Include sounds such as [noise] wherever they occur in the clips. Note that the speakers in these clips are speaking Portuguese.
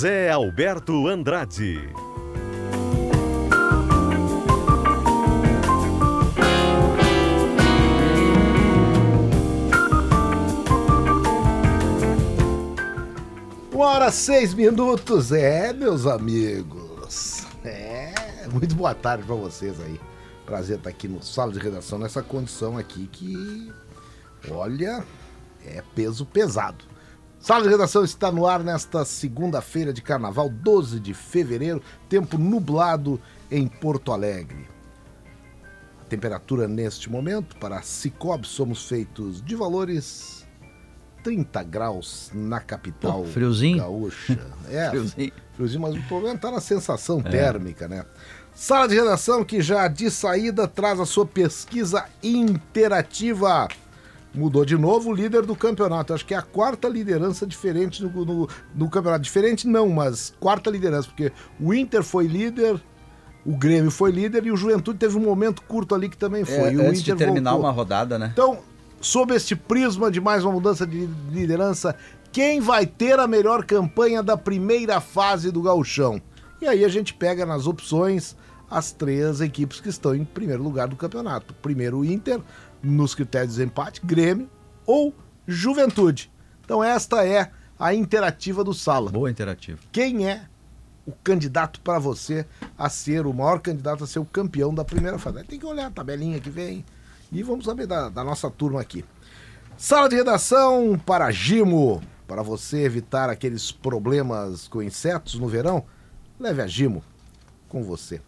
José Alberto Andrade. Uma hora seis minutos, é, meus amigos. É, muito boa tarde para vocês aí. Prazer estar aqui no sala de redação nessa condição aqui que, olha, é peso pesado. Sala de redação está no ar nesta segunda-feira de carnaval, 12 de fevereiro, tempo nublado em Porto Alegre. A temperatura neste momento para Cicobi somos feitos de valores 30 graus na capital Pô, friozinho. gaúcha. [laughs] É, Friozinho. friozinho, mas o problema está na sensação térmica, né? Sala de redação que já de saída traz a sua pesquisa interativa. Mudou de novo o líder do campeonato. Acho que é a quarta liderança diferente no, no, no campeonato. Diferente não, mas quarta liderança, porque o Inter foi líder, o Grêmio foi líder e o Juventude teve um momento curto ali que também foi. É, e o antes de Inter terminar voltou. uma rodada, né? Então, sob este prisma de mais uma mudança de liderança, quem vai ter a melhor campanha da primeira fase do gauchão? E aí a gente pega nas opções as três equipes que estão em primeiro lugar do campeonato. Primeiro o Inter, nos critérios de empate, Grêmio ou Juventude. Então esta é a interativa do Sala. Boa interativa. Quem é o candidato para você a ser o maior candidato a ser o campeão da primeira fase? Tem que olhar a tabelinha que vem e vamos saber da, da nossa turma aqui. Sala de redação para Gimo. Para você evitar aqueles problemas com insetos no verão, leve a Gimo com você.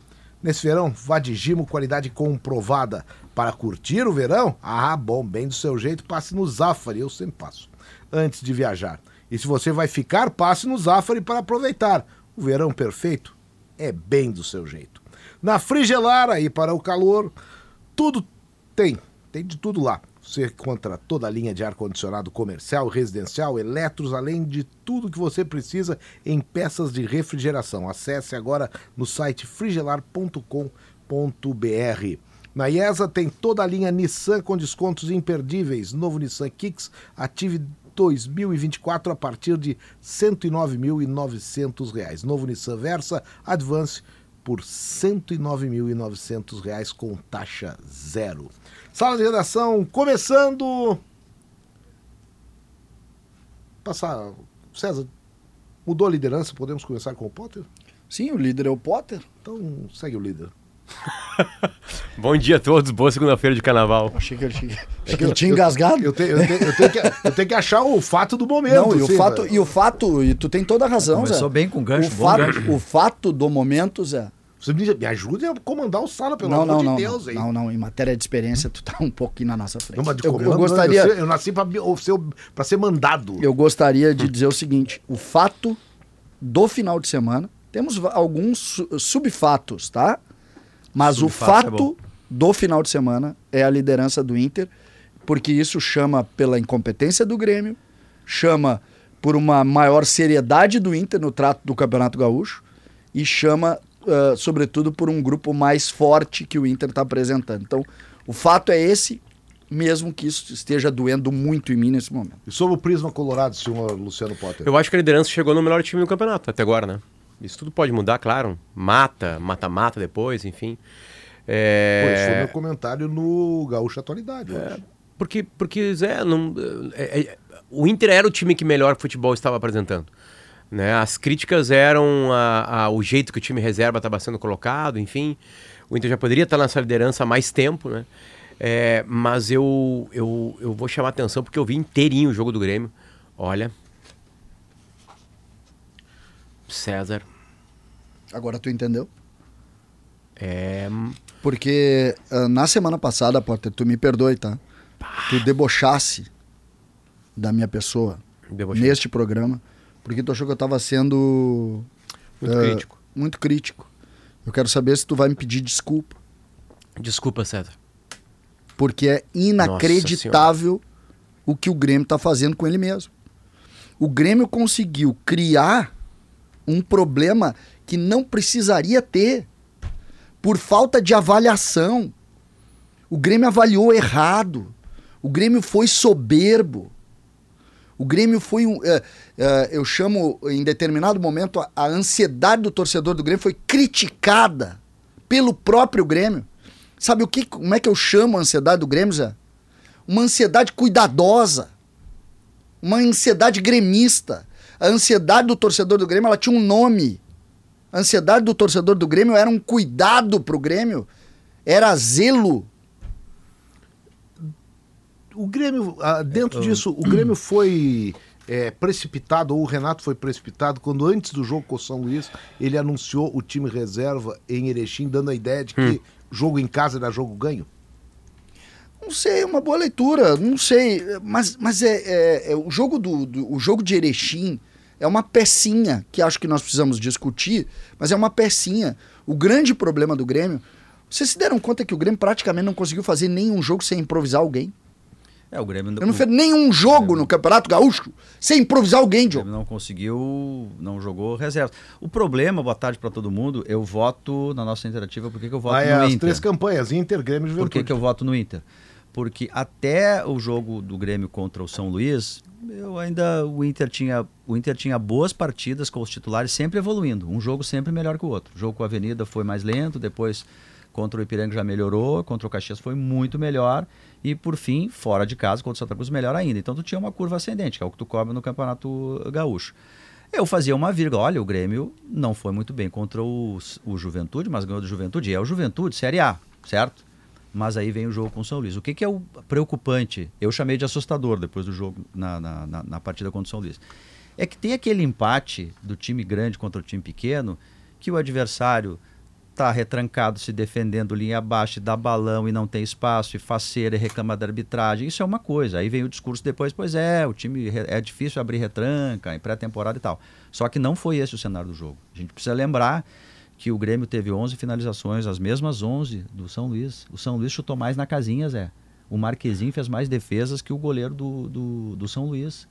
Nesse verão, vá de Gimo, qualidade comprovada. Para curtir o verão? Ah, bom, bem do seu jeito, passe no Zafari, eu sempre passo, antes de viajar. E se você vai ficar, passe no Zafari para aproveitar. O verão perfeito é bem do seu jeito. Na Frigelar, aí para o calor, tudo tem, tem de tudo lá. Você encontra toda a linha de ar-condicionado comercial, residencial, eletros, além de tudo que você precisa em peças de refrigeração. Acesse agora no site frigelar.com.br. Na IESA tem toda a linha Nissan com descontos imperdíveis. Novo Nissan Kicks Ative 2024 a partir de R$ 109.900. Novo Nissan Versa Advance por R$ 109.900 com taxa zero. Sala de redação começando. Passar. César, mudou a liderança? Podemos começar com o Potter? Sim, o líder é o Potter. Então segue o líder. [laughs] Bom dia a todos, boa segunda-feira de carnaval. Achei que, achei, que- achei que ele tinha engasgado. Eu, te- eu te- eu tenho que, eu tenho que achar o fato do momento. Não, e o, sim, fato, velho. e o fato, e tu tem toda a razão, Começou Zé. bem com gancho, o fato, gancho. o fato do momento, Zé. Você me, me ajude a comandar o sala, pelo não, amor não, de não, Deus, não, hein? não, não, em matéria de experiência, tu tá um pouquinho na nossa frente. Não, mas de eu, comando, eu gostaria, Eu, eu nasci pra, ser, pra ser mandado. eu gostaria de dizer o seguinte: o fato do final de semana, temos alguns su- subfatos, tá? Mas o é fato bom. do final de semana é a liderança do Inter, porque isso chama pela incompetência do Grêmio, chama por uma maior seriedade do Inter no trato do Campeonato Gaúcho e chama, ah, sobretudo, por um grupo mais forte que o Inter está apresentando. Então, o fato é esse, mesmo que isso esteja doendo muito em mim nesse momento. E sob o prisma colorado, senhor Luciano Potter. Eu acho que a liderança chegou no melhor time do campeonato até agora, né? Isso tudo pode mudar, claro. Mata, mata-mata depois, enfim. Pô, esse foi É... meu comentário no Gaúcho Atualidade hoje. Porque, porque Zé, não, é- é- o Inter era o time que melhor futebol estava apresentando. Né? As críticas eram a- a- o jeito que o time reserva estava sendo colocado, enfim. O Inter já poderia estar nessa liderança há mais tempo, né? É, mas eu, eu, eu vou chamar a atenção porque eu vi inteirinho o jogo do Grêmio. Olha, César. Agora tu entendeu? É. Porque ah, na semana passada, Potter, tu me perdoe, tá? Tu debochasse da minha pessoa Debochei. neste programa, porque tu achou que eu tava sendo Muito eh, crítico. muito crítico. Eu quero saber se tu vai me pedir desculpa, Desculpa, César. porque é inacreditável o que o Grêmio tá fazendo com ele mesmo. O Grêmio conseguiu criar um problema que não precisaria ter por falta de avaliação. O Grêmio avaliou errado. O Grêmio foi soberbo. O Grêmio foi um. eh, eh, eu chamo, em determinado momento, a, a ansiedade do torcedor do Grêmio foi criticada pelo próprio Grêmio. Sabe o que, como é que eu chamo a ansiedade do Grêmio, Zé? Uma ansiedade cuidadosa. Uma ansiedade gremista. A ansiedade do torcedor do Grêmio ela tinha um nome. A ansiedade do torcedor do Grêmio era um cuidado pro Grêmio. Era zelo. O Grêmio, ah, dentro disso, o Grêmio foi é, precipitado, ou o Renato foi precipitado, quando antes do jogo com o São Luís, ele anunciou o time reserva em Erechim, dando a ideia de que jogo em casa era jogo ganho. Não sei, uma boa leitura, não sei. Mas, mas é, é- é o jogo do, do- o jogo de Erechim é uma pecinha que acho que nós precisamos discutir, mas é uma pecinha. O grande problema do Grêmio. Vocês se deram conta que o Grêmio praticamente não conseguiu fazer nenhum jogo sem improvisar alguém? É, o Grêmio, Eu não fez nenhum jogo no Campeonato Gaúcho sem improvisar alguém, o Diogo. Grêmio não conseguiu, não jogou reserva. O problema, boa tarde para todo mundo, eu voto na nossa interativa, por que, que eu voto Aí no as Inter? três campanhas, Inter, Grêmio e Por Juventude. que, que eu voto no Inter? Porque até o jogo do Grêmio contra o São Luís, eu ainda o Inter tinha o Inter tinha boas partidas com os titulares sempre evoluindo, um jogo sempre melhor que o outro. O jogo com a Avenida foi mais lento, depois contra o Ipiranga já melhorou, contra o Caxias foi muito melhor e por fim, fora de casa contra o Santa Cruz melhor ainda. Então tu tinha uma curva ascendente, que é o que tu cobra no Campeonato Gaúcho. Eu fazia uma vírgula, olha, o Grêmio não foi muito bem contra o, o Juventude, mas ganhou do Juventude, e é o Juventude, Série A, certo? Mas aí vem o jogo com o São Luís. O que, que é o preocupante? Eu chamei de assustador depois do jogo na, na, na- na partida contra o São Luís. É que tem aquele empate do time grande contra o time pequeno que o adversário tá retrancado, se defendendo linha abaixo, dá balão e não tem espaço, e faceira e reclama da arbitragem. Isso é uma coisa. Aí vem o discurso depois, pois é, o time é difícil abrir retranca em pré-temporada e tal. Só que não foi esse o cenário do jogo. A gente precisa lembrar que o Grêmio teve 11 finalizações, as mesmas 11 do São Luís. O São Luís chutou mais na casinha, Zé. O Marquezinho fez mais defesas que o goleiro do, do, do São Luís.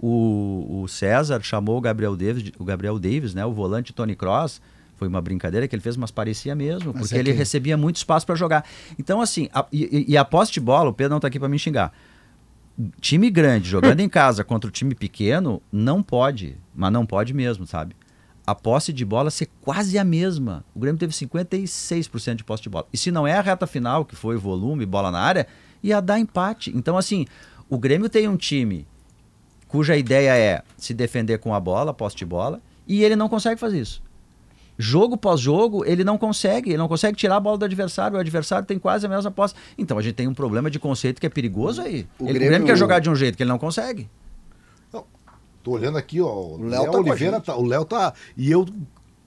O, o César chamou o Gabriel Davis, o Gabriel Davis, né, o volante Tony Cross, foi uma brincadeira que ele fez, mas parecia mesmo, Mas porque é ele que- recebia muito espaço para jogar. Então, assim, a- e, e- a posse de bola, o Pedro não tá aqui para me xingar. Time grande jogando em casa contra o time pequeno não pode, mas não pode mesmo, sabe? A posse de bola ser quase a mesma. O Grêmio teve 56% de posse de bola. E se não é a reta final, que foi volume, bola na área, ia dar empate. Então, assim, o Grêmio tem um time cuja ideia é se defender com a bola, posse de bola, e ele não consegue fazer isso. Jogo pós jogo, ele não consegue, ele não consegue tirar a bola do adversário, o adversário tem quase a mesma posse. Então a gente tem um problema de conceito que é perigoso aí. O Ele- O Grêmio- Grêmio quer jogar de um jeito que ele não consegue. Tô olhando aqui, ó. O Léo tá Oliveira tá. O Léo tá. E eu.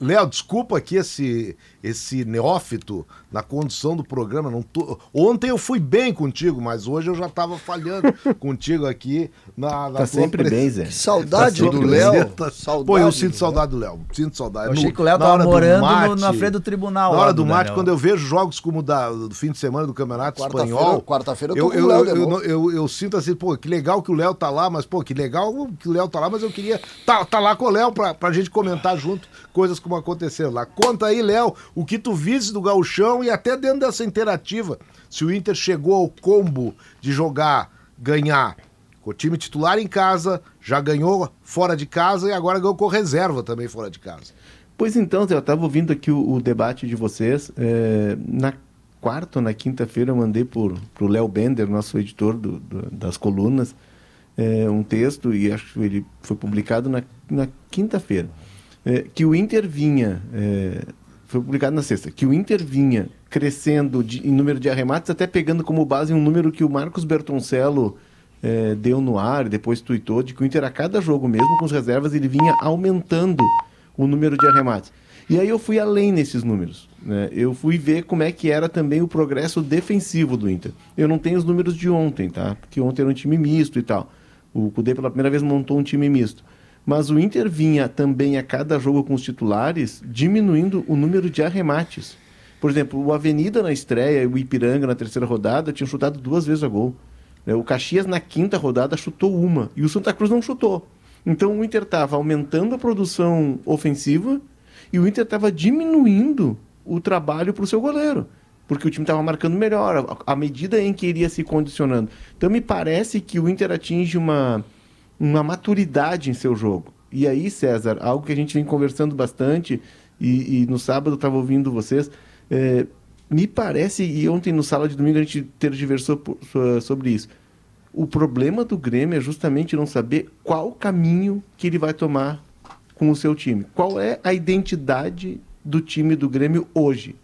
Léo, desculpa aqui esse, esse neófito na condução do programa. Não tô... Ontem eu fui bem contigo, mas hoje eu já tava falhando [laughs] contigo aqui na, na Tá sempre bem, Zé. Que saudade Tá do Léo. presente. Saudade Pô, eu sinto saudade do Léo. Sinto saudade. Eu achei No- que o Léo tava morando no- mate- na frente do tribunal. Na hora do do mate, Daniel. quando eu vejo jogos como da, do fim de semana do Campeonato Quarta-feira- Espanhol. quarta-feira eu tô eu, com o eu, Léo de eu, novo. eu, eu- eu sinto assim, pô, que legal que o Léo tá lá, mas, pô, que legal que o Léo tá lá, mas eu queria tá, tá lá com o Léo pra, pra gente comentar junto coisas como aconteceram lá. Conta aí, Léo, o que tu viste do Gauchão e até dentro dessa interativa, se o Inter chegou ao combo de jogar, ganhar com o time titular em casa, já ganhou fora de casa e agora ganhou com reserva também fora de casa. Pois então, eu estava ouvindo aqui o, o debate de vocês. é, na quarta ou na quinta-feira eu mandei por, pro Léo Bender, nosso editor do- do- das colunas, é, um texto e acho que ele foi publicado na, na quinta-feira. É, que o Inter vinha, é, foi publicado na sexta, que o Inter vinha crescendo de- em número de arremates, até pegando como base um número que o Marcos Bertoncello é, deu no ar, depois tuitou, de que o Inter a cada jogo, mesmo com as reservas, ele vinha aumentando o número de arremates. E aí eu fui além nesses números. Né? Eu fui ver como é que era também o progresso defensivo do Inter. Eu não tenho os números de ontem, tá? Porque ontem era um time misto e tal. O Cudê pela primeira vez montou um time misto. Mas o Inter vinha também a cada jogo com os titulares diminuindo o número de arremates. Por exemplo, o Avenida na estreia e o Ipiranga na terceira rodada tinham chutado duas vezes a gol. Né? O Caxias na quinta rodada chutou uma e o Santa Cruz não chutou. Então o Inter estava aumentando a produção ofensiva e o Inter estava diminuindo o trabalho para o seu goleiro. Porque o time estava marcando melhor, à medida em que iria se condicionando. Então me parece que o Inter atinge uma, uma maturidade em seu jogo. E aí, César, algo que a gente vem conversando bastante, e, e no sábado estava ouvindo vocês, é, me parece, e ontem no sala de domingo a gente tergiversou sobre isso. O problema do Grêmio é justamente não saber qual caminho que ele vai tomar com o seu time. Qual é a identidade do time do Grêmio hoje?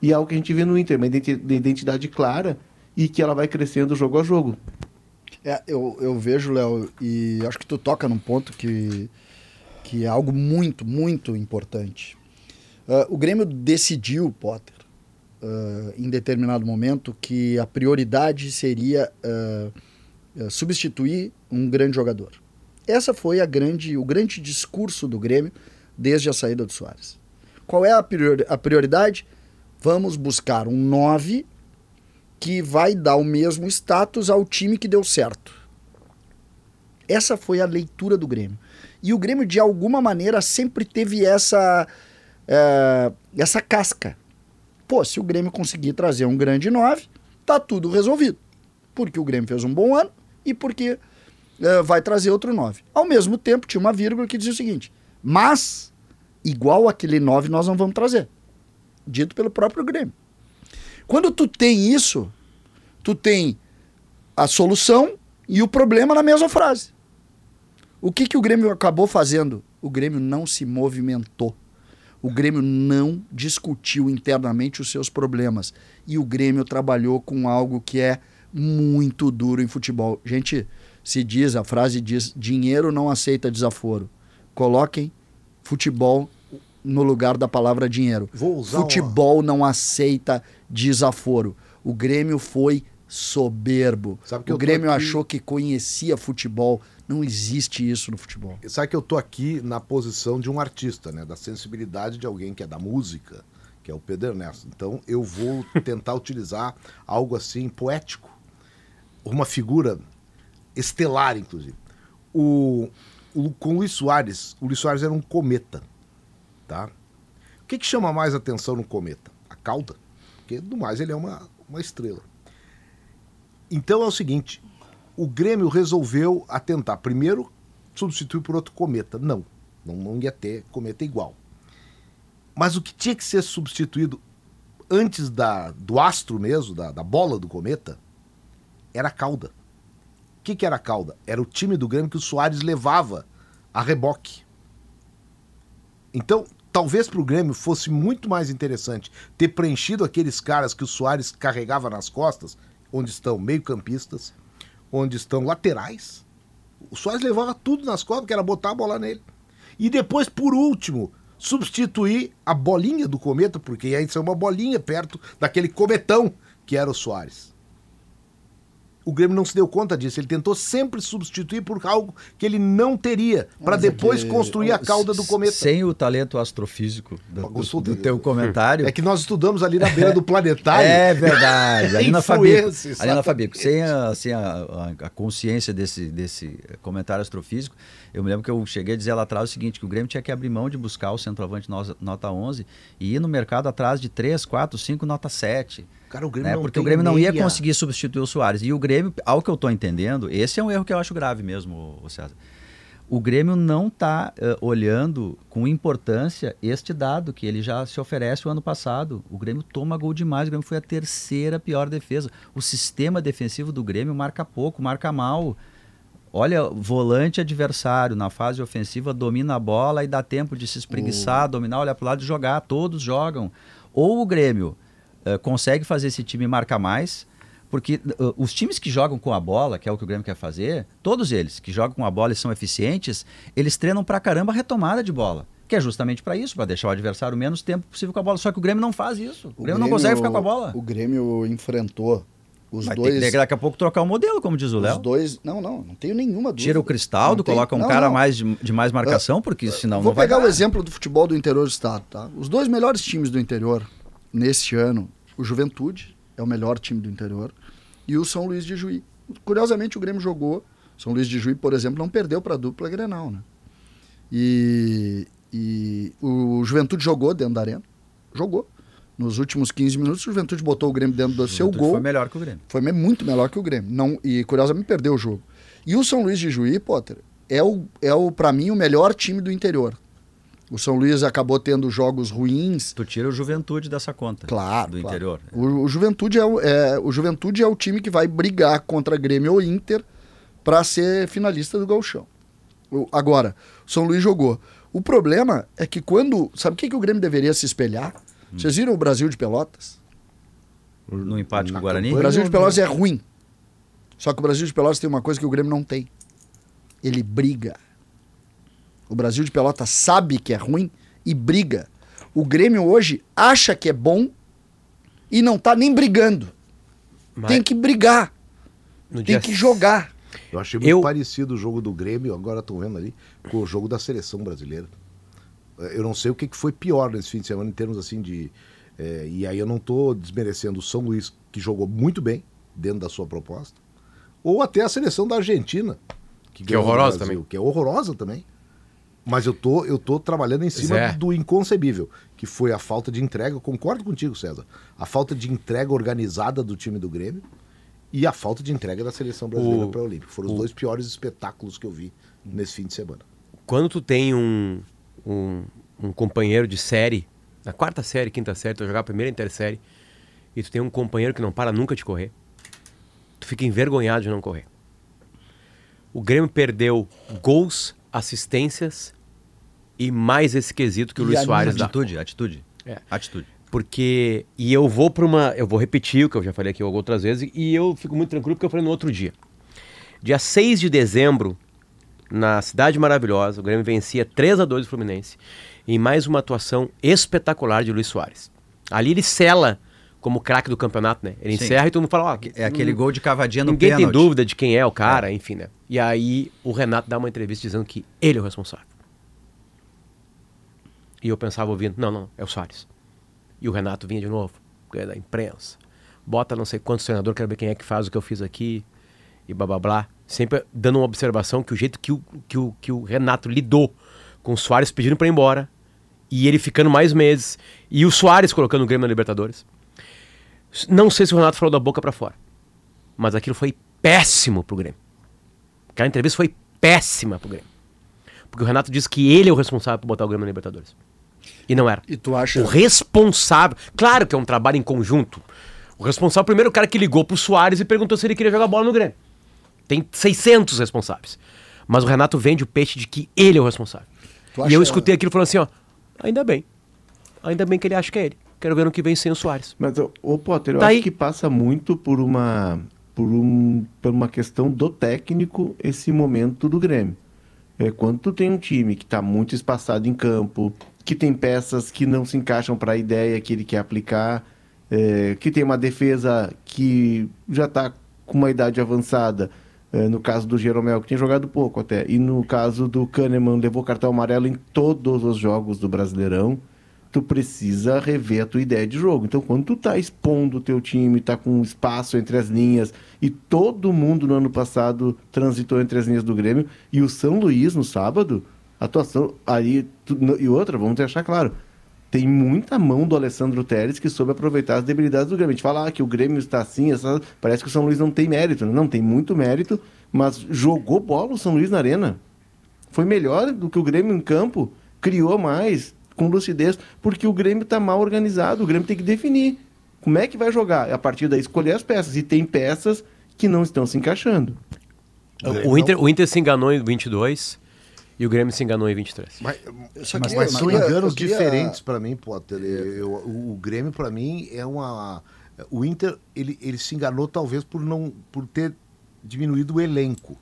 E é algo que a gente vê no Inter, uma identidade clara e que ela vai crescendo jogo a jogo. É, eu, eu vejo, Léo, e acho que tu toca num ponto que, que é algo muito, muito importante. Uh, o Grêmio decidiu, Potter, uh, em determinado momento, que a prioridade seria uh, substituir um grande jogador. Essa foi a grande, o grande discurso do Grêmio desde a saída do Soares. Qual é a, priori a prioridade? Vamos buscar um 9 que vai dar o mesmo status ao time que deu certo. Essa foi a leitura do Grêmio. E o Grêmio, de alguma maneira, sempre teve essa, é, essa casca. Pô, se o Grêmio conseguir trazer um grande 9, tá tudo resolvido. Porque o Grêmio fez um bom ano e porque é, vai trazer outro 9. Ao mesmo tempo, tinha uma vírgula que dizia o seguinte: mas, igual aquele 9, nós não vamos trazer. Dito pelo próprio Grêmio. Quando tu tem isso, tu tem a solução e o problema na mesma frase. O que, que o Grêmio acabou fazendo? O Grêmio não se movimentou. O Grêmio não discutiu internamente os seus problemas. E o Grêmio trabalhou com algo que é muito duro em futebol. Gente, se diz, a frase diz: dinheiro não aceita desaforo. Coloquem futebol no lugar da palavra dinheiro. Futebol uma... não aceita desaforo. O Grêmio foi soberbo. o Grêmio aqui... achou que conhecia futebol. Não existe isso no futebol. Sabe que eu tô aqui na posição de um artista, né? Da sensibilidade de alguém que é da música, que é o Pedro Ernesto. Então eu vou [laughs] tentar utilizar algo assim poético. Uma figura estelar, inclusive. O, o, com o Luiz Soares, o Luiz Soares era um cometa. Tá? O que, que chama mais atenção no cometa? A cauda. Porque, do mais, ele é uma, uma estrela. Então é o seguinte: o Grêmio resolveu atentar. Primeiro, substituir por outro cometa. Não, não, não ia ter cometa igual. Mas o que tinha que ser substituído antes da, do astro mesmo, da, da bola do cometa, era a cauda. O que, que era a cauda? Era o time do Grêmio que o Soares levava a reboque. Então, talvez para o Grêmio fosse muito mais interessante ter preenchido aqueles caras que o Soares carregava nas costas, onde estão meio-campistas, onde estão laterais. O Soares levava tudo nas costas, que era botar a bola nele. E depois, por último, substituir a bolinha do cometa, porque ia ser uma bolinha perto daquele cometão que era o Soares o Grêmio não se deu conta disso. Ele tentou sempre substituir por algo que ele não teria, para é depois é que, construir a cauda do cometa. Sem o talento astrofísico do, do, do teu comentário. [laughs] É que nós estudamos ali na beira do planetário. É verdade. Ali [laughs] na Fabico. Ali na Fabico. Sem, a, sem a, a, consciência desse, desse comentário astrofísico, eu me lembro que eu cheguei a dizer lá atrás o seguinte, que o Grêmio tinha que abrir mão de buscar o centroavante nota 11 e ir no mercado atrás de 3, 4, 5, nota 7. Cara, o Grêmio né? Porque o Grêmio não ia conseguir substituir o Soares. E o Grêmio, ao que eu estou entendendo, esse é um erro que eu acho grave mesmo, César. O Grêmio não está uh, olhando com importância este dado que ele já se oferece o ano passado. O Grêmio toma gol demais, o Grêmio foi a terceira pior defesa. O sistema defensivo do Grêmio marca pouco, marca mal. Olha, volante adversário na fase ofensiva domina a bola e dá tempo de se espreguiçar, dominar, olhar para o lado e jogar. Todos jogam. Ou o Grêmio uh, consegue fazer esse time marcar mais, porque uh, os times que jogam com a bola, que é o que o Grêmio quer fazer, todos eles que jogam com a bola e são eficientes, eles treinam pra caramba a retomada de bola que é justamente para isso, para deixar o adversário o menos tempo possível com a bola. Só que o Grêmio não faz isso. O, O Grêmio, não consegue ficar com a bola. O Grêmio enfrentou os Vai dois. ter que daqui a pouco trocar o modelo, como diz o os Léo. dois. Não, não, não tenho nenhuma dúvida. Tira o Cristaldo, tem- coloca um não, cara não. Mais de, de mais marcação, porque senão Vou não vai pegar dar. o exemplo do futebol do interior do estado, tá? Os dois melhores times do interior neste ano, o Juventude é o melhor time do interior e o São Luís de Juí. Curiosamente o Grêmio jogou, São Luís de Juí, por exemplo, não perdeu para a dupla Grenal, né? E, e o Juventude jogou dentro da arena, jogou. Nos últimos 15 minutos, o Juventude botou o Grêmio dentro do seu gol. Foi melhor que o Grêmio. Foi muito melhor que o Grêmio. Não, e curiosamente perdeu o jogo. E o São Luís de Juí, Potter, é o, é o para mim o melhor time do interior. O São Luís acabou tendo jogos ruins. Tu tira o Juventude dessa conta. Claro. Do claro. interior. O, o Juventude é o, é, o Juventude é o time que vai brigar contra Grêmio ou Inter para ser finalista do Gauchão. O- Agora, o São Luís jogou. O problema é que quando. Sabe o que, que o Grêmio deveria se espelhar? Vocês viram o Brasil de Pelotas? No empate com o Guarani. O Brasil de Pelotas é ruim. Só que o Brasil de Pelotas tem uma coisa que o Grêmio não tem. Ele briga. O Brasil de Pelotas sabe que é ruim e briga. O Grêmio hoje acha que é bom e não tá nem brigando. Mas Tem que brigar, no tem dia que jogar. Eu achei muito Eu- parecido o jogo do Grêmio, agora estou vendo ali, com o jogo da seleção brasileira. Eh, Eu não sei o que que foi pior nesse fim de semana em termos assim de. eh, e aí eu não estou desmerecendo o São Luís, que jogou muito bem dentro da sua proposta, ou até a seleção da Argentina, Que é ganhou do horrorosa Brasil, também. Que é horrorosa também. Mas eu tô, eu tô trabalhando em cima Zé. do inconcebível, que foi a falta de entrega. Eu concordo contigo, César. A falta de entrega organizada do time do Grêmio e a falta de entrega da seleção brasileira O- para a Olímpica. Foram os o- dois piores espetáculos que eu vi nesse fim de semana. quando tu tem um, um, um companheiro de série, na quarta série, quinta série, tu vai jogar a primeira intersérie, e tu tem um companheiro que não para nunca de correr, tu fica envergonhado de não correr. O Grêmio perdeu gols, assistências e mais esse quesito que o E Luiz a Soares dá. Atitude, atitude. É. Atitude. Porque. E eu vou para uma. Eu vou repetir o que eu já falei aqui outras vezes, e eu fico muito tranquilo porque eu falei no outro dia. Dia 6 de dezembro, na Cidade Maravilhosa, o Grêmio vencia 3 a 2 o Fluminense, em mais uma atuação espetacular de Luiz Soares. Ali ele sela como craque do campeonato, né? Ele Sim. encerra e todo mundo fala, ó, É aquele gol de cavadinha no ninguém tem pênalti. dúvida de quem é o cara, enfim, né? E aí o Renato dá uma entrevista dizendo que ele é o responsável. E eu pensava ouvindo, não, não, é o Soares. E o Renato vinha de novo, ganha da imprensa. Bota não sei quantos treinador, quero ver quem é que faz o que eu fiz aqui. E blá blá blá. Sempre dando uma observação que o jeito que o, que o, que o Renato lidou com o Soares pedindo para ir embora. E ele ficando mais meses. E o Soares colocando o Grêmio na Libertadores. Não sei se o Renato falou da boca para fora. Mas aquilo foi péssimo pro Grêmio. Aquela entrevista foi péssima pro Grêmio. Porque o Renato disse que ele é o responsável por botar o Grêmio na Libertadores. E não era. E tu acha. O responsável. Claro que é um trabalho em conjunto. O responsável, primeiro, o cara que ligou pro Soares e perguntou se ele queria jogar bola no Grêmio. Tem 600 responsáveis. Mas o Renato vende o peixe de que ele é o responsável. Tu E eu escutei aquilo falando assim: ó, ainda bem. Ainda bem que ele acha que é ele. Quero ver no que vem sem o Soares. Mas, ô, Potter, eu Tá acho aí. que passa muito por uma, por, um, por uma questão do técnico esse momento do Grêmio. É, quando tu tem um time que está muito espaçado em campo, que tem peças que não se encaixam para a ideia que ele quer aplicar, é, que tem uma defesa que já está com uma idade avançada, no caso do Jeromel, que tem jogado pouco até, e no caso do Kahneman, levou cartão amarelo em todos os jogos do Brasileirão, tu precisa rever a tua ideia de jogo. Então, quando tu tá expondo o teu time, tá com espaço entre as linhas, e todo mundo no ano passado transitou entre as linhas do Grêmio, e o São Luís no sábado, atuação aí, tu- e outra, vamos deixar claro, tem muita mão do Alessandro Teres que soube aproveitar as debilidades do Grêmio. A gente fala ah, que o Grêmio está assim, essa- parece que o São Luís não tem mérito. né? Não, tem muito mérito, mas jogou bola o São Luís na arena. Foi melhor do que o Grêmio em campo, criou mais, com lucidez, porque o Grêmio está mal organizado, o Grêmio tem que definir como é que vai jogar. A partir daí, escolher as peças. E tem peças que não estão se encaixando. O Inter, o Inter se enganou em 22 e o Grêmio se enganou em 23. Mas, só mas, queria- mas são enganos queria- diferentes para mim, Potter. Eu- eu- o, Grêmio, para mim, é uma. O Inter, ele, ele se enganou talvez por não por ter diminuído o elenco.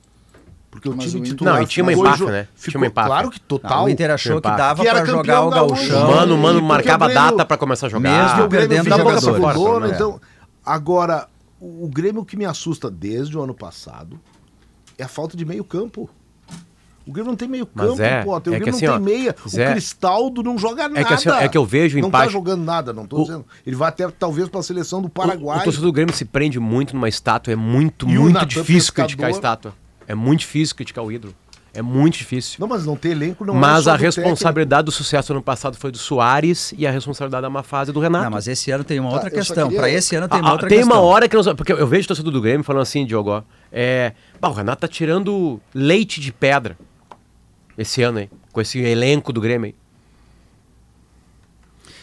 Porque o Mas time o Inter- titular Não, e tinha uma jo- né? Tinha Ficou, uma empáfia. Claro que total. Ah, o Inter achou que empate. dava Que pra jogar o gaúcho. gauchão. Mano, mano, marcava Grêmio- data pra começar a jogar. Mesmo o Grêmio perdendo dessa jogadores. fodona, né? então agora o, o Grêmio que me assusta desde o ano passado é a falta de meio campo. O Grêmio não tem meio Mas campo, é, pô. O é Grêmio assim, não ó, tem meia. Zé, o Cristaldo não joga nada. é que assim, é que eu vejo o Não empate- tá jogando nada, não tô O- dizendo. Ele vai até talvez pra seleção do O, Paraguai. o torcedor do Grêmio se prende muito numa estátua. É muito, E o muito difícil Pescador- criticar a estátua. É muito difícil criticar o ídolo. É muito difícil. Não, mas não tem elenco, não é Mas só a do responsabilidade do sucesso ano passado foi do Soares e a responsabilidade da má fase é do Renato. Não, mas esse ano tem uma outra eu só questão. queria- Pra esse ano tem Ah, uma ah, outra tem questão. uma hora que não. Porque eu vejo o torcedor do Grêmio falando assim, Diogo, ó, é. "Bah, o Renato tá tirando leite de pedra esse ano aí, com esse elenco do Grêmio aí.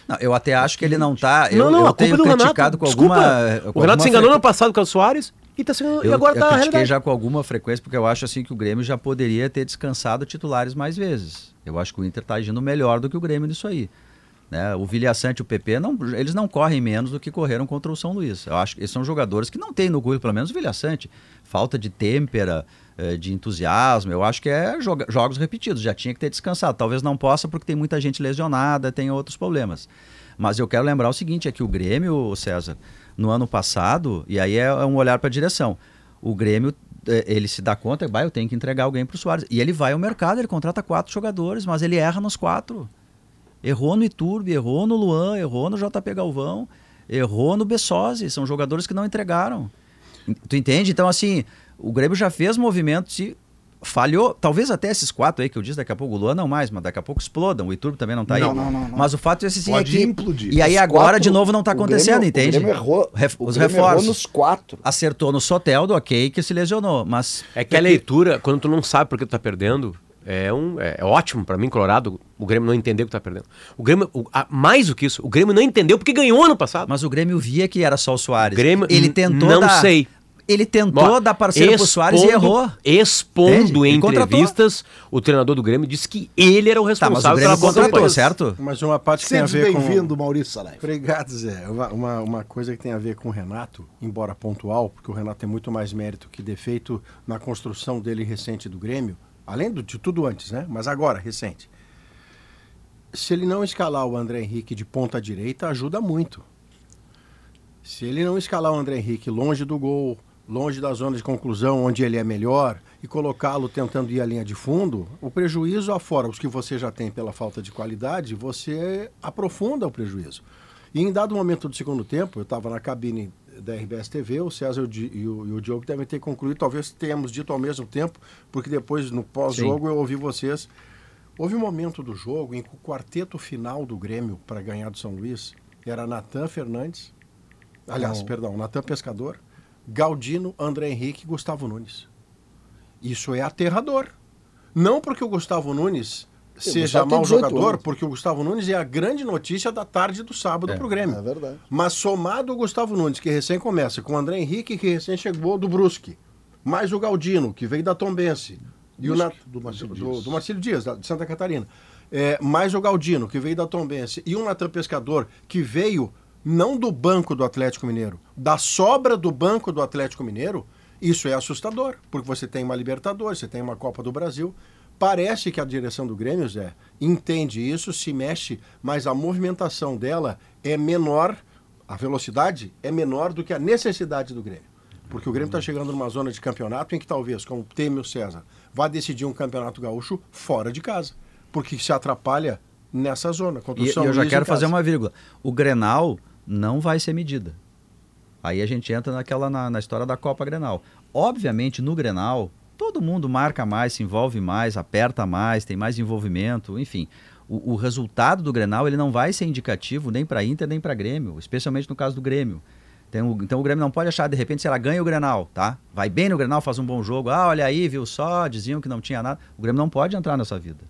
Não, eu até acho que ele não tá. Eu, não, não, eu a culpa tenho é do Renato. criticado com Desculpa. alguma. o com Renato alguma se enganou frequ- no passado com o Soares e, tá se enganando- Eu, e agora eu tá critiquei realidade. já com alguma frequência, porque eu acho assim que o Grêmio já poderia ter descansado titulares mais vezes. Eu acho que o Inter está agindo melhor do que o Grêmio nisso aí. Né? O Vilha Sante e o PP, não, eles não correm menos do que correram contra o São Luís. Eu acho que eles são jogadores que não têm no currículo, pelo menos o Vilha Sante, falta de têmpera, de entusiasmo. Eu acho que é joga- jogos repetidos, já tinha que ter descansado. Talvez não possa porque tem muita gente lesionada, tem outros problemas. Mas eu quero lembrar o seguinte, é que o Grêmio, César, no ano passado, e aí é, é um olhar para a direção, o Grêmio, eh, ele se dá conta, vai, eu tenho que entregar alguém para o Soares. E ele vai ao mercado, ele contrata quatro jogadores, mas ele erra nos quatro. Errou no Iturbe, errou no Luan, errou no JP Galvão, errou no Bessosi. São jogadores que não entregaram. Tu entende? Então, assim, o Grêmio já fez movimentos e falhou. Talvez até esses quatro aí que eu disse daqui a pouco, o Luan não mais, mas daqui a pouco explodam. O Iturbe também não tá Não, aí. não, não, não. Mas o fato é assim, é Pode que... implodir. E aí Os agora, quatro- de novo, não tá o acontecendo, Grêmio- entende? O Grêmio errou, Ref- o os Grêmio reforços. errou nos quatro. Acertou no Soteldo, ok, que se lesionou, mas... É que a leitura, quando tu não sabe por que tu tá perdendo, é, um, é, é ótimo pra mim, Colorado, o Grêmio não entender que tá perdendo. O Grêmio, o- a- mais do que isso, o Grêmio não entendeu porque ganhou ano passado. Mas o Grêmio via que era só o Soares. Grêmio, ele tentou não dar... sei. Ele tentou Ó, dar parceiro pro Soares e expondo- errou. Expondo Entende? em entrevistas, o treinador do Grêmio disse que ele era o Tá, mas o responsável Grêmio pela contratou, contratação. certo? Mas uma parte que tem a ver com... bem-vindo, Maurício Saraiva. Obrigado, Zé. Uma, uma, coisa que tem a ver com o Renato, embora pontual, porque o Renato tem muito mais mérito que defeito na construção dele recente do Grêmio, além de tudo antes, né? Mas agora, recente. Se ele não escalar o André Henrique de ponta direita, ajuda muito. Se ele não escalar o André Henrique longe do gol, longe da zona de conclusão, onde ele é melhor, e colocá-lo tentando ir à linha de fundo, o prejuízo afora os que você já tem pela falta de qualidade, você aprofunda o prejuízo. E em dado momento do segundo tempo, eu estava na cabine da RBS TV, o César e o Di- o, e o Diogo devem ter concluído, talvez tenhamos dito ao mesmo tempo, porque depois, no pós-jogo, eu ouvi vocês. Houve um momento do jogo em que o quarteto final do Grêmio para ganhar do São Luís era Natan Fernandes, aliás, Não. perdão, Natan Pescador, Galdino, André Henrique e Gustavo Nunes. Isso é aterrador. Não porque o Gustavo Nunes seja mau 18 jogador, anos. porque o Gustavo Nunes é a grande notícia da tarde do sábado pro Grêmio. É verdade. Mas somado o Gustavo Nunes, que recém começa, com o André Henrique, que recém chegou do Brusque, mais o Galdino, que veio da Tombense, e o Nat- do Marcílio do, Dias. do Marcílio Dias, da- de Santa Catarina. É, mais o Galdino, que veio da Tombense, e o Natan Pescador, que veio não do banco do Atlético Mineiro, da sobra do banco do Atlético Mineiro, isso é assustador, porque você tem uma Libertadores, você tem uma Copa do Brasil. Parece que a direção do Grêmio, Zé, entende isso, se mexe, mas a movimentação dela é menor, a velocidade é menor do que a necessidade do Grêmio. Porque o Grêmio está chegando numa zona de campeonato em que talvez, como teme o César, vá decidir um campeonato gaúcho fora de casa. Porque se atrapalha nessa zona. E, e eu já quero fazer uma vírgula. O Grenal não vai ser medida. Aí a gente entra naquela na, na história da Copa Grenal. Obviamente, no Grenal, todo mundo marca mais, se envolve mais, aperta mais, tem mais envolvimento, enfim. O, o resultado do Grenal ele não vai ser indicativo nem para Inter nem para Grêmio, especialmente no caso do Grêmio. Tem o- então o Grêmio não pode achar, de repente, se ela ganha o Grenal, tá? Vai bem no Grenal, faz um bom jogo. Ah, olha aí, viu só, diziam que não tinha nada. O Grêmio não pode entrar nessa vida.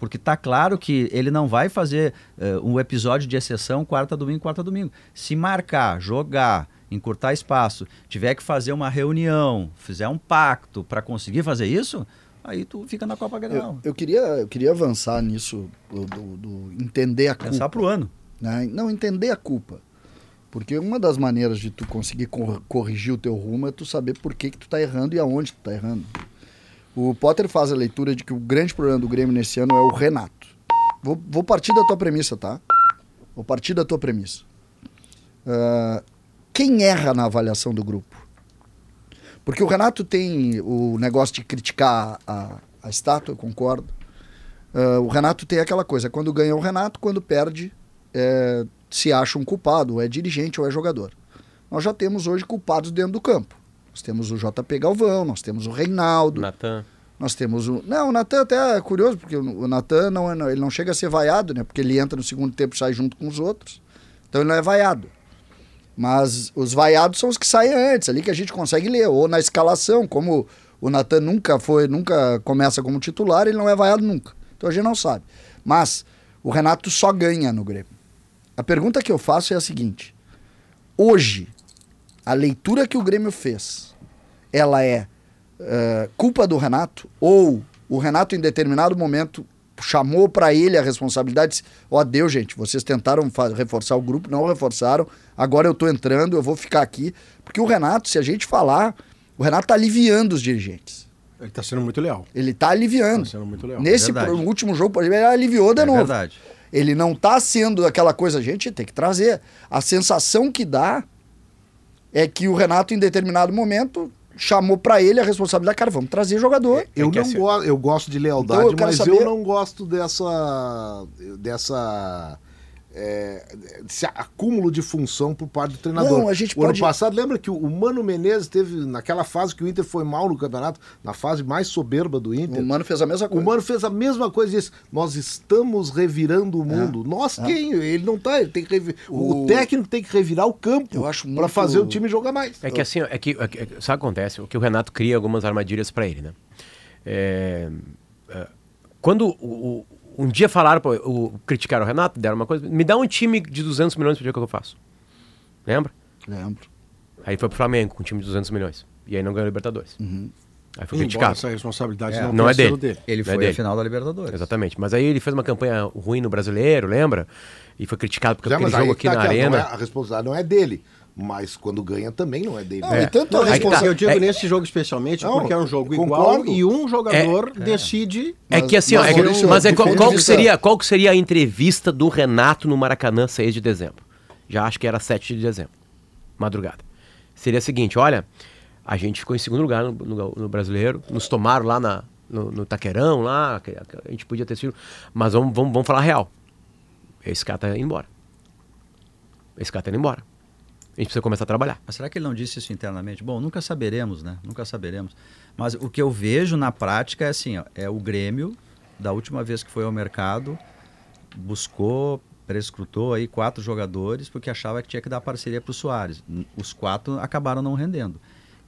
Porque tá claro que ele não vai fazer eh, um episódio de exceção quarta domingo, quarta domingo. Se marcar, jogar, encurtar espaço, tiver que fazer uma reunião, fizer um pacto para conseguir fazer isso, aí tu fica na Copa Grenal. Eu, eu queria, eu queria avançar nisso, do, do- do entender a culpa. Pensar pro ano. né? Não, entender a culpa. Porque uma das maneiras de tu conseguir cor- corrigir o teu rumo é tu saber por que, que tu tá errando e aonde tu tá errando. O Potter faz a leitura de que o grande problema do Grêmio nesse ano é o Renato. Vou, vou partir da tua premissa, tá? Vou partir da tua premissa. Ah, quem erra na avaliação do grupo? Porque o Renato tem o negócio de criticar a, a estátua, eu concordo. Ah, o Renato tem aquela coisa, quando ganha o Renato, quando perde, é, se acha um culpado, ou é dirigente ou é jogador. Nós já temos hoje culpados dentro do campo. Nós temos o JP Galvão, nós temos o Reinaldo, Natan. nós temos o. Não, o Natan até é curioso, porque o Natan não, é- não- ele não chega a ser vaiado, né? Porque ele entra no segundo tempo e sai junto com os outros. Então ele não é vaiado. Mas os vaiados são os que saem antes, ali que a gente consegue ler. Ou na escalação, como o Natan nunca foi, nunca começa como titular, ele não é vaiado nunca. Então a gente não sabe. Mas o Renato só ganha no Grêmio. A pergunta que eu faço é a seguinte: hoje, a leitura que o Grêmio fez, ela é eh, culpa do Renato ou o Renato em determinado momento chamou para ele a responsabilidade, disse, ó Deus, gente, vocês tentaram reforçar o grupo, não reforçaram, agora eu tô entrando, eu vou ficar aqui, porque o Renato, se a gente falar, o Renato tá aliviando os dirigentes. Ele está sendo muito leal. Ele tá aliviando. Está sendo muito leal. Nesse Verdade. pro- último jogo, por exemplo, ele aliviou de É novo. verdade. Ele não tá sendo aquela coisa, a gente tem que trazer. A sensação que dá é que o Renato, em determinado momento, chamou pra ele a responsabilidade. Cara, vamos trazer jogador. Eu que não assim- gosto, eu gosto de lealdade, Então, eu mas saber- eu não gosto dessa dessa é, desse acúmulo de função por parte do treinador. Não, a gente o ano pode- passado, lembra que o Mano Menezes teve naquela fase que o Inter foi mal no campeonato, na fase mais soberba do Inter. O Mano fez a mesma O coisa. Mano fez a mesma coisa e disse: Nós estamos revirando o mundo. Nós quem? Ele não tá, ele tem que revi- o... É. O- técnico tem que revirar o campo Eu acho para muito- fazer o time jogar mais. É que assim, é que, é que- sabe o que acontece? O que o Renato cria algumas armadilhas pra ele, né? É, é, quando o- o- um dia falaram, pô, o, criticaram o Renato, deram uma coisa, me dá um time de 200 milhões pra ver o que eu faço. Lembra? Lembro. Aí foi pro Flamengo com um time de 200 milhões. E aí não ganhou a Libertadores. Aí foi criticado. essa responsabilidade É. não, Não é sido dele. Ele Não é foi dele. à final da Libertadores. Exatamente. Mas aí ele fez uma campanha ruim no brasileiro, lembra? E foi criticado porque É, aquele jogo aqui tá na aqui, não arena. é- a responsabilidade não é dele. Mas quando ganha também não é dele. Não, É. e tanto Não, é tá. Eu digo É- nesse jogo especialmente Não, porque é um jogo igual concordo. e um jogador decide. É Mas- que assim, ó, mas, é que- Maurício, mas é qual, qual que seria, qual que seria a entrevista do Renato no Maracanã 6 de dezembro? Já acho que era 7 de dezembro, madrugada. Seria a seguinte, olha, a gente ficou em segundo lugar no, no- no brasileiro, nos tomaram lá na, no, no Taquerão, lá, que- que a gente podia ter sido, mas vamos, vamos, vamos falar real. Esse cara tá indo embora. Esse cara tá indo embora. Gente precisa começar a trabalhar. Mas será que ele não disse isso internamente? Bom, nunca saberemos, né? Nunca saberemos. Mas o que eu vejo na prática é assim, ó, é o Grêmio, da última vez que foi ao mercado, buscou, prescrutou aí quatro jogadores porque achava que tinha que dar parceria para o Soares. Os quatro acabaram não rendendo.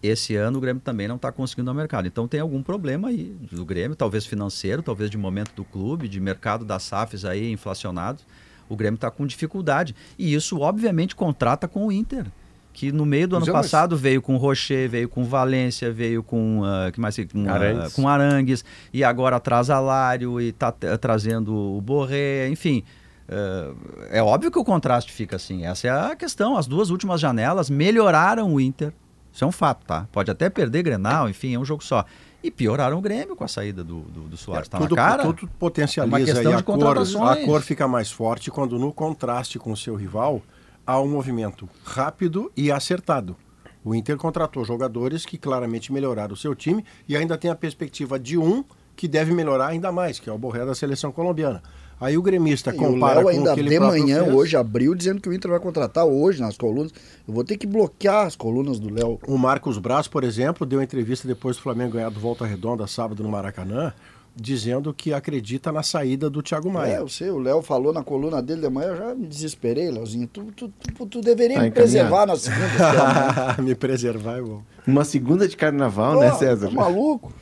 Esse ano o Grêmio também não está conseguindo ao mercado. Então tem algum problema aí do Grêmio, talvez financeiro, talvez de momento do clube, de mercado das SAFs aí inflacionados. O Grêmio está com dificuldade. E isso, obviamente, contrata com o Inter. Que no meio do ano é, mas- passado veio com o Rocher, veio com Valência, veio com, ah, que mais, com, ah, Arangues. com Arangues, e agora traz Alário e está trazendo o Borré, enfim. ah, é óbvio que o contraste fica assim. Essa é a questão. As duas últimas janelas melhoraram o Inter. Isso é um fato, tá? Pode até perder Grenal, enfim, é um jogo só. E pioraram o Grêmio com a saída do, do, do Soares. Tá tudo, na cara? tudo É potencializa questão e a cor, a cor fica mais forte quando no contraste com o seu rival há um movimento rápido e acertado. O Inter contratou jogadores que claramente melhoraram o seu time e ainda tem a perspectiva de um que deve melhorar ainda mais, que é o Borré da seleção colombiana. Aí o gremista E o compara Léo com ainda o que ele de manhã, fez. hoje, abriu, dizendo que o Inter vai contratar hoje nas colunas. Eu vou ter que bloquear as colunas do Léo. O Marcos Braz, por exemplo, deu entrevista depois do Flamengo ganhar do Volta Redonda sábado no Maracanã, dizendo que acredita na saída do Thiago Maia. É, eu sei, o Léo falou na coluna dele de manhã, eu já me desesperei, Léozinho. Tu, tu, tu, tu deveria Tá me preservar na segunda. cara. [laughs] Me preservar é bom. Uma segunda de carnaval, Pô, né, César? Tá maluco?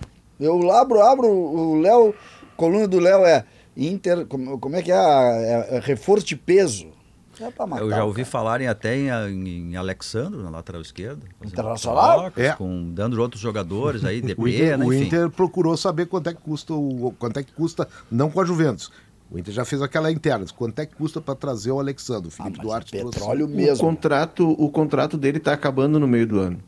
Eu abro, abro o Léo, coluna do Léo é Inter, como, como é que é? É, é reforço de peso. É pra matar. Eu já o ouvi cara. falarem até em, em Alexandro, na lateral esquerda. Internacional? trocas, É. Com, dando outros jogadores aí, [laughs] O DP, Inter, né, o. Inter procurou saber quanto é que custa o quanto é que custa não com a Juventus. O Inter já fez aquela interna, quanto é que custa para trazer o Alexandre, o Ah, Felipe mas Duarte é trouxe. petróleo O mesmo. contrato, o contrato dele tá acabando no meio do ano.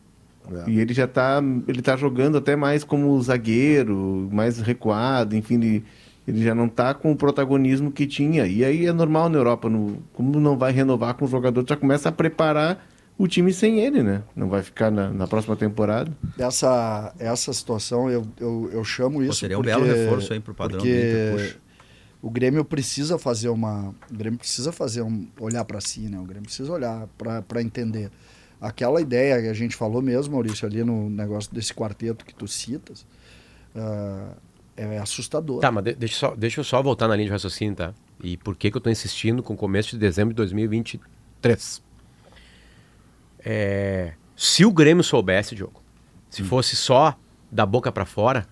É. E ele já tá, ele tá jogando até mais como zagueiro, mais recuado, enfim, ele, ele já não tá com o protagonismo que tinha. E aí é normal na Europa, no, como não vai renovar com o jogador, já começa a preparar o time sem ele, né? Não vai ficar na, na próxima temporada. Essa, essa situação, eu, eu, eu chamo isso. seria um porque, belo reforço aí pro padrão do porque Inter, puxa. O Grêmio precisa fazer uma. O Grêmio precisa fazer um. olhar para si, né? O Grêmio precisa olhar para entender. Aquela ideia que a gente falou mesmo, Maurício, ali no negócio desse quarteto que tu citas, ah, é assustador. Tá, mas de- deixa, só, deixa eu só voltar na linha de raciocínio, tá? E por que, que eu tô insistindo com o começo de dezembro de 2023? É, se o Grêmio soubesse, Diogo, se fosse só da boca pra fora,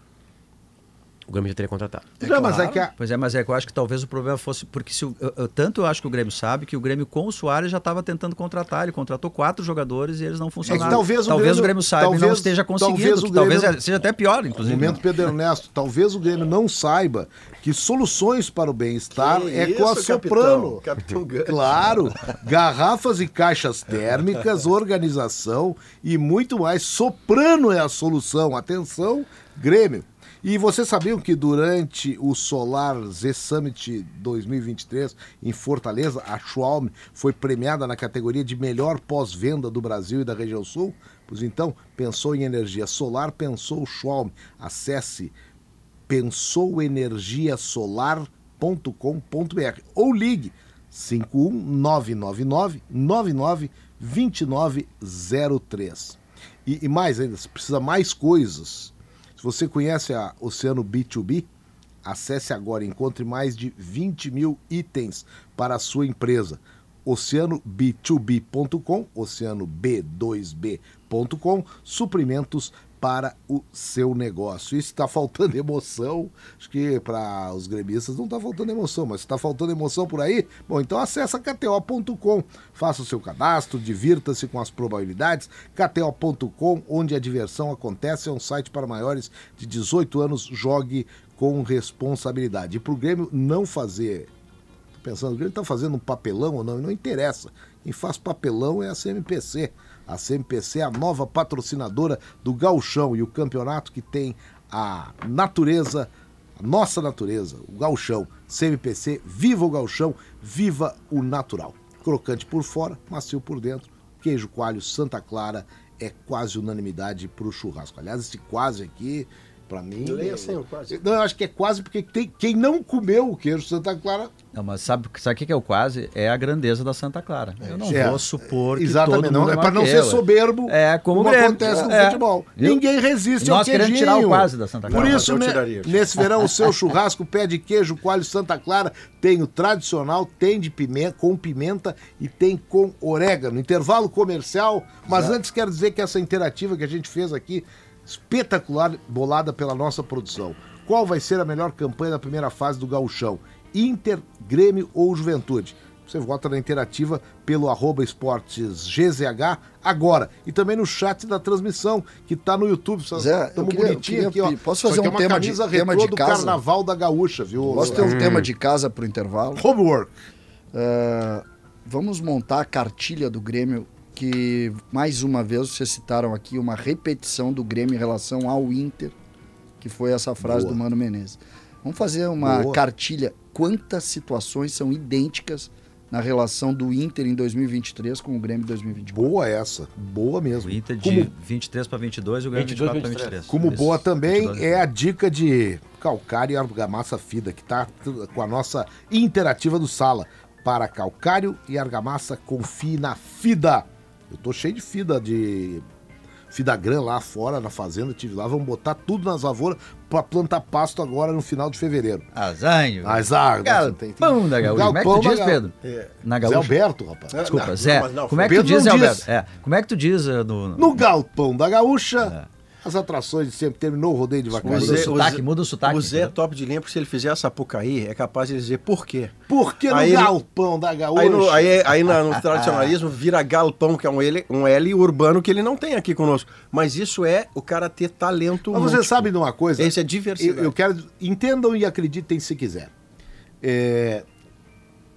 o Grêmio já teria contratado. Não, mas é que a- Pois é, mas é que eu acho que talvez o problema fosse. Porque se o- eu, eu- tanto eu acho que o Grêmio sabe que o Grêmio com o Soares já estava tentando contratar. Ele contratou quatro jogadores e eles não funcionaram. talvez o Grêmio- Grêmio saiba e não talvez- esteja conseguindo. talvez o que talvez Grêmio- seja até pior, inclusive. né? Momento Pedro Ernesto, talvez o Grêmio não saiba que soluções para o bem-estar Que é com a isso, Soprano. capitão? Capitão. Claro, garrafas e caixas térmicas, organização e muito mais. Soprano é a solução. Atenção, Grêmio. E vocês sabiam que durante o Solar Z Summit 2023 em Fortaleza, a Schwalm foi premiada na categoria de melhor pós-venda do Brasil e da região sul? Pois então, pensou em energia solar, pensou Schwalm. Acesse pensouenergiasolar.com.br ou ligue 51999 99 2903. E, e mais ainda, se precisa mais coisas. Se você conhece a Oceano B2B, acesse agora e encontre mais de 20 mil itens para a sua empresa. oceanob2b.com, oceanob2b.com, suprimentos para o seu negócio. Isso está faltando [laughs] emoção, acho que para os gremistas não está faltando emoção, mas está faltando emoção por aí, bom, então acessa kto.com, faça o seu cadastro, divirta-se com as probabilidades, kto.com, onde a diversão acontece, é um site para maiores de 18 anos, jogue com responsabilidade. E para o Grêmio não fazer Tô pensando, o Grêmio está fazendo um papelão ou não, não interessa. Quem faz papelão é a CMPC. A CMPC é a nova patrocinadora do Gauchão e o campeonato que tem a natureza, a nossa natureza, o Gauchão. CMPC, viva o Gauchão, viva o natural. Crocante por fora, macio por dentro. Queijo coalho Santa Clara é quase unanimidade para o churrasco. Aliás, esse quase aqui, para mim. Leia é- sem o quase. Não, eu acho que é quase porque tem, quem não comeu o queijo Santa Clara Não, mas sabe sabe o que que é o quase? É a grandeza da Santa Clara. Eu não É, vou supor que Exatamente, todo não, mundo é para não ser soberbo, É como, como acontece no É. futebol. Viu? Ninguém resiste nós ao queijinho. querendo tirar o quase da Santa Clara. Por isso, né, tiraria. nesse verão, o seu churrasco pé de queijo coalho Santa Clara tem o tradicional, tem de pimenta, com pimenta e tem com orégano. Intervalo comercial, mas antes quero dizer que essa interativa que a gente fez aqui, espetacular, bolada pela nossa produção. Qual vai ser a melhor campanha da primeira fase do gauchão? Inter, Grêmio ou Juventude? Você vota na interativa pelo arroba esportes GZH agora. E também no chat da transmissão, que tá no YouTube. Zé, Estamos bonitinho queria aqui, ó. posso fazer é um uma tema de- camisa tema de do casa? Carnaval da Gaúcha, viu? Posso ter um tema de casa para o intervalo? Homework. É, vamos montar a cartilha do Grêmio, que mais uma vez vocês citaram aqui uma repetição do Grêmio em relação ao Inter, que foi essa frase Boa. do Mano Menezes. Vamos fazer uma Boa. cartilha. Quantas situações são idênticas na relação do Inter em 2023 com o Grêmio em 2024? Boa essa. Boa mesmo. O Inter de Como 23 para 22 e o Grêmio 22, 24 para 23. 23. Como Isso, boa também 22. é a dica de calcário e argamassa fida, que está com a nossa interativa do Sala. Para calcário e argamassa, confie na fida. Eu tô cheio de fida de Fidagram lá fora na fazenda, tive lá, vamos botar tudo nas lavouras para plantar pasto agora no final de fevereiro. Azanho. Mas ah, Galpão da Gaúcha. Como é que tu diz, Pedro? É. Na Zé Gaúcha. Alberto, rapaz. Desculpa, Não, Zé. como é que tu diz, Zé diz. Alberto? É. Como é que tu diz eh, no, no- No Galpão da Gaúcha, as atrações de sempre terminou o rodeio de Muda vacaria. o sotaque, muda o sotaque, O Zé é top de linha, porque se ele fizer a Sapucaí, é capaz de dizer por quê. Por que no Aí Galpão da Gaúcha? Aí, no, aí, aí na- no tradicionalismo vira galpão, que é um L, um L urbano que ele não tem aqui conosco. Mas isso é o cara ter talento Mas você múltiplo. sabe de uma coisa? Esse é Eu, diversidade. eu quero. Entendam e acreditem se quiser. É,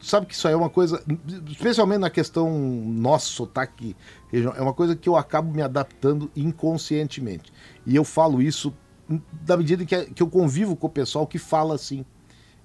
sabe que isso aí é uma coisa, especialmente na questão nosso sotaque é uma coisa que eu acabo me adaptando inconscientemente. E eu falo isso da medida que, que eu convivo com o pessoal que fala assim.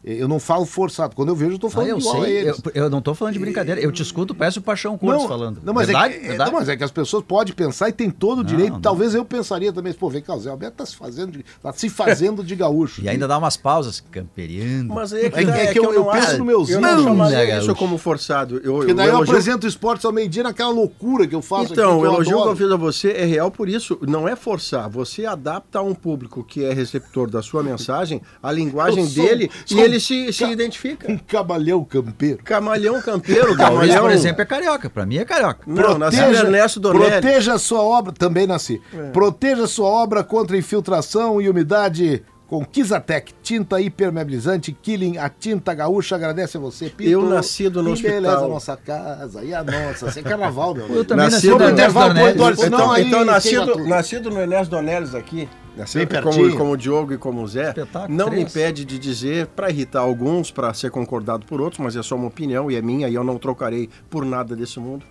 Eu não falo forçado. Quando eu vejo, eu tô Ah, falando eu igual sei, eu, eles. eu não tô falando de brincadeira. Eu te escuto, parece o Paixão Cortes falando. Não, mas, verdade? é, que, é, verdade? não, mas é que as pessoas podem pensar e tem todo o Não, direito. não. Talvez eu pensaria também, pô, vem cá, o Zé Alberto tá se fazendo de, tá se fazendo de gaúcho. [laughs] E ainda dá umas pausas, camperiano. Mas aí é que, É que- tá, é que eu- eu não penso acho- no meu Eu não zinho, chamaria isso como forçado. Eu, Porque eu daí eu elogio- apresento o esportes ao meio-dia naquela loucura que eu faço Então, aqui, o que eu elogio que eu fiz a você é real por isso. Não é forçar. Você adapta a um público que é receptor da sua mensagem a linguagem Eu dele e ele se, se ca- identifica. Um camalhão campeiro. Camalhão campeiro, camalhão. por exemplo, é carioca. Pra mim é carioca. Não, nasceu Ernesto Donelli. proteja a sua obra, também nasci. Proteja a sua obra contra infiltração e umidade com Kizatec, tinta hipermeabilizante, Killing, a tinta gaúcha agradece a você, Pito. Eu nascido no Que beleza hospital. a nossa casa, e a nossa, isso é carnaval, meu [laughs] Eu também nasci Nascido no Ernesto Então, então nascido, tudo. nascido no Ernesto Donelis aqui, nascido Bem como, pertinho. como o Diogo e como o Zé, Espetáculo, não me três. impede de dizer, para irritar alguns, para ser concordado por outros, mas é só uma opinião e é minha e eu não trocarei por nada desse mundo.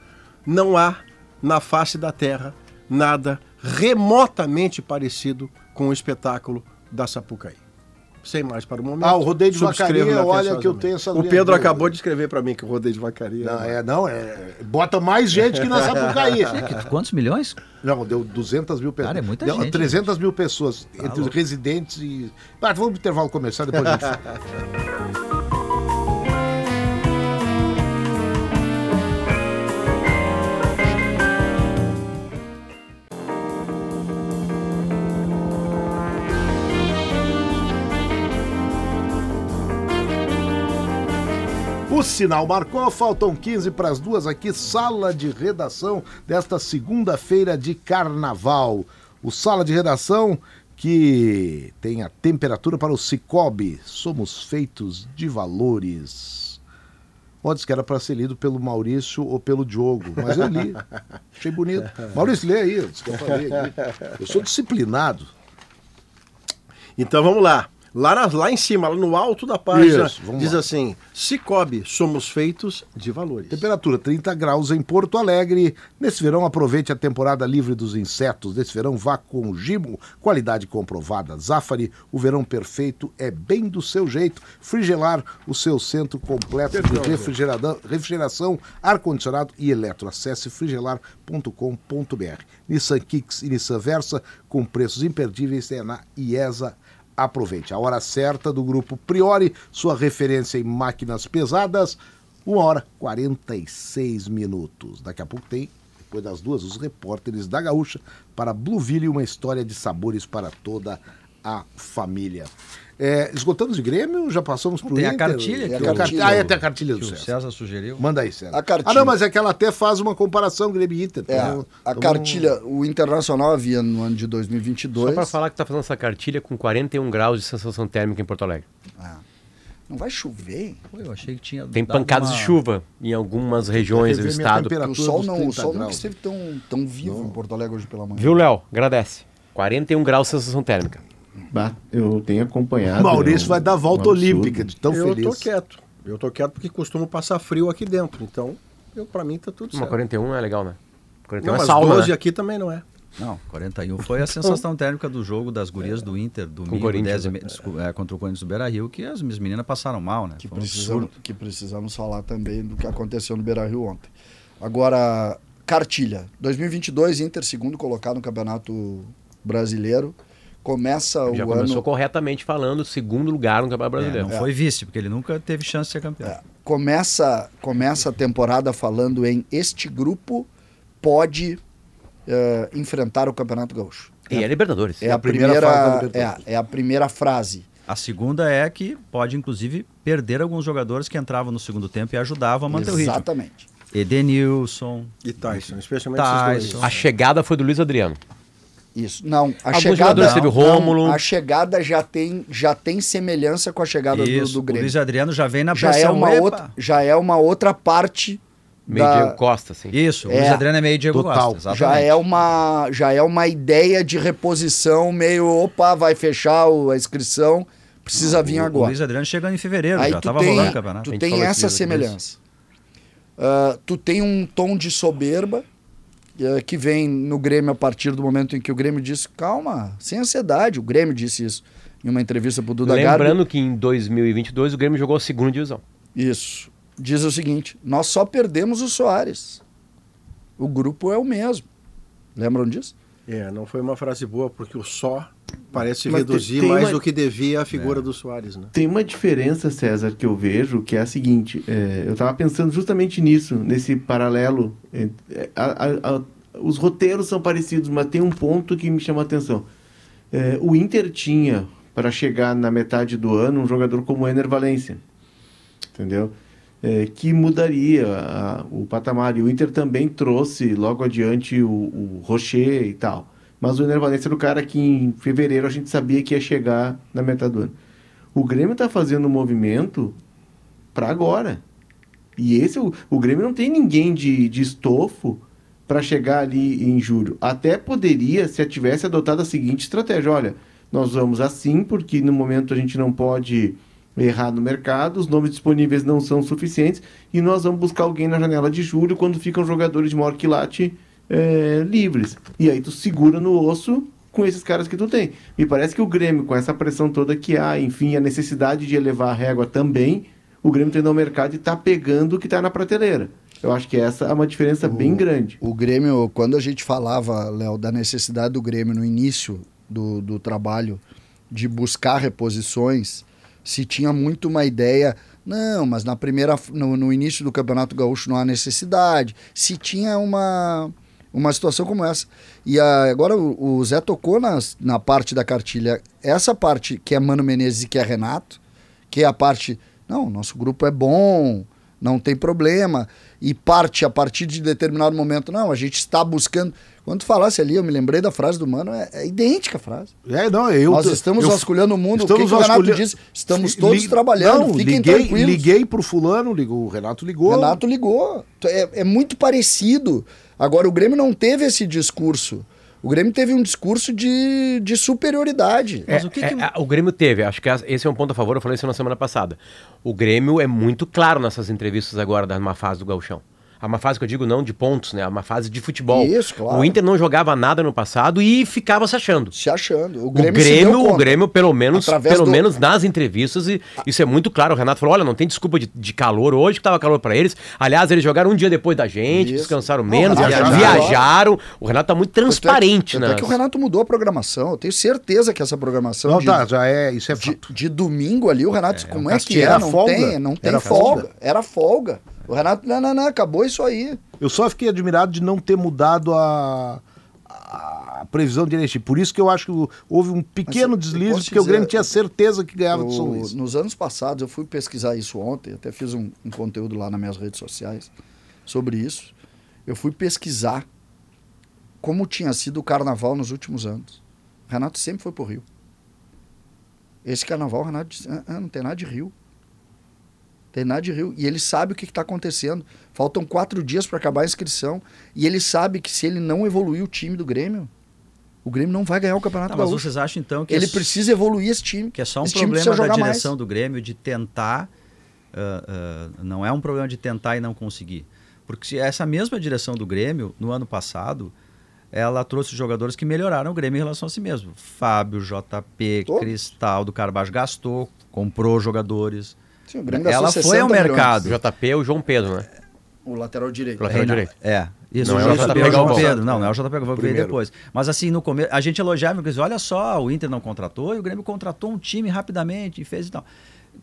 Não há na face da Terra nada remotamente parecido com o espetáculo da Sapucaí. Sem mais para o momento. Ah, o rodeio de subscrevo vacaria, olha que eu tenho essa O Pedro acabou de escrever para mim que o rodeio de vacaria. Não, é, não, é. Bota mais gente que na Sapucaí. Quantos milhões? Não, deu 200 mil pessoas. Cara, é muita deu gente, 300 mil pessoas entre os residentes e. Ah, vamos pro intervalo comercial, depois a gente fala. [laughs] O sinal marcou, faltam 15 para as duas aqui, sala de redação desta segunda-feira de carnaval. O sala de redação que tem a temperatura para o Cicobi. Somos feitos de valores. Pode que era para ser lido pelo Maurício ou pelo Diogo, mas eu li. [laughs] Achei bonito. Maurício, lê aí, eu. Eu sou disciplinado. Então vamos lá. Lá, na- lá em cima, lá no alto da página, Isso, diz lá. assim: Cicobi, somos feitos de valores. Temperatura 30 graus em Porto Alegre. Nesse verão, aproveite a temporada livre dos insetos. Nesse verão, vá com o Gimo, qualidade comprovada. Zafari, o verão perfeito é bem do seu jeito. Frigelar, o seu centro completo de refrigeração, ar-condicionado e eletro. Acesse frigelar.com.br. Nissan Kicks e Nissan Versa, com preços imperdíveis, é na IESA Aproveite. A hora certa do grupo Priori, sua referência em máquinas pesadas, 1 hora 46 minutos. Daqui a pouco tem, depois das duas, os repórteres da Gaúcha para Blueville, uma história de sabores para toda a família. É, esgotamos de Grêmio, já passamos por Tem a Inter? cartilha Tem que a o- cartilha. Ah, é, tem a cartilha do Que o César. César sugeriu. Manda aí, César. A cartilha. Ah, não, mas é que ela até faz uma comparação Grêmio e Inter. É, Então, a então, cartilha, o Internacional havia no ano de 2022. Só para falar que tá fazendo essa cartilha com 41 graus de sensação térmica em Porto Alegre. Não vai chover? Pô, eu achei que tinha. Tem pancadas uma- de chuva em algumas regiões do estado. O sol não, o 30 sol nunca graus. esteve tão, tão vivo em Porto Alegre hoje pela manhã. Viu, Léo? Agradece. 41 graus de sensação térmica. Eu tenho acompanhado. O Maurício é um- vai dar a volta um olímpica de tão eu feliz. tô quieto. Eu tô quieto porque costumo passar frio aqui dentro. Então, eu, pra mim tá tudo Uma certo. 41 é legal, né? 41 Não, é mas sauna, 12 né? aqui também não é. Não, 41 foi a sensação térmica do jogo das gurias do Inter, domingo, Corinthians, 10 e meia, desculpa, é, contra o Corinthians do Beira Rio, que as minhas meninas passaram mal, né? Que Foi um precisamos, que precisamos falar também do que aconteceu no Beira Rio ontem. Agora, cartilha. 2022, Inter segundo colocado no Campeonato Brasileiro. Começa Já o começou ano. corretamente falando segundo lugar no Campeonato É, Brasileiro. não foi vice, porque ele nunca teve chance de ser campeão. É, começa, começa a temporada falando em este grupo pode eh, enfrentar o Campeonato Gaúcho. E é Libertadores. É a, a primeira primeira, é, é a primeira frase. A segunda é que pode, inclusive, perder alguns jogadores que entravam no segundo tempo e ajudavam a manter o ritmo. Exatamente. Edenilson, E Tyson, especialmente Tyson. esses dois. A chegada foi do Luiz Adriano. Isso. Não, a Alguns chegada jogadores teve o Rômulo. não, a chegada já tem já tem semelhança com a chegada do, isso, do o Grêmio. Luiz Adriano já vem na já pressão. é uma Epa! outra já é uma outra parte Meio da- Diego Costa, assim. Isso, o É, Luiz Adriano é meio Diego total. Costa, exatamente. já é uma já é uma ideia de reposição meio opa vai fechar o- a inscrição Precisa vir O- O agora. Luiz Adriano chegando em fevereiro, Aí já tu tava tem, rolando o campeonato. tu tem essa semelhança. Ah, tu tem um tom de soberba que vem no Grêmio a partir do momento em que o Grêmio disse, calma, sem ansiedade. O Grêmio disse isso em uma entrevista pro Duda Garbi. Lembrando que em 2022 o Grêmio jogou a segunda divisão. Isso. Diz o seguinte: nós só perdemos o Soares. O grupo é o mesmo. Lembram disso? É, não foi uma frase boa, porque o só parece Mas reduzir tem mais uma- do que devia a figura do Soares, né? Tem uma diferença, César, que eu vejo, que é a seguinte: é, eu estava pensando justamente nisso, nesse paralelo. é, é, a- a- a- os roteiros são parecidos, mas tem um ponto que me chama a atenção. É, o Inter tinha, para chegar na metade do ano, um jogador como o Ener Valência, entendeu? É, que mudaria a- o patamar. E o Inter também trouxe logo adiante o, o Rocher e tal. Mas o Ener Valencia era o cara que em fevereiro a gente sabia que ia chegar na metade do ano. O Grêmio está fazendo um movimento para agora. E esse, o, o Grêmio não tem ninguém de, de estofo para chegar ali em julho. Até poderia, se tivesse adotado a seguinte estratégia: olha, nós vamos assim, porque no momento a gente não pode errar no mercado, os nomes disponíveis não são suficientes, e nós vamos buscar alguém na janela de julho quando ficam jogadores de maior quilate eh, livres. E aí tu segura no osso com esses caras que tu tem. Me parece que o Grêmio, com essa pressão toda que há, enfim, a necessidade de elevar a régua também, o Grêmio tem no mercado e tá pegando o que tá na prateleira. Eu acho que essa é uma diferença bem grande. O Grêmio, quando a gente falava, Léo, da necessidade do Grêmio no início do, do trabalho de buscar reposições, se tinha muito uma ideia, não, mas na primeira, no, no início do Campeonato Gaúcho não há necessidade. Se tinha uma, uma situação como essa. E a- agora o, o Zé tocou nas, na parte da cartilha. Essa parte que é Mano Menezes e que é Renato, que é a parte, não, nosso grupo é bom, não tem problema. E parte a partir de determinado momento, não, a gente está buscando. Quando tu falasse ali, eu me lembrei da frase do Mano, é, é idêntica a frase. É, não, eu, Nós estamos eu- vasculhando o mundo. O que, estamos que o Renato vasculha- disse? Estamos Li- todos trabalhando, Não, fiquem liguei, tranquilos. Liguei pro fulano, ligou, o Renato ligou. Renato ligou. É, é muito parecido. Agora, o Grêmio não teve esse discurso. O Grêmio teve um discurso de, de superioridade. Mas o que É, que- é, o Grêmio teve, acho que esse é um ponto a favor, eu falei isso na semana passada. O Grêmio é muito claro nessas entrevistas agora da uma fase do Gauchão. Uma fase que eu digo não de pontos, né? Uma fase de futebol. Isso, claro. O Inter não jogava nada no passado e ficava se achando. Se achando. O O Grêmio, Grêmio, se deu o. Grêmio, pelo menos, Através pelo do- menos nas entrevistas, e isso é muito claro. O Renato falou: olha, não tem desculpa de, de calor hoje, que tava calor pra eles. Aliás, eles jogaram um dia depois da gente, Isso. descansaram Não, menos, viajaram. viajaram. O Renato tá muito é transparente, né? é que o Renato mudou a programação. Eu tenho certeza que essa programação Não, de, tá, já é, isso é de, de domingo ali, o Renato, É, como um é que é? Era Não folga? tem, não tem Era folga. folga? Era folga. O Renato, não, não, não, acabou isso aí. Eu só fiquei admirado de não ter mudado a, a previsão de Erechim. Por isso que eu acho que houve um pequeno Mas deslize, porque o Grêmio dizer, tinha certeza que ganhava do São O- Luís. nos anos passados, eu fui pesquisar isso ontem, até fiz um, um conteúdo lá nas minhas redes sociais sobre isso. Eu fui pesquisar como tinha sido o carnaval nos últimos anos. O Renato sempre foi pro Rio. Esse carnaval, o Renato disse: "Ah, ah, não tem nada de Rio. De Rio. E ele sabe o que está acontecendo. Faltam quatro dias para acabar a inscrição. E ele sabe que se ele não evoluir o time do Grêmio, o Grêmio não vai ganhar o Campeonato Tá, mas Gaúcho. vocês acham então que Ele é, precisa evoluir esse time. que é só um esse problema da direção mais. do Grêmio de tentar. ah, ah, não é um problema de tentar e não conseguir. Porque se essa mesma direção do Grêmio, no ano passado, ela trouxe jogadores que melhoraram o Grêmio em relação a si mesmo. Fábio, JP, Todos. Cristal do Carbajo gastou, comprou jogadores. Sim, o Grêmio gastou Ela foi 60 ao milhões. mercado. O JP é o João Pedro, né? O lateral direito. O lateral Reina- direito. É. Isso, Não o é o JP é o João. Pedro. Não, não é o JP que vai ver depois. Mas assim, no começo, a gente elogiava, porque olha só, o Inter não contratou e o Grêmio contratou um time rapidamente e fez e tal.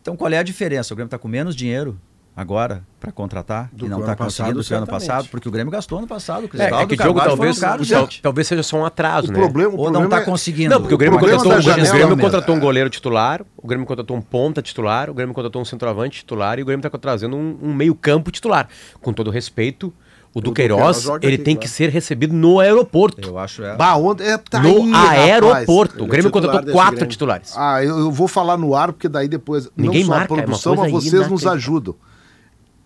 Então qual é a diferença? O Grêmio está com menos dinheiro agora para contratar Do e não o está conseguindo do o ano passado, porque o Grêmio gastou ano passado. O É, Cristaldo, é que o o jogo talvez, tal- gente. talvez seja só um atraso, O né? problema, o Ou não problema está é- conseguindo. Não, porque o Grêmio contratou, o janela Grêmio mesmo. contratou um goleiro titular, o Grêmio contratou um ponta titular, o Grêmio contratou um centroavante titular e o Grêmio está trazendo um, um meio-campo titular. Com todo respeito, o Duqueiroz ele aqui, tem claro. que ser recebido no aeroporto. Eu acho é. Bah, ontem, é, tá no aí, rapaz. aeroporto. Ele O é Grêmio contratou quatro Grêmio. titulares. Ah, eu, eu vou falar no ar, porque daí depois Ninguém não só marca, é a produção, mas coisa vocês nos ajudam.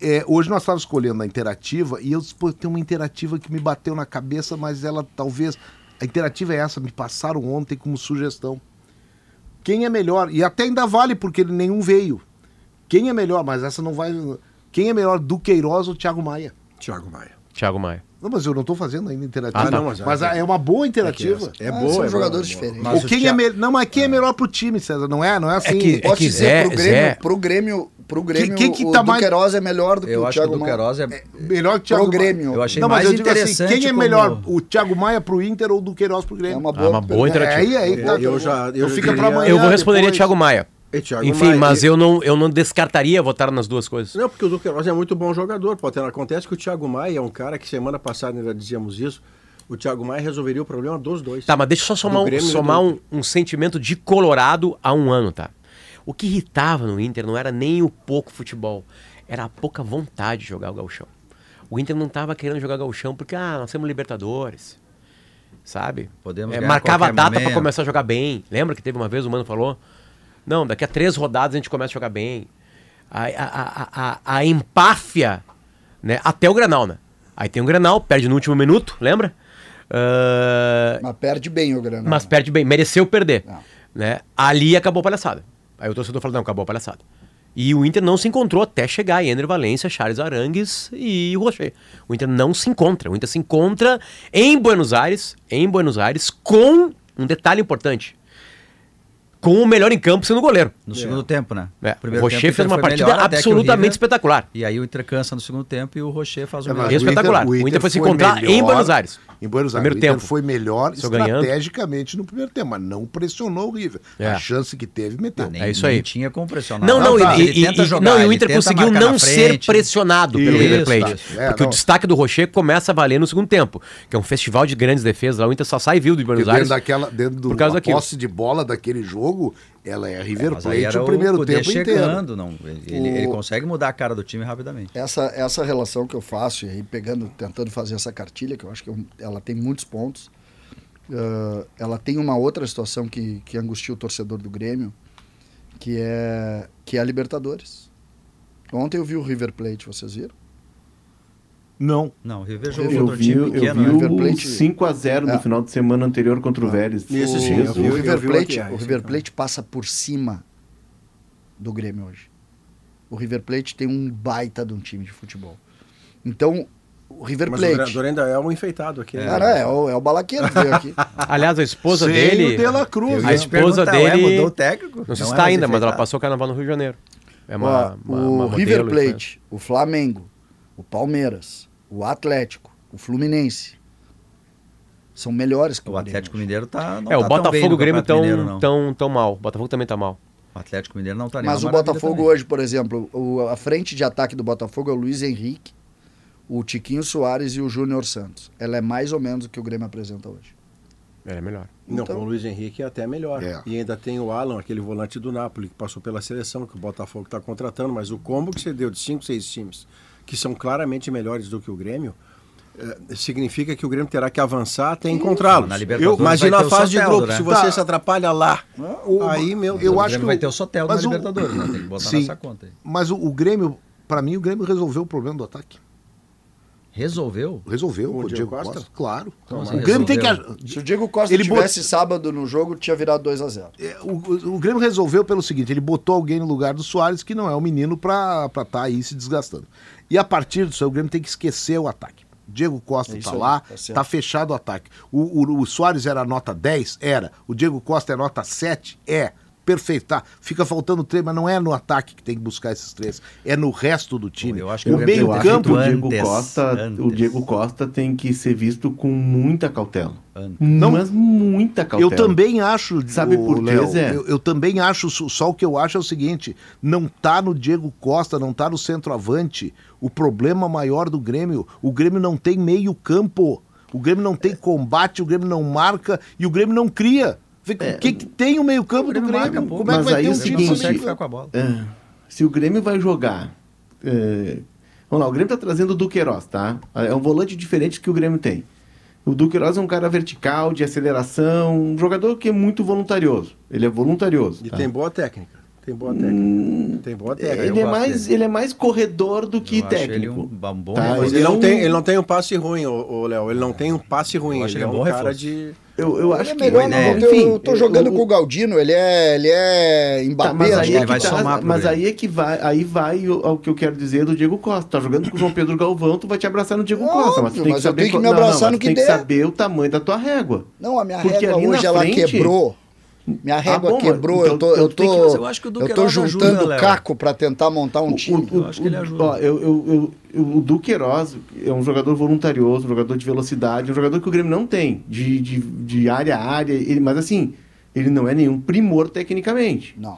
É, hoje nós estávamos escolhendo a interativa e eu disse, pô, tem uma interativa que me bateu na cabeça, mas ela talvez. A interativa é essa, me passaram ontem como sugestão. Quem é melhor? E até ainda vale, porque ele nenhum veio. Quem é melhor? Mas essa não vai. Quem é melhor, do Queiroz ou Thiago Maia? Thiago Maia. Thiago Maia. Não, mas eu não tô fazendo ainda interativa. Ah, tá. não, mas, é uma boa interativa. É Ah, boa. são é jogadores boa, é diferentes. Mas o quem é Thiago- melhor. Não, mas quem é melhor pro time, César? Não é, não é assim. que- Posso que dizer, Zé- pro Grêmio, Zé- pro Grêmio, pro Grêmio quem que o tá mais- Duqueiroz é melhor do que Eu o acho que o Thiago Maia. Duqueiroz é. melhor que o Thiago Pro Grêmio. Eu achei Não, mas mais eu digo assim, interessante. quem é como- melhor? O Thiago Maia pro Inter ou o Duqueiroz pro Grêmio? É uma Ah, boa, uma boa pergunta. É, interativa. aí, aí tá. Eu já- eu já fica pra amanhã. Eu vou responder depois. Thiago Maia. E Thiago Enfim, Maia, mas e- eu não, eu não descartaria votar nas duas coisas. Não, porque o Duqueiroz é muito bom jogador, Potter. Acontece que o Thiago Maia é um cara que semana passada ainda dizíamos isso. O Thiago Maia resolveria o problema dos dois. Tá, mas deixa eu só somar, um, somar um, um sentimento de Colorado há um ano, tá? O que irritava no Inter não era nem o pouco futebol, era a pouca vontade de jogar o gauchão. O Inter não tava querendo jogar gauchão porque, ah, nós temos Libertadores, sabe? Podemos É, a marcava a data pra momento. começar a jogar bem. Lembra que teve uma vez o Mano falou? Não, daqui a três rodadas a gente começa a jogar bem. A, a, a, a, empáfia, né? Até o Granal, né? Aí tem o Granal, perde no último minuto, lembra? Ah, Mas perde bem o Granal. mas perde bem, mereceu perder. Não. Né? Ali acabou a palhaçada. Aí o torcedor falou, não, acabou a palhaçada. E o Inter não se encontrou até chegar Ender Valência, Charles Arangues e o Rocher. O Inter não se encontra. O Inter se encontra em Buenos Aires, em Buenos Aires, com um detalhe importante. Com o melhor em campo sendo o goleiro. No segundo tempo, né? É, o Primeiro Rocher tempo, o fez Inter uma foi partida melhor, absolutamente River- espetacular. E aí o Inter cansa no segundo tempo e o Rocher faz o É, mas melhor. o Inter- espetacular. O Inter foi se encontrar em Buenos Aires. Em Buenos Aires. Primeiro o Inter tempo. foi melhor ganhando. estrategicamente no primeiro tempo, mas não pressionou o River. É. A chance que teve, meteu. Nem, É isso nem aí. tinha como pressionar. Não, não, tá, e, ele e- tenta e- jogar, não, e o Inter conseguiu não ser pressionado pelo Isso, River Plate. isso. É, porque não. o destaque do Rocher começa a valer no segundo tempo, que é um festival de grandes defesas. Lá o Inter só sai vivo de Buenos Aires. dentro daquela, dentro do por causa daquilo. posse de bola daquele jogo, ela é River Mas aí Plate era o primeiro Cudê tempo inteiro. chegando, não. Ele, O- ele consegue mudar a cara do time rapidamente. Essa, essa relação que eu faço, e aí pegando, tentando fazer essa cartilha, que eu acho que é um- ela tem muitos pontos, ah, ela tem uma outra situação que, que angustia o torcedor do Grêmio, que é, que é a Libertadores. Ontem eu vi o River Plate, vocês viram? Não. Não, o River jogou Eu contra um vi, time eu pequeno, vi né? River o Plate- 5x0 no É. final de semana anterior contra o Vélez. Isso, O- sim, eu vi, o eu River vi o Plate, o River então. Plate passa por cima do Grêmio hoje. O River Plate tem um baita de um time de futebol. Então, o River Mas o Plate. treinador ainda é um enfeitado aqui. né? Cara, é, o, é o balaqueiro que veio aqui. [laughs] Aliás, a esposa Sem dele. o De La Cruz, Eu né? A esposa dele- mudou o técnico? Não se é está mais ainda, mas ela passou o carnaval no Rio de Janeiro. É uma, uma- o uma River modelo, isso, Plate, o Flamengo, o Palmeiras, o Atlético, o Fluminense são melhores que o, O Atlético Mineiro tá. não É, o tá tão bem Botafogo e o Grêmio estão Mineiro, não. tão, tão mal. O Botafogo também tá mal. O Atlético Mineiro não tá nem Mas o Botafogo também. hoje, por exemplo, o- a frente de ataque do Botafogo é o Luiz Henrique, o Tiquinho Soares e o Júnior Santos. Ela é mais ou menos o que o Grêmio apresenta hoje. É melhor. Não, Então- com o Luiz Henrique é até melhor. É. E ainda tem o Alan, aquele volante do Napoli, que passou pela seleção, que o Botafogo está contratando, mas o combo que você deu de cinco, seis times, que são claramente melhores do que o Grêmio, eh, significa que o Grêmio terá que avançar até encontrá-los. Imagina vai a fase de grupo, né? se você Tá. se atrapalha lá, O- aí, meu eu. O acho Grêmio que vai ter o Sotel na o- Libertadores, né? Tem que botar Sim. nessa conta aí. Mas o, o Grêmio, pra mim, o Grêmio resolveu o problema do ataque. Resolveu? Resolveu o o Diego Diego Costa? Costa? Claro. Como o Grêmio tem que. resolveu? Se o Diego Costa Ele tivesse sábado no jogo, tinha virado 2 a 0 É, O, o- o Grêmio resolveu pelo seguinte: ele botou alguém no lugar do Soares, que não é o menino pra estar aí se desgastando. E a partir disso, aí, o Grêmio tem que esquecer o ataque. Diego Costa É tá aí, lá, tá certo. tá fechado o ataque. O, o, o Soares era nota 10? Era. O Diego Costa é nota 7? É. Perfeito, tá. Fica faltando três, mas não é no ataque que tem que buscar esses três. É no resto do time. Eu acho que o o Grêmio meio Eu acho campo. que o Diego antes, Costa, o antes. Diego Costa tem que ser visto com muita cautela. Antes. Não. mas muita cautela. Eu também acho. Sabe ô, por quê, Léo, Zé? Eu, eu também acho, só o que eu acho é o seguinte: não tá no Diego Costa, não tá no centroavante. O problema maior do Grêmio, o Grêmio não tem meio campo. O Grêmio não tem combate, o Grêmio não marca e o Grêmio não cria. O que, que tem o meio campo O do Grêmio marca. Como é que Mas vai aí ter um o time não seguinte, consegue ficar com a bola. É, se o Grêmio vai jogar. é, vamos lá, o Grêmio tá trazendo o Duqueiroz, tá? É um volante diferente que o Grêmio tem. O Duqueiroz é um cara vertical, de aceleração, um jogador que é muito voluntarioso. Ele é voluntarioso. E tá? tem boa técnica. Tem boa técnica. Tem boa técnica. ele, é mais, dele. ele é mais corredor do que Eu acho ele técnico. um bom Tá, ele ele é não, um- tem, ele não tem um passe ruim, ô, ô, Léo. Ele não tem um passe ruim. Ele é um bom cara reforço. de. Eu, eu acho é que. melhor, ideia. não, eu, Enfim, eu tô jogando eu- com o Galdino, ele é, ele é Tá, Mbappé, mas aí, é que vai tá, somar mas aí é que vai, aí vai o, ao que eu quero dizer do Diego Costa. Tá jogando com o João Pedro Galvão, tu vai te abraçar no Diego Óbvio, Costa, mas tu tem que saber que me abraçar mas no tu que tem que saber o tamanho da tua régua. Não, a minha Porque régua hoje ela frente- quebrou. Minha régua bom, mas quebrou, eu então- tô, então eu tem que- tô, mas eu acho que o eu tô Duqueiroz juntando ajuda, caco pra tentar montar um time. Eu acho que ele ajuda. Ó, eu, eu, eu, o Duqueiroz é um jogador voluntarioso, um jogador de velocidade, um jogador que o Grêmio não tem, de, de, de área a área, ele, mas assim, ele não é nenhum primor tecnicamente. Não.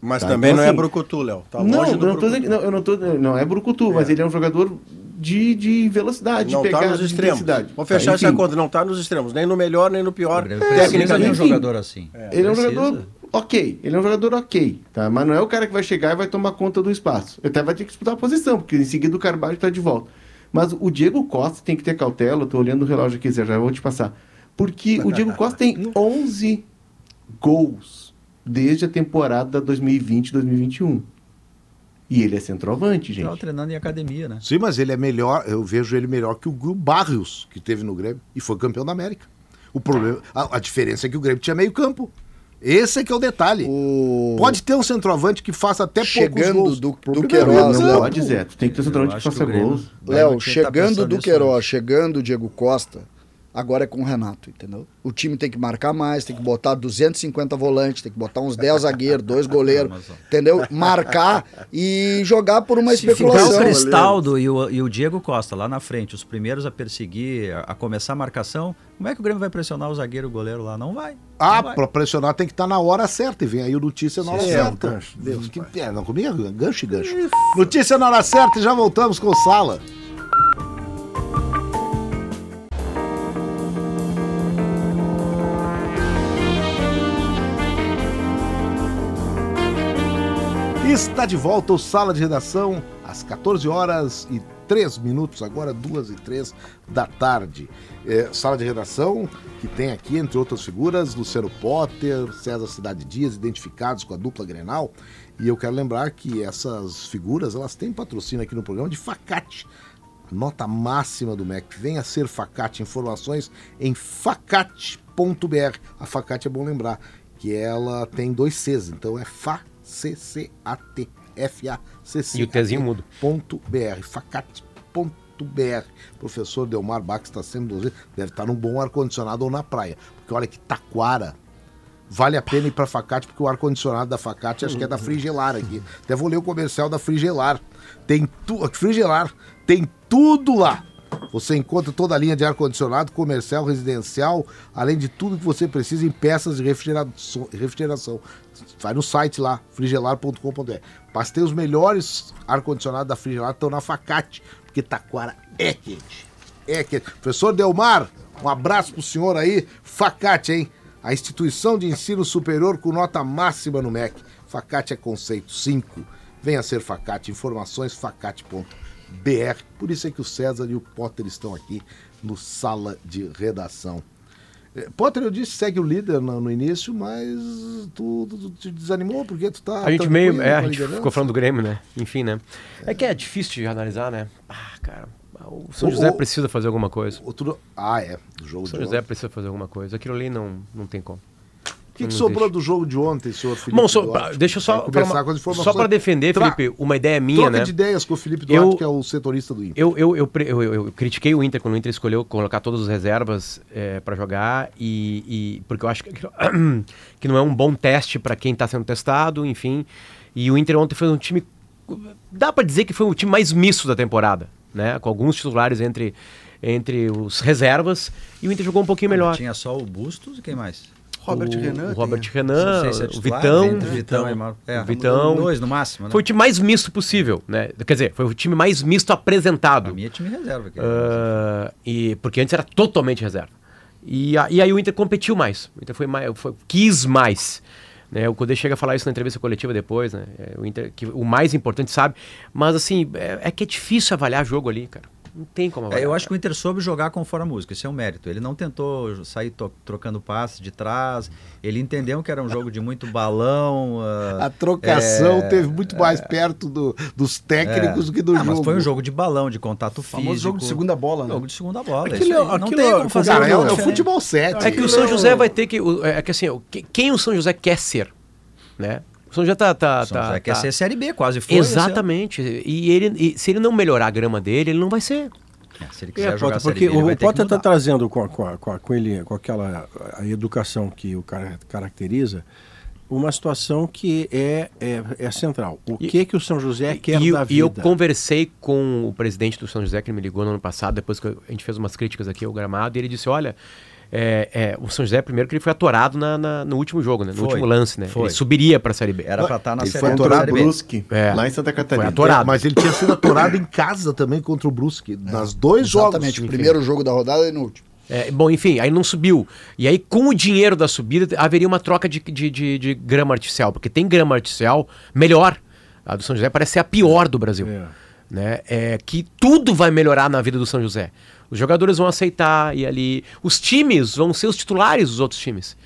Mas Tá, também então, não é assim, brucutu, Léo. Tá não, eu não, tô não, eu não tô, não é brucutu, mas ele é um jogador de, de velocidade, Não de tá pegada, nos extremos. intensidade. Vou fechar Tá, essa conta. Não tá nos extremos. Nem no melhor, nem no pior. Grêmio precisa de um Tecnicamente. jogador assim. Ele é um jogador ok, ele é um jogador ok, tá? Mas não é o cara que vai chegar e vai tomar conta do espaço. Ele até vai ter que disputar a posição, porque em seguida o Carvalho está de volta. Mas o Diego Costa tem que ter cautela, eu tô olhando o relógio aqui, Zé, já vou te passar. Porque o Diego Costa tem 11 gols desde a temporada 2020-2021. E ele é centroavante, gente. treinando em academia, né? Sim, mas ele é melhor, eu vejo ele melhor que o Gil Barrios, que teve no Grêmio, e foi campeão da América. O problema, a, a diferença é que o Grêmio tinha meio campo. Esse é que é o detalhe. O... Pode ter um centroavante que faça até poucos Chegando gols. do- do é Queiroz, Não campo. pode, Zé. Tem que ter Eu centroavante que que faça o Grêmio- gols. Léo, tá chegando pensando do Queiroz, chegando o Diego Costa, agora é com o Renato, entendeu? O time tem que marcar mais, tem que botar 250 volantes, tem que botar uns 10 zagueiros, dois goleiros, entendeu? Marcar e jogar por uma Se ficar especulação. o Cristaldo e o, e o Diego Costa lá na frente, os primeiros a perseguir, a, a começar a marcação, como é que o Grêmio vai pressionar o zagueiro e o goleiro lá? Não vai. Ah, Não vai. pra pressionar tem que estar na hora certa. E vem aí o notícia na hora Sim, é, certa. gancho. Deus, que, é, não, comigo é gancho e gancho. Notícia na hora certa e já voltamos com o Sala. Está de volta o Sala de Redação às 14 horas e 3 minutos, agora 2 e 3 da tarde. É, sala de redação que tem aqui, entre outras figuras, Luciano Potter, César Cidade Dias, identificados com a dupla Grenal. E eu quero lembrar que essas figuras, elas têm patrocínio aqui no programa de Facate. Nota máxima do MEC. Venha ser Facate. Informações em facate.br. A Facate é bom lembrar que ela tem dois Cs, então é FACCAT. F-A-C-C. E o Tzinho mudo. Ponto .br, facate.br. Professor Delmar Bax está sendo deve estar num bom ar-condicionado ou na praia. Porque olha que taquara. Vale a pena ir para Facate, porque o ar-condicionado da Facate acho que é da Frigelar aqui. Até vou ler o comercial da Frigelar. Tem tudo. Frigelar tem tudo lá. Você encontra toda a linha de ar-condicionado, comercial, residencial, além de tudo que você precisa em peças de refrigeração. Vai no site lá, frigelar.com.br. Mas tem os melhores ar-condicionados da Frigelar, estão na Facate, porque Taquara é quente. É quente. Professor Delmar, um abraço pro senhor aí. Facate, hein? A instituição de ensino superior com nota máxima no MEC. Facate é conceito 5. Venha ser Facate. Informações facate.br. Por isso é que o César e o Potter estão aqui no sala de redação. Eh, Potter, eu disse segue o líder no, no início, mas tu, tu- tu te desanimou porque tu tá. A gente meio. É, a gente liderança? ficou falando do Grêmio, né? Enfim, né? É que é difícil de analisar, né? Ah, cara. O São José o- precisa fazer alguma coisa. Outro... Ah, é. O jogo O São José precisa fazer alguma coisa. Aquilo ali não, não tem como. O que, que sobrou do jogo de ontem, senhor Felipe? Bom, pra- deixa eu só. Informações. só para defender, Tra- Felipe, uma ideia minha, Troca né? de ideias com o Felipe Duarte, Eu- que é o setorista do Inter. Eu, eu, eu, eu, eu- eu critiquei o Inter quando o Inter escolheu colocar todas as reservas é, para jogar e, e- porque eu acho que, [clears throat] que não é um bom teste para quem está sendo testado, enfim. E o Inter ontem foi um time dá para dizer que foi o time mais misto da temporada, né? Com alguns titulares entre entre os reservas e o Inter jogou um pouquinho melhor. Tinha só o Bustos e quem mais? Robert o, Renan. o Robert tem- Renan, se é o titular, Vitão, entre Vitão Mauro. É, o Vitão. Dois no máximo, né? Foi o time mais misto possível, né? Quer dizer, foi o time mais misto apresentado. A minha é time reserva. aqui. Ah, e, porque antes era totalmente reserva. E, a- e aí o Inter competiu mais. O Inter foi mais, foi- quis mais. Né? O Codê chega a falar isso na entrevista coletiva depois, né? É, o Inter, que o mais importante sabe. Mas assim, é, é que é difícil avaliar jogo ali, cara. Não tem como É, avaliar. eu acho que o Inter soube jogar conforme a música, esse é um mérito. Ele não tentou sair to- trocando passes de trás, ele entendeu que era um jogo de muito balão. ah, A trocação é, teve muito mais perto do- dos técnicos do que do ah, jogo. Mas foi um jogo de balão, de contato O físico. famoso jogo de segunda bola, né? Jogo de segunda bola. Aquilo- isso aí. não aquilo- tem como fazer Cara, é, algo é o diferente. futebol 7. É que o São José vai ter que. o- É que assim, o- que- quem o São José quer ser? Né? O São José tá. tá, São tá- José quer tá- ser Série B, quase foi. ano. Exatamente. E, ele, e se ele não melhorar a grama dele, ele não vai ser. É, se ele É, quiser jogar Potter, a Série porque B, ele o, Potter está trazendo com, a- com, a- com, a- com ele, com aquela a educação que o cara caracteriza, uma situação que é, é, é central. O E- que que o São José quer e, da e vida? eu conversei com o presidente do São José, que ele me ligou no ano passado, depois que a gente fez umas críticas aqui ao gramado, e ele disse: olha. É, é, o São José, primeiro, que ele foi atorado na- na- no último jogo, né? no Foi, último lance, né? foi. Ele subiria para a Série B. Era pra estar na Ele Série foi A, contra Série o B. Brusque, É. lá em Santa Catarina. Foi atorado. Mas ele tinha sido atorado em casa também contra o Brusque. Nas dois Exatamente, jogos. o primeiro jogo da rodada e no último. É, bom, enfim, aí não subiu. E aí, com o dinheiro da subida, haveria uma troca de, de, de- de grama artificial, porque tem grama artificial melhor. A do São José parece ser a pior do Brasil. É. Né? É, que tudo vai melhorar na vida do São José. Os jogadores vão aceitar e ali. Os times vão ser os titulares dos outros times.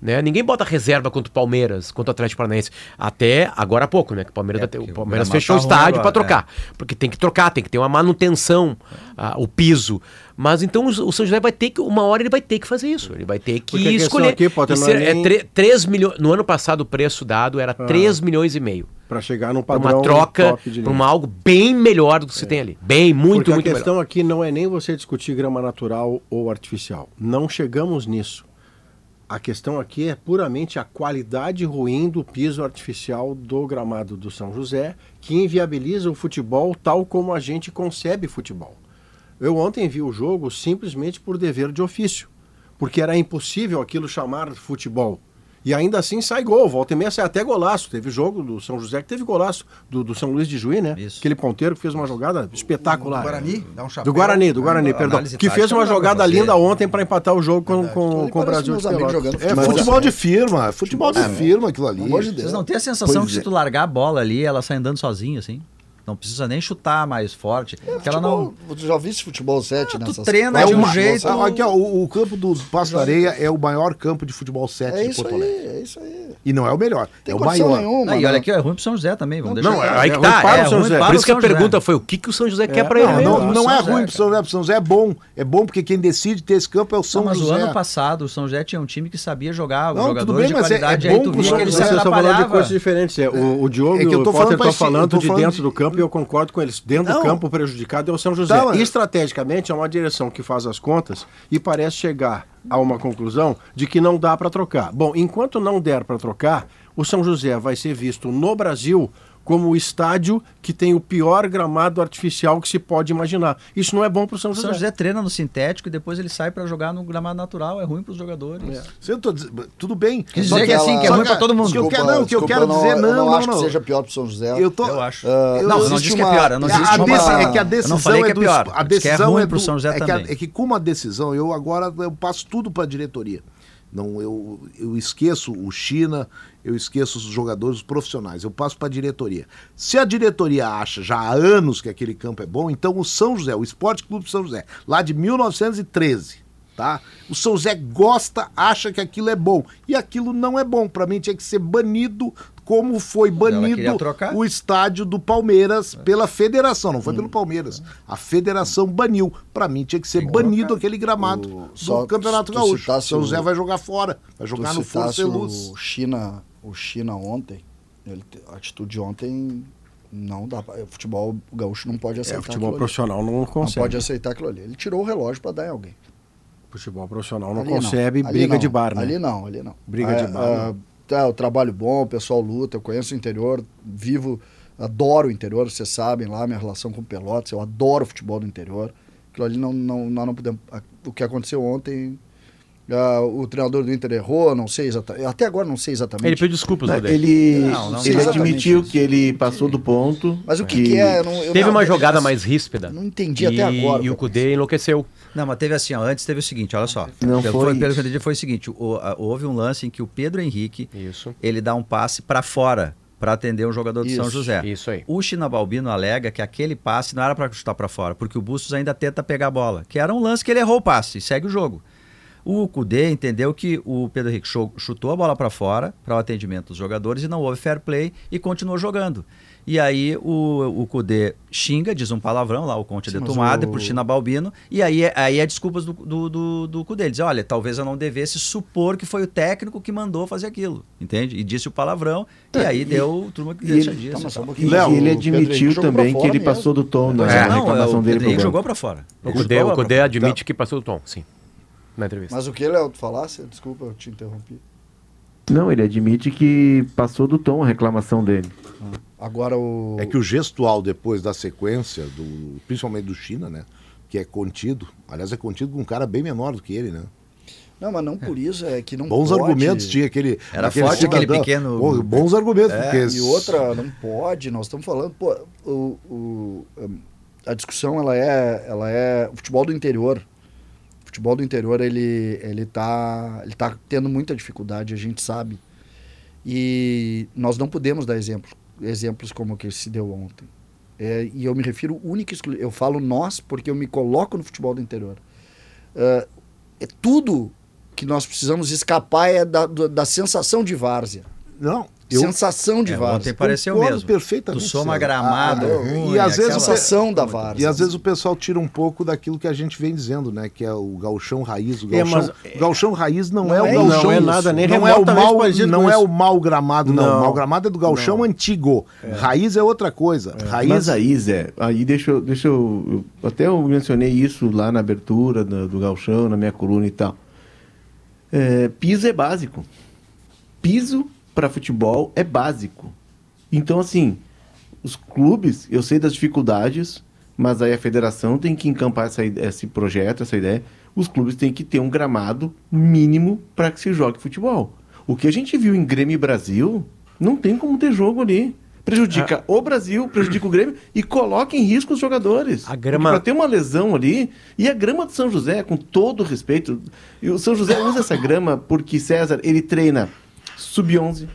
Né? Ninguém bota reserva contra o Palmeiras, contra o Atlético Paranaense. Até agora há pouco, né? Que o Palmeiras, É, o Palmeiras fechou o tá estádio para trocar. Porque tem que trocar, tem que ter uma manutenção, ah, o piso. Mas então o, o São José vai ter que, uma hora ele vai ter que fazer isso. Ele vai ter que escolher. aqui, Potter, ser- é é nem- tre- 3 milhões. No ano passado, o preço dado era 3 milhões e meio. Para chegar num padrão uma troca, para algo bem melhor do que você tem ali. Bem, muito, Porque muito a questão melhor. aqui não é nem você discutir grama natural ou artificial. Não chegamos nisso. A questão aqui é puramente a qualidade ruim do piso artificial do gramado do São José, que inviabiliza o futebol tal como a gente concebe futebol. Eu ontem vi o jogo simplesmente por dever de ofício, porque era impossível aquilo chamar futebol. E ainda assim sai gol, volta e meia sai até golaço. Teve jogo do São José que teve golaço, do, do São Luís de Juí, né? Isso. Aquele ponteiro que fez uma jogada espetacular. Do Guarani, dá um chapéu. Do Guarani, do Guarani, Ah, perdão. Que fez uma jogada linda ontem para empatar o jogo com, com, com o Brasil de Pelotas. jogando É futebol de firma, futebol de firma aquilo ali. Vocês não têm a sensação Pois que se é. tu largar a bola ali, ela sai andando sozinha, assim? Não precisa nem chutar mais forte. porque ela não. Futebol- Tu já viste futebol 7 Ah, tu nessas treina É de um uma- jeito- Ah, Aqui, ó, o, o campo do Passo da Areia é o maior campo de futebol 7 É de Porto Alegre. é isso aí. E não é o melhor, Tem é o maior. nenhuma. Ah, e né? olha aqui, é ruim pro São José também, vamos deixar. Não, é, aí É que tá. para É o São José. Por o isso que a José. pergunta foi o que, que o São José quer para Não, ele. não, não é José, ruim pro São José, pro São José é bom. É bom porque quem decide ter esse campo é o São Não, mas José. o ano passado o São José tinha um time que sabia jogar, Não, tudo jogadores bem, de mas é- qualidade, é bom pro São José. Vocês estão falando de coisas diferentes. É, o, o Diogo É e que eu o tô Potter estão falando de falando dentro de- do campo eu concordo com eles. Dentro Não. do campo, prejudicado é o São José. Mas- Estrategicamente, é uma direção que faz as contas e parece chegar a uma conclusão de que não dá para trocar. Bom, enquanto não der para trocar, o São José vai ser visto no Brasil como o estádio que tem o pior gramado artificial que se pode imaginar. Isso não é bom para o São O José. São José treina no sintético e depois ele sai pra jogar no gramado natural, é ruim pros jogadores. Se eu tô Tudo bem. Só dizer que é assim, que é ruim pra todo mundo. O que eu Desculpa, quero, não, o que eu quero dizer, eu não, não, não, acho não. que seja pior pro São José. Eu tô, Eu acho. eu- Não, eu não disse que é uma- pior, eu não É, existe a uma- é que a decisão não falei que é é do pior, a disse que é decisão ruim é pro do São José é que, a- também. é que com uma decisão eu agora eu passo tudo para a diretoria. Não, eu, eu esqueço o China, eu esqueço os jogadores os profissionais, eu passo para a diretoria. Se a diretoria acha já há anos que aquele campo é bom, então o São José, o Esporte Clube São José, lá de 1913, tá? O São José gosta, acha que aquilo é bom e aquilo não é bom. Para mim tinha que ser banido, como foi banido o estádio do Palmeiras pela federação, não foi pelo Palmeiras. A federação baniu. Para mim tinha que ser banido aquele gramado O- do só Campeonato tu Gaúcho. citasse São o- José vai jogar fora, vai jogar no Força e Luz. o China, o China ontem, ele, a atitude de ontem não dá pra, o futebol gaúcho não pode É, aceitar o futebol aquilo ali. profissional não Não consegue. pode aceitar aquilo ali. Ele tirou o relógio para dar em alguém. Futebol profissional não Ali concebe Ali briga não. de bar, né? Ali não, ali não. Briga de bar, Ah, tá, o trabalho bom, o pessoal luta, eu conheço o interior, vivo, adoro o interior, vocês sabem lá, minha relação com Pelotas, eu adoro o futebol do interior. Aquilo ali não, não, nós não podemos. O que aconteceu ontem, ah, o treinador do Inter errou, não sei exatamente. Até agora não sei exatamente. Ele pediu desculpas, Né, Rodrigo. Ele, Não, não ele exatamente admitiu isso. que ele passou do ponto. Mas o que, que é? Eu não, eu Teve não- uma jogada mais ríspida. Não entendi e, até agora. E o Cudê enlouqueceu. Não, mas teve assim, ó, antes teve o seguinte, olha só. Não pelo, foi pelo isso. que eu entendi foi o seguinte, o- a- houve um lance em que o Pedro Henrique, Isso. ele dá um passe pra fora para atender um jogador do São Isso, José. isso aí. O China Balbino alega que aquele passe não era para chutar para fora, porque o Bustos ainda tenta pegar a bola, que era um lance que ele errou o passe e segue o jogo. O Cudê entendeu que o Pedro Henrique chu- chutou a bola para fora para o atendimento dos jogadores e não houve fair play e continuou jogando. E aí o, o Cudê xinga, diz um palavrão lá, o Conte Sim, de mas tomada o- pro China Balbino, e aí, é- aí é desculpas do, do, do, do Cudê. Ele diz, olha, talvez eu não devesse supor que foi o técnico que mandou fazer aquilo, entende? E disse o palavrão, e aí deu turma que e deixa ele- disso. Tá, um e. E Léo, ele admitiu também que ele mesmo. passou do tom na é, é, reclamação o dele banco. jogou para fora. O Ele Cudê, o Cudê fora. admite que passou do tom, sim. Na entrevista. Mas o que, Léo, tu falasse? Desculpa, eu te interrompi. Não, ele admite que passou do tom a reclamação dele. Agora o. É que o gestual depois da sequência, do, principalmente do China, né? Que é contido. Aliás, é contido com um cara bem menor do que ele, né? Não, mas não por isso, é que não Bons pode... argumentos tinha aquele. Era forte aquele pequeno- Pô, bons argumentos, É, porque. e outra, não pode, nós estamos falando, pô, o, o- a discussão, ela é, ela é, o futebol do interior, futebol do interior, ele, ele tá, ele tá tendo muita dificuldade, a gente sabe, e nós não podemos dar exemplos, exemplos como o que se deu ontem, É, e eu me refiro única eu falo nós porque eu me coloco no futebol do interior, É, é tudo que nós precisamos escapar é da, da sensação de várzea, Não, eu sensação de É, várzea. ontem pareceu concordo mesmo. perfeitamente. Tu soma gramado Ah, ruim, e às vezes aquela- sensação da várzea. E às vezes o pessoal tira um pouco daquilo que a gente vem dizendo, né? Que é o galchão raiz. O É, galchão, mas- o galchão raiz não, Não é o é galchão. Não é nada, nem não é o mal, não é o mal gramado, não. Não. O mal gramado é do galchão Não. antigo. Raiz é outra coisa. Raiz Mas aí, Zé, aí deixa eu. Deixa eu, eu- até eu mencionei isso lá na abertura do, do Galchão, na minha coluna e tal. É, piso é básico. Piso para futebol é básico. Então, assim, os clubes, eu sei das dificuldades, mas aí a federação tem que encampar essa, esse projeto, essa ideia. Os clubes têm que ter um gramado mínimo para que se jogue futebol. O que a gente viu em Grêmio e Brasil, não tem como ter jogo ali. Prejudica o Brasil, prejudica o Grêmio e coloca em risco os jogadores. A grama- Para ter uma lesão ali, e a grama do São José, com todo respeito, e o São José usa essa grama porque César, ele treina sub-11,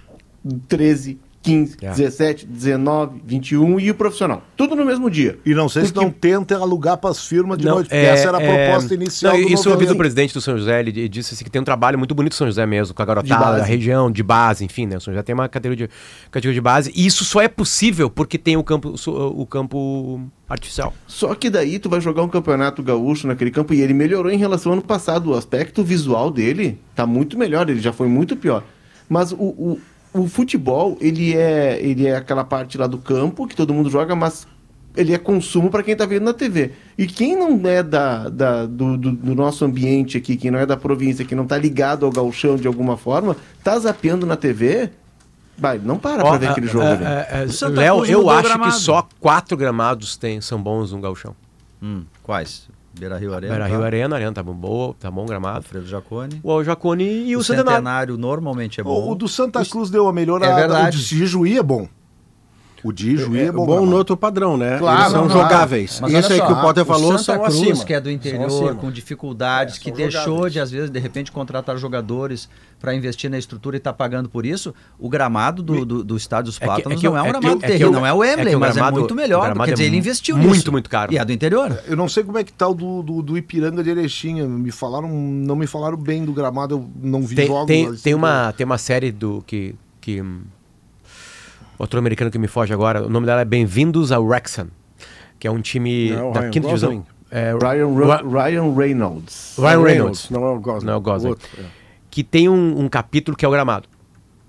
13, 15, É. 17, 19, 21 e o profissional. Tudo no mesmo dia. E não sei se Porque- não tenta alugar para as firmas de Não, noite, porque é- essa era a é- proposta inicial Não, do Isso eu ouvi do presidente do São José, ele disse assim, que tem um trabalho muito bonito do São José mesmo, com a garotada da região, de base, enfim, né? O São José tem uma categoria de, categoria de base, e isso só é possível porque tem o campo, o campo artificial. Só que daí tu vai jogar um campeonato gaúcho naquele campo e ele melhorou em relação ao ano passado. O aspecto visual dele tá muito melhor, ele já foi muito pior. Mas o, o, o futebol, ele é, ele é aquela parte lá do campo que todo mundo joga, mas ele é consumo para quem tá vendo na TV. E quem não é da, da- do, do- do nosso ambiente aqui, quem não é da província, que não tá ligado ao galchão de alguma forma, tá zapeando na TV, vai, não para pra ver aquele jogo ali. é, Santa Léo, eu acho que gramado. só quatro gramados tem, são bons no Galchão. Hum, quais? Beira Rio Arena. Beira Rio tá? Arena, Arena tá bom, boa, tá bom gramado. Alfredo Jacone. O Jacone e o, o Centenário. Centenário normalmente é bom. O, o do Santa Cruz deu a melhorada. É verdade. O de Juí é bom. O de Juí é, É bom. bom no outro padrão, né? Claro, Eles são claro. jogáveis. Mas Isso aí só, que o Potter falou o Santa são Cruz, acima. que é do interior, com dificuldades, É, que deixou jogáveis. de, às vezes, de repente, contratar jogadores para investir na estrutura e está pagando por isso, o gramado do, do, do Estádio dos É que- Plátanos é que não é um o- é que gramado é não é o é Emblem, que o mas gramado- é muito melhor. Quer dizer, é ele investiu muito, nisso. muito caro. E é do interior. Eu não sei como é que tá o do, do, do Ipiranga de Erechim. Me falaram, não me falaram bem do gramado, eu não vi Tem, jogos. tem, tem, uma, tem uma série do que. que outro americano que me foge agora, o nome dela é Bem-vindos ao Wrexham, que é um time Não, da Ryan quinta Gosling. divisão. É, Ryan, Ra- Ryan Reynolds. Ryan Reynolds. Não é o Gosling. Não é o Gosling. Outro, é. que tem um, um capítulo que é o gramado.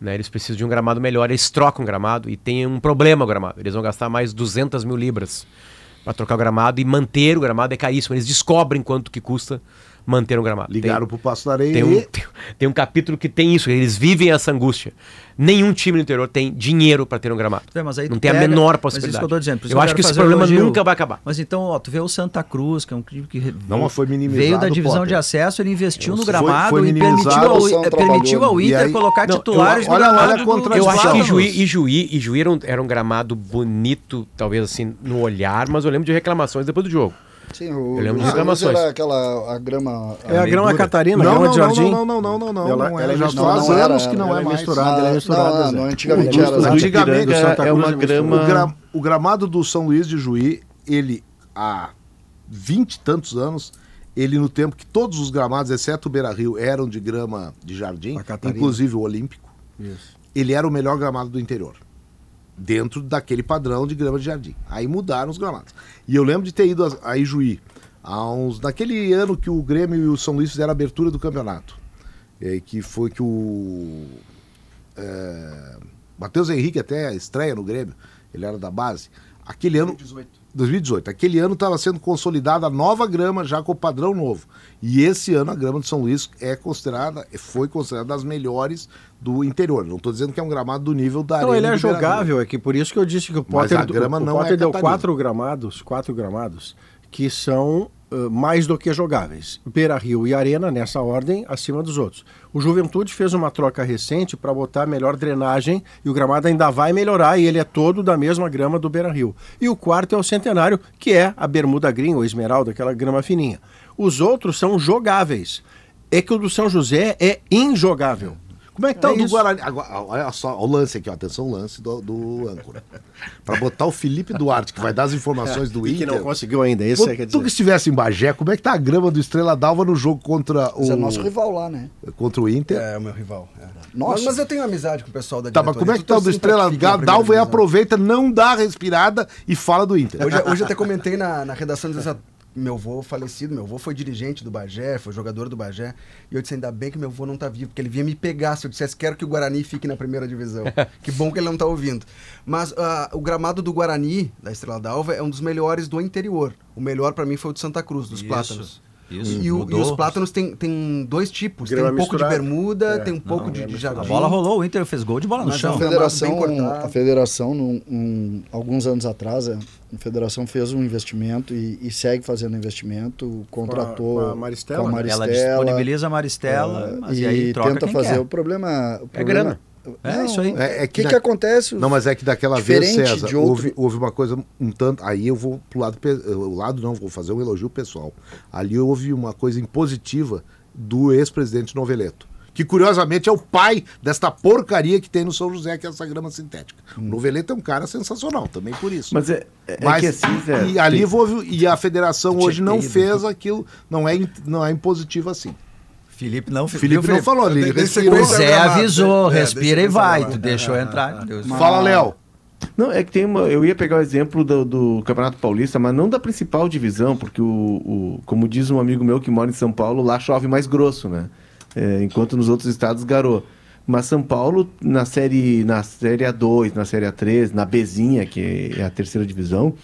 Né? Eles precisam de um gramado melhor, eles trocam o gramado e tem um problema o gramado. Eles vão gastar mais 200 mil libras para trocar o gramado e manter o gramado é caríssimo. Eles descobrem quanto que custa manter um gramado. Ligaram tem, pro Passo da Areia tem e... um, tem, tem um capítulo que tem isso, eles vivem essa angústia. Nenhum time no interior tem dinheiro para ter um gramado. É, mas aí Não tem a pega- menor mas possibilidade. isso que eu tô dizendo, eu eu acho que esse o problema elogio. nunca vai acabar. Mas então, ó, tu vê o Santa Cruz, que é um time que Não, mas foi minimizado, veio da divisão Potter. de acesso, ele investiu no Foi- gramado foi e minimizado. permitiu ao, O permitiu ao e Inter aí- colocar Não, eu- titulares olha- no olha gramado contra do, Eu acho que. Juí, e Juí, e Juí era, um, era um gramado bonito, talvez assim, no olhar, mas eu lembro de reclamações depois do jogo. Sim, o, Eu lembro de reclamações. Era aquela a grama. É a grama catarina, Não, grama não, de não, jardim. não, não, não, não, não, Ela- não ela é. é misturada. faz anos que não é é misturada, ela é Ah, misturada, não, Zé. não, antigamente O era. Antigamente é, Santa é uma Cruz é grama. O, gra- o gramado do São Luís de Juí, ele há vinte e tantos anos, ele no tempo que todos os gramados, exceto o Beira Rio, eram de grama de jardim, inclusive o Olímpico, Isso. ele era o melhor gramado do interior. Dentro daquele padrão de grama de jardim. Aí mudaram os gramados. E eu lembro de ter ido a, a Ijuí, uns, naquele ano que o Grêmio e o São Luís fizeram a abertura do campeonato. eh, que foi que o é, Matheus Henrique até estreia no Grêmio, ele era da base. Aquele ano. 2018. Aquele ano estava sendo consolidada a nova grama, já com o padrão novo. E esse ano a grama de São Luís é considerada, foi considerada das melhores do interior. Não estou dizendo que é um gramado do nível da Não, arena ele é jogável, é que por isso que eu disse que o Mas Potter, a grama o não Potter é deu Catarina. quatro gramados, quatro gramados que são uh, mais do que jogáveis. Beira Rio e Arena, nessa ordem, acima dos outros. O Juventude fez uma troca recente para botar melhor drenagem e o gramado ainda vai melhorar e ele é todo da mesma grama do Beira Rio. E o quarto é o Centenário, que é a Bermuda Green ou Esmeralda, aquela grama fininha. Os outros são jogáveis. É que o do São José é injogável. Como é que tá É o do isso. Guarani? Agora, olha só, o lance aqui, ó, atenção, o lance do, do âncora. Para botar o Felipe Duarte, que vai dar as informações do [laughs] E que Inter. não conseguiu ainda, esse é, quer tu que estivesse em Bagé, como é que tá a grama do Estrela d'Alva no jogo contra o, Mas é nosso rival lá, né? contra o Inter? É, o meu rival. é. Nossa. Mas, mas eu tenho amizade com o pessoal da Tá, mas como é que tá o do Estrela d'Alva e aproveita, não dá a respirada e fala do Inter? Hoje, hoje eu até comentei na, na redação assim, meu avô falecido, meu avô foi dirigente do Bagé, foi jogador do Bagé. E eu disse, ainda bem que meu avô não tá vivo, porque ele vinha me pegar se eu dissesse quero que o Guarani fique na primeira divisão. [laughs] que bom que ele não tá ouvindo. Mas ah, o gramado do Guarani, da Estrela d'Alva, é um dos melhores do interior. O melhor pra mim foi o de Santa Cruz, dos Isso, plátanos. Isso, E, o- e os plátanos tem, tem dois tipos. Grama tem um pouco de bermuda, É. tem um pouco Não, de, é de jardim. A bola rolou, o Inter fez gol de bola no Mas chão. não A federação, a federação num- um- alguns anos atrás, é, a federação fez um investimento e, e segue fazendo investimento, contratou com a Maristela, com a né? Ela Maristela, disponibiliza a Maristela, é, mas e, e aí troca tenta quem fazer. quer. O problema, o problema grana. É, Não, isso aí. É, é O que, na- que acontece? Não, mas é que daquela vez, César, outro- houve, houve uma coisa um tanto. Aí eu vou pro lado. pe- O lado não, vou fazer um elogio pessoal. Ali houve uma coisa impositiva do ex-presidente Noveleto. Que curiosamente é o pai desta porcaria que tem no São José, que é essa grama sintética. O Noveleto é um cara sensacional, também por isso. Mas é, é Mas, que assim, Zé, e ali tem- houve, e a federação hoje não que fez aquilo, não é, não é impositivo assim. Felipe não, Felipe não falou ali, ele respirou. O Zé avisou? É, respira e vai. Tu deixou entrar. Deus. Fala, Léo. Não, é que tem uma. Eu ia pegar o exemplo do, do Campeonato Paulista, mas não da principal divisão, porque o, o- como diz um amigo meu que mora em São Paulo, lá chove mais grosso, né? É, enquanto nos outros estados garou. Mas São Paulo, na série, na série A2, na série A3, na Bzinha, que é a terceira divisão,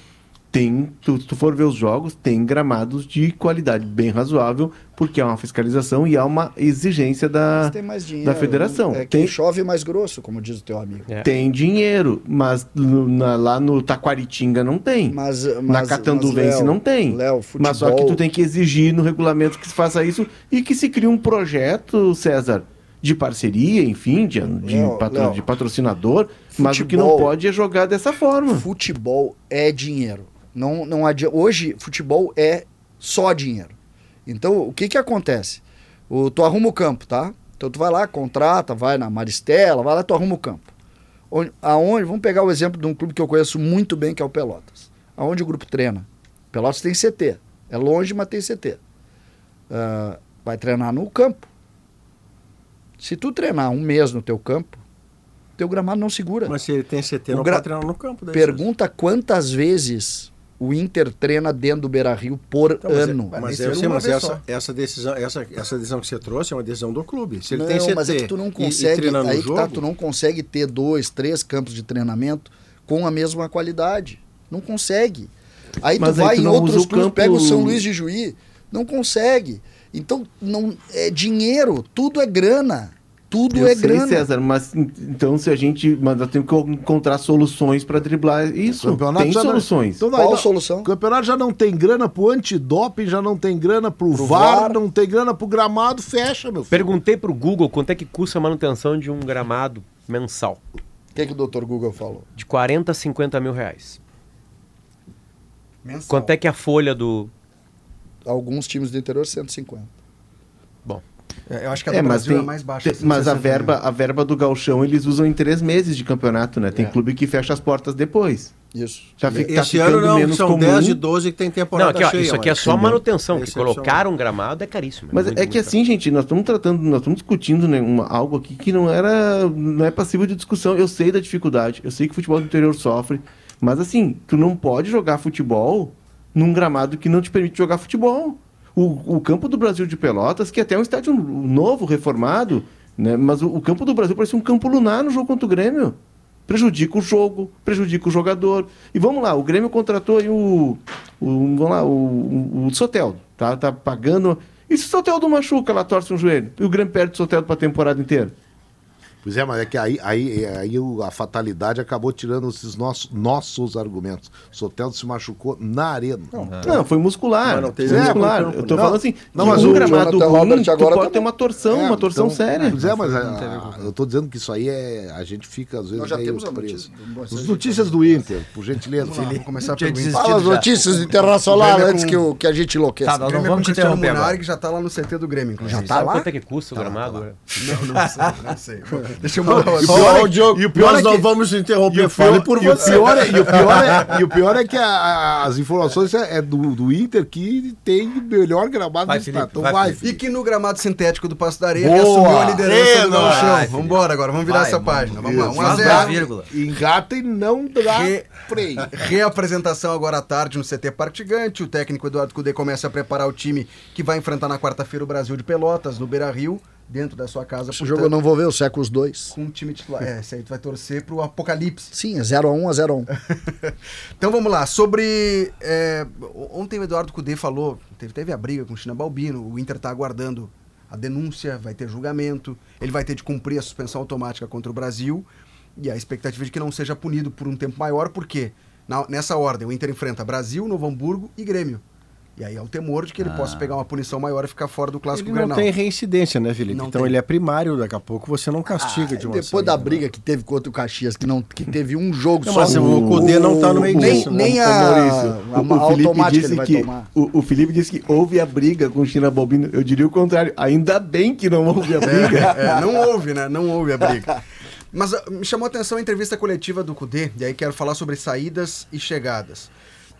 tem, tu, se tu for ver os jogos, tem gramados de qualidade bem razoável, porque há uma fiscalização e há uma exigência da, Mas tem mais dinheiro. da federação. É que tem, chove mais grosso, como diz o teu amigo. É. tem dinheiro, mas no- na- lá no Taquaritinga não tem. Mas, na mas, Catanduvense mas, Léo, não tem. Léo, futebol, Mas só que tu tem que exigir no regulamento que se faça isso e que se crie um projeto, César, de parceria, enfim, de, de, Léo, patro- Léo, de patrocinador, mas o que não futebol- pode é jogar dessa forma. futebol é dinheiro. Não, não adianta. Hoje, futebol é só dinheiro. Então, o que que acontece? O, tu arruma o campo, tá? Então, tu vai lá, contrata, vai na Maristela, vai lá, tu arruma o campo. Onde, aonde, vamos pegar o exemplo de um clube que eu conheço muito bem, que é o Pelotas. Aonde o grupo treina? Pelotas tem CT. É longe, mas tem CT. Ah, vai treinar no campo. Se tu treinar um mês no teu campo, teu gramado não segura. Mas se ele tem CT, O não gra- pode treinar no campo. Pergunta quantas vezes o Inter treina dentro do Beira Rio por Então, mas é- ano. Mas, Mas eu isso sei, uma mas essa, essa, decisão, essa, essa decisão que você trouxe é uma decisão do clube. Se ele não, tem CT mas é que tu não e- e consegue. treina no aí que jogo, tá, tu não consegue ter dois, três campos de treinamento com a mesma qualidade. Não consegue. Aí Mas tu aí vai tu em outros clubes, campo- pega o São Luís de Juí, não consegue. Então, não é dinheiro, tudo é grana. Tudo Eu é sei, grana. César, mas en- então se a gente. Mas nós temos que encontrar soluções para driblar isso. O campeonato Tem não- soluções. Então vai, Qual não- a solução? O campeonato já não tem grana pro antidoping, já não tem grana pro, Pro VAR, VAR. não tem grana pro gramado, fecha, meu filho. Perguntei pro Google quanto é que custa a manutenção de um gramado mensal. O que, que o doutor Google falou? De 40 a 50 mil reais. Mensal. Quanto é que é a folha do, alguns times do interior 150. Bom, É, Eu acho que a É, do mas, Brasil tem- é mais baixa. tem- mas a 160 verba, a verba do galchão eles usam em três meses de campeonato, né? Tem É. clube que fecha as portas depois. Isso. Já fica, tá Esse ficando ano não, menos são comum. 10 de 12 que tem não, temporada aqui, ó, cheia. isso aqui é só manutenção, que colocar um gramado é caríssimo. Mas muito, é que muito assim, gente, nós estamos tratando, nós estamos discutindo né, uma- algo aqui que não era, não é passível de discussão. Eu sei da dificuldade, eu sei que o futebol do interior sofre, mas assim, tu não pode jogar futebol num gramado que não te permite jogar futebol. O, o campo do Brasil de Pelotas, que até é um estádio novo, reformado, né, mas o, o campo do Brasil parece um campo lunar no jogo contra o Grêmio. Prejudica o jogo, prejudica o jogador. E vamos lá, o Grêmio contratou aí o. o vamos lá, o, o, Soteldo. Tá, tá pagando. E se o Soteldo machuca, ela torce um joelho? E o Grêmio perde o Soteldo pra temporada inteira? Pois é, mas é que aí, aí, aí o- a fatalidade acabou tirando esses nossos, nossos argumentos. Soteldo se machucou na arena. Não, foi muscular. Mas não teve nem muscular. campo, Eu tô né? falando assim, Não, mas um o gramado ruim, Robert tu agora pode tá- ter uma torção, É, uma torção então, séria. Pois é, mas a- eu tô dizendo que isso aí é. A gente fica, às vezes, Nós já meio temos a preso. notícia As notícias do Inter, por gentileza. Vamos lá, vamos começar pelo Inter. Fala as notícias internacionais antes que, o, que a gente enlouqueça. Tá, nós não Grêmio vamos te interromper. Agora. que já tá lá no CT do Grêmio, inclusive. Já tá lá? quanto é que custa o gramado? Não, não sei, não sei. [laughs] Deixa eu mandar E o só- pior é- Diogo, e o pior nós é não que- vamos E interromper. Fale por e o você. pior é, e o pior é, [laughs] e o pior é que a- as informações é, é do, do Inter que tem o melhor gramado Vai, do Felipe, estado. Então vai, vai, Felipe. E que no gramado sintético do Passo da Areia Boa! reassumiu a liderança É, do Gauchão. Felipe. Vambora agora, vamos virar Vai, essa mano. página. Vamos lá, Isso. 1 a Faz 0 duas vírgulas. Engata e não dá Re- freio. Reapresentação agora à tarde no CT Partigante. O técnico Eduardo Cudê começa a preparar o time que vai enfrentar na quarta-feira o Brasil de Pelotas, no Beira Rio, dentro da sua casa. Esse jogo eu não vou ver, o Secos 2. Com o time titular. É, esse aí tu vai torcer pro Apocalipse. Sim, é 0x1 a 0x1. [laughs] Então vamos lá, sobre. é, ontem o Eduardo Cudê falou, teve, teve a briga com o China Balbino, o Inter está aguardando a denúncia, vai ter julgamento, ele vai ter de cumprir a suspensão automática contra o Brasil, e a expectativa é de que não seja punido por um tempo maior, porque na- nessa ordem o Inter enfrenta Brasil, Novo Hamburgo e Grêmio. E aí é o temor de que ele possa pegar uma punição maior e ficar fora do clássico Ele não Grenal. tem reincidência, né, Felipe? Não então tem. ele é primário, daqui a pouco você não castiga de uma Depois saída, da né? briga que teve contra o Caxias, que, não, que teve um jogo Não, só. mas o Cudê não tá no meio nem, disso, né? Nem a, Maurício, a, o, Felipe automática disse ele vai que tomar. o, o Felipe disse que houve a briga com o China Balbino. Eu diria o contrário. Ainda bem que não houve a briga. [laughs] É, não houve, né? Não houve a briga. Mas ah, me chamou a atenção a entrevista coletiva do Cudê, e aí quero falar sobre saídas e chegadas.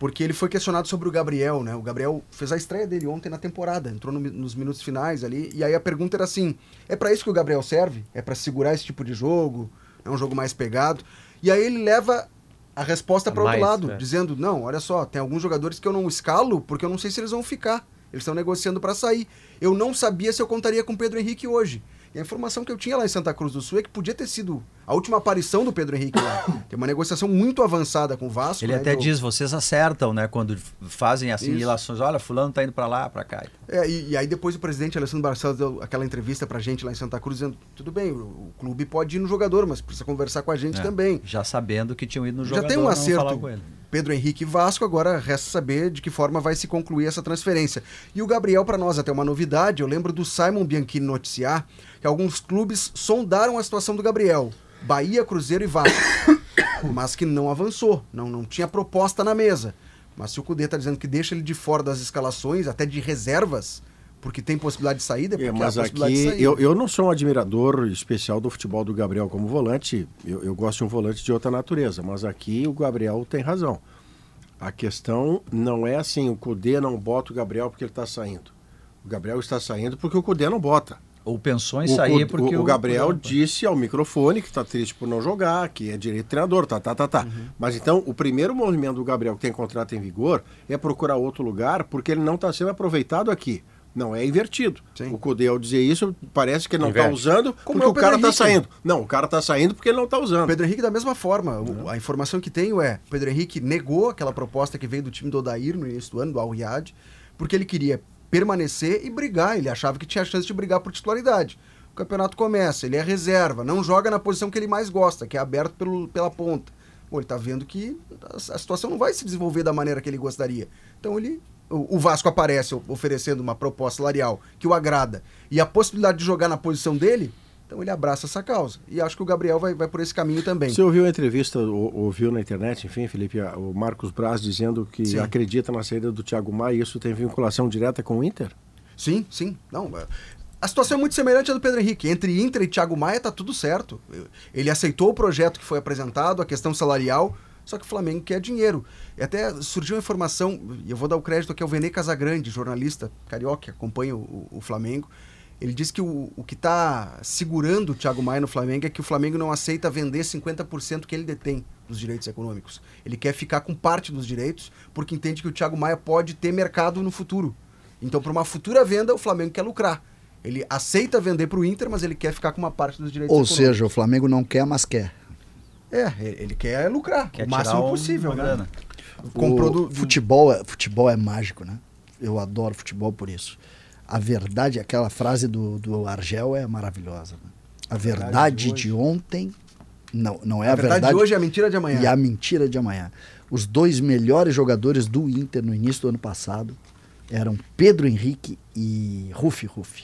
Porque ele foi questionado sobre o Gabriel, né? O Gabriel fez a estreia dele ontem na temporada, entrou no nos minutos finais ali, e aí a pergunta era assim: é pra isso que o Gabriel serve? É pra segurar esse tipo de jogo? É um jogo mais pegado? E aí ele leva a resposta para outro lado, né? dizendo: não, olha só, tem alguns jogadores que eu não escalo porque eu não sei se eles vão ficar. Eles estão negociando para sair. Eu não sabia se eu contaria com o Pedro Henrique hoje. E a informação que eu tinha lá em Santa Cruz do Sul é que podia ter sido a última aparição do Pedro Henrique lá. [coughs] Tem uma negociação muito avançada com o Vasco. Ele né, até do- diz, vocês acertam, né? Quando fazem assimilações. Olha, fulano tá indo pra lá, pra cá. É, e, e aí depois o presidente Alessandro Barcelos deu aquela entrevista pra gente lá em Santa Cruz dizendo, tudo bem, o, o clube pode ir no jogador, mas precisa conversar com a gente É, também. Já sabendo que tinham ido no Já jogador, tem um acerto. Pedro Henrique e Vasco, agora resta saber de que forma vai se concluir essa transferência. E o Gabriel, para nós, até uma novidade, eu lembro do Simon Bianchini noticiar que alguns clubes sondaram a situação do Gabriel. Bahia, Cruzeiro e Vasco. [coughs] mas que não avançou, não, não tinha proposta na mesa. Mas se o Cudê está dizendo que deixa ele de fora das escalações, até de reservas, porque tem possibilidade de saída, é porque É, há mas possibilidade de aqui saída. eu, eu não sou um admirador especial do futebol do Gabriel como volante. Eu, eu gosto de um volante de outra natureza, mas aqui o Gabriel tem razão. A questão não é assim, o Cudê não bota o Gabriel porque ele está saindo. O Gabriel está saindo porque o Cudê não bota. Ou O, sair porque o, o Gabriel Cudê- disse ao microfone que está triste por não jogar, que é direito do treinador, tá, tá, tá, tá. Uhum. Mas então, o primeiro movimento do Gabriel que tem contrato em vigor é procurar outro lugar porque ele não está sendo aproveitado aqui. Não é invertido. Sim. O Cudê, ao dizer isso, parece que ele não está usando Como porque é o o cara está saindo. Não, o cara está saindo porque ele não está usando. O Pedro Henrique da mesma forma. O- a informação que tenho é, o Pedro Henrique negou aquela proposta que veio do time do Odair no início do ano, do Al Riyad, porque ele queria permanecer e brigar. Ele achava que tinha chance de brigar por titularidade. O campeonato começa, ele é reserva, não joga na posição que ele mais gosta, que é aberto pelo, pela ponta. Pô, ele tá vendo que a, a situação não vai se desenvolver da maneira que ele gostaria. Então ele. O, Vasco aparece oferecendo uma proposta salarial que o agrada. E a possibilidade de jogar na posição dele Então ele abraça essa causa. E acho que o Gabriel vai, vai por esse caminho também. Você ouviu a entrevista, ou, ouviu na internet, enfim, Felipe, o Marcos Braz dizendo que Sim. acredita na saída do Thiago Maia e isso tem vinculação direta com o Inter? Sim, sim. Não, é- a situação é muito semelhante à do Pedro Henrique. Entre Inter e Thiago Maia tá tudo certo. Ele aceitou o projeto que foi apresentado, a questão salarial, só que o Flamengo quer dinheiro. E até surgiu uma informação, e eu vou dar o crédito aqui ao Vene Casagrande, jornalista carioca que acompanha o, o Flamengo. Ele disse que o, o que está segurando o Thiago Maia no Flamengo é que o Flamengo não aceita vender 50% que ele detém dos direitos econômicos. Ele quer ficar com parte dos direitos, porque entende que o Thiago Maia pode ter mercado no futuro. Então, para uma futura venda, o Flamengo quer lucrar. Ele aceita vender para o Inter, mas ele quer ficar com uma parte dos direitos Ou econômicos. seja, o Flamengo não quer, mas quer. É, ele quer lucrar Quer o máximo possível, uma né? grana. Comprou o do, do- futebol, é, futebol é mágico, né? Eu adoro futebol por isso. A verdade, aquela frase do, do Argel é maravilhosa. né? A verdade, de, ontem não, não é a, A verdade de hoje é a mentira de amanhã. e a mentira de amanhã. Os dois melhores jogadores do Inter no início do ano passado eram Pedro Henrique e Rufi Rufi.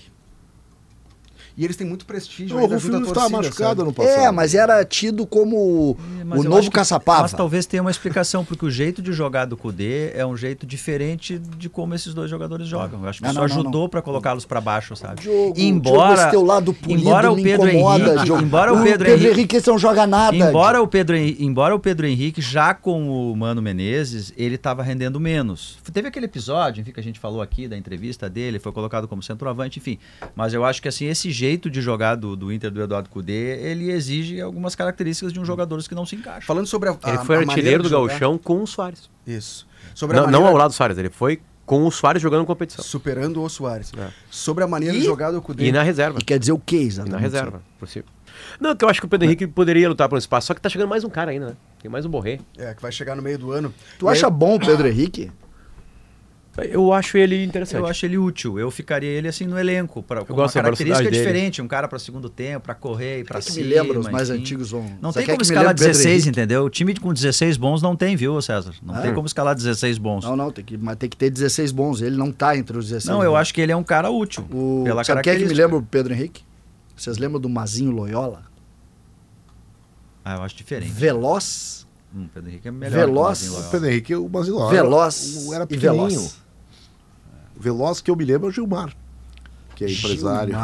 E eles têm muito prestígio. O Rufino estava machucado sabe? no passado. É, mas era tido como Mas o novo caçapava. Mas talvez tenha uma explicação, porque o jeito de jogar do Cudê é um jeito diferente de como esses dois jogadores jogam. Eu acho que Não, isso não, não, ajudou para colocá-los para baixo, sabe? Diogo, embora Diogo, esse teu lado polido embora o me Pedro incomoda, Henrique, Diogo. embora o Pedro Henrique, esse não joga nada. Embora o, Pedro, embora o Pedro Henrique, já com o Mano Menezes, ele estava rendendo menos. Teve aquele episódio, enfim, que a gente falou aqui da entrevista dele, foi colocado como centroavante, enfim. Mas eu acho que assim, esse jeito de jogar do, do Inter do Eduardo Cudê, ele exige algumas características de um jogador que não se encaixa. Falando sobre a, a Ele foi a artilheiro do Gauchão com o Soares. Isso. Sobre a Não, maneira- não ao lado do Soares, ele foi com o Soares jogando competição. Superando o Soares. É. Sobre a maneira E- de jogar do Cudê. E na reserva. E quer dizer o quê, E exatamente? na reserva, possível. Não, que eu acho que o Pedro Henrique poderia lutar por um espaço, só que tá chegando mais um cara ainda, né? Tem mais um Borré. É, que vai chegar no meio do ano. Tu E aí- acha bom o Pedro Henrique? Eu acho ele interessante. Eu acho ele útil. Eu ficaria ele assim no elenco, pra, com uma característica velocidade dele. diferente, um cara para segundo tempo, para correr e para que cima. me lembra os mais enfim. antigos vão- Não Você tem como escalar lembre Pedro 16, Henrique? entendeu? O time com 16 bons não tem, viu, César? Não Ah. tem como escalar 16 bons. Não, não, tem que, mas tem que ter 16 bons. Ele não tá entre os 16 Não, eu bons. acho que ele é um cara útil. O... pela Sabe quem é que me lembra o Pedro Henrique? Vocês lembram do Mazinho Loyola? Ah, eu acho diferente. Veloz, Hum, o Pedro Henrique é melhor. Veloz. que o Mazinho Loyola. Pedro Henrique, o Basiló. veloz Era e pequenininho. veloz. Veloz que eu me lembro é o Gilmar, que é empresário. [laughs]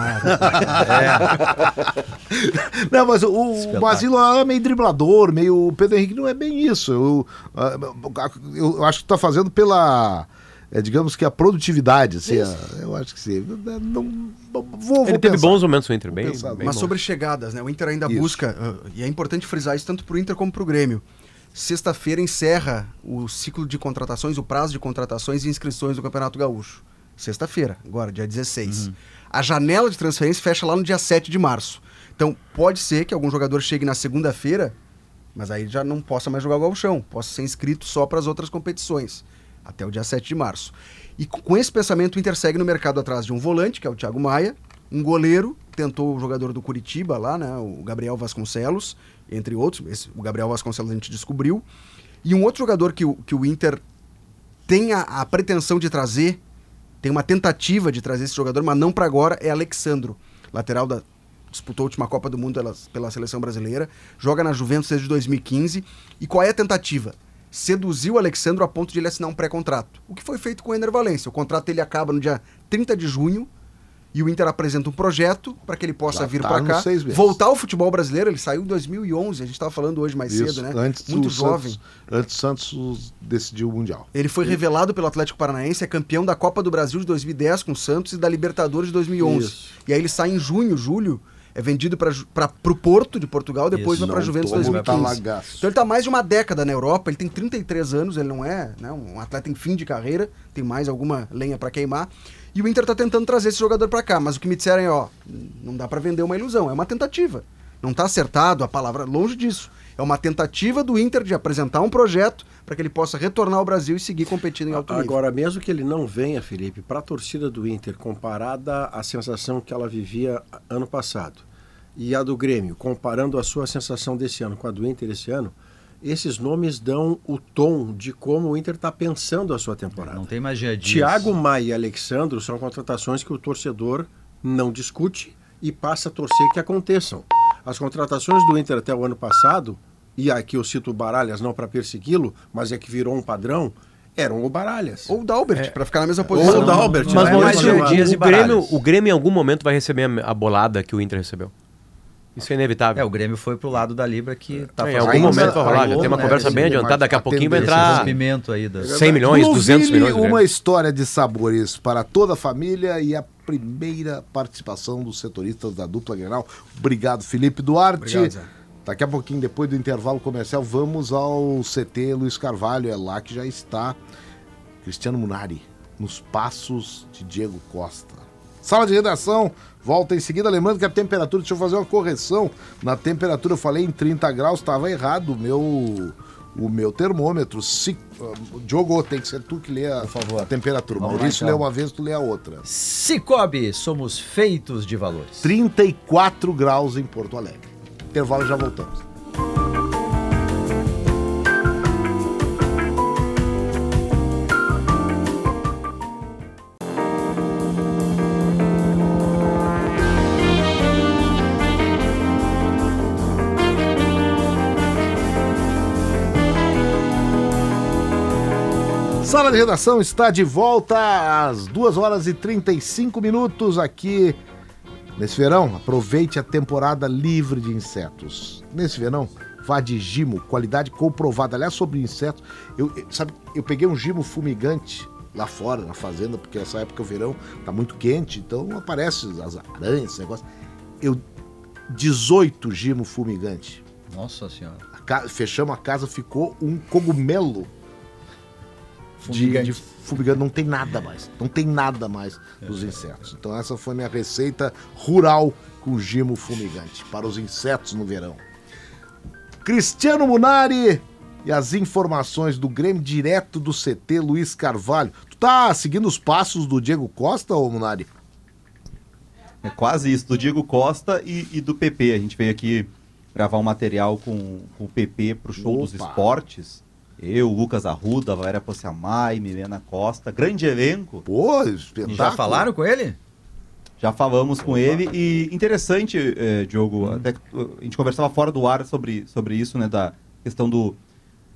Não, mas o, o. Basilo é meio driblador, meio. O Pedro Henrique não é bem isso. Eu, ah, eu, eu acho que tu tá fazendo pela. é, digamos que a produtividade, assim, a- eu acho que sim. Não, vou, vou Ele teve pensar. bons momentos no Inter, bem, bem Mas bons. sobre chegadas, né? O Inter ainda Isso. busca, uh, e é importante frisar isso tanto pro Inter como pro Grêmio. Sexta-feira encerra o ciclo de contratações, o prazo de contratações e inscrições do Campeonato Gaúcho. Sexta-feira, agora, dia 16. A janela de transferência fecha lá no dia 7 de março. Então, pode ser que algum jogador chegue na segunda-feira, mas aí já não possa mais jogar o gauchão, possa ser inscrito só para as outras competições, até o dia 7 de março. E com esse pensamento, o Inter segue no mercado atrás de um volante, que é o Thiago Maia, um goleiro, tentou o jogador do Curitiba lá, né, o Gabriel Vasconcelos, entre outros, esse- o Gabriel Vasconcelos a gente descobriu, e um outro jogador que o, que o Inter tem a, a pretensão de trazer, tem uma tentativa de trazer esse jogador, mas não para agora, é Alexandro, lateral da disputou a última Copa do Mundo pela, pela seleção brasileira, joga na Juventus desde 2015. E qual é a tentativa? Seduzir o Alexandro a ponto de ele assinar um pré-contrato. O que foi feito com o Ener Valencia. O contrato dele acaba no dia 30 de junho e o Inter apresenta um projeto para que ele possa Já vir tá para cá, voltar ao futebol brasileiro. Ele saiu em 2011, a gente estava falando hoje mais Isso, cedo, né? Antes Muito jovem. Santos, antes Santos decidiu o Mundial. Ele foi revelado pelo Atlético Paranaense, é campeão da Copa do Brasil de 2010 com o Santos e da Libertadores de 2011. Isso. E aí ele sai em junho, julho, é vendido para o Porto de Portugal, depois vai para a Juventus toma um 2015. talagaço. Então ele tá mais de uma década na Europa, ele tem 33 anos, ele não é né, um atleta em fim de carreira, tem mais alguma lenha para queimar. E o Inter tá tentando trazer esse jogador para cá, mas o que me disseram é, ó, não dá para vender uma ilusão, é uma tentativa. Não tá acertado a palavra, longe disso. É uma tentativa do Inter de apresentar um projeto para que ele possa retornar ao Brasil e seguir competindo em alto nível. Agora, mesmo que ele não venha, Felipe, para a torcida do Inter, comparada à sensação que ela vivia ano passado e a do Grêmio, comparando a sua sensação desse ano com a do Inter esse ano, esses nomes dão o tom de como o Inter está pensando a sua temporada. Não tem magia disso. Thiago Maia e Alexandro são contratações que o torcedor não discute e passa a torcer que aconteçam. As contratações do Inter até o ano passado, e aqui eu cito o Baralhas não para persegui-lo, mas é que virou um padrão, eram o Baralhas. Ou o Dalbert, É. pra ficar na mesma posição. Ou o Dalbert. Mas, né? Mas, o, Dias e o Grêmio, o Grêmio em algum momento vai receber a bolada que o Inter recebeu. Isso é inevitável. É, o Grêmio foi pro lado da Libra que tá É, em fazendo algum momento vai rolar. Já tem uma né, conversa bem adiantada. Daqui a pouquinho vai entrar aí da... 100 milhões, 200 Blueville, milhões. uma história de sabores para toda a família e a primeira participação dos setoristas da dupla Grenal. Obrigado, Felipe Duarte. Obrigado, Zé. Daqui a pouquinho, depois do intervalo comercial, vamos ao CT Luiz Carvalho. É lá que já está Cristiano Munari, nos passos de Diego Costa. Sala de redação, volta em seguida. Lembrando que a temperatura, deixa eu fazer uma correção. Na temperatura, eu falei em 30 graus, estava errado o meu, o meu termômetro. Se, uh, Diogo, tem que ser tu que lê a, a temperatura. Vamos lá, Maurício então. lê uma vez, tu lê a outra. Cicobi, somos feitos de valores. 34 graus em Porto Alegre. Intervalo, já voltamos. Sala de redação está de volta às 2 horas e 35 minutos aqui Nesse verão, aproveite a temporada livre de insetos. Nesse verão, vá de gimo, qualidade comprovada. Aliás, sobre insetos, eu, sabe, eu peguei um gimo fumigante lá fora, na fazenda, porque essa época o verão tá muito quente, então aparece as aranhas, esse negócio. Eu 18 gimo fumigante. Nossa senhora. A Fechamos a casa, ficou um cogumelo de, Fumigante. de fumigante. Não tem nada mais. Não tem nada mais dos insetos. Então essa foi minha receita rural com gimo fumigante para os insetos no verão. Cristiano Munari e as informações do Grêmio direto do CT Luiz Carvalho. Tu tá seguindo os passos do Diego Costa, ô Munari? É quase isso, do Diego Costa e, e do PP. A gente veio aqui gravar um material com, com o PP pro show dos Opa. esportes. Eu, Lucas Arruda, Valéria Ponciamai, Milena Costa. Grande elenco. Pô, espetáculo. Já falaram com ele? Já falamos com ele e interessante, eh, Diogo, Hum. até que, uh, a gente conversava fora do ar sobre, sobre isso, né, da questão do...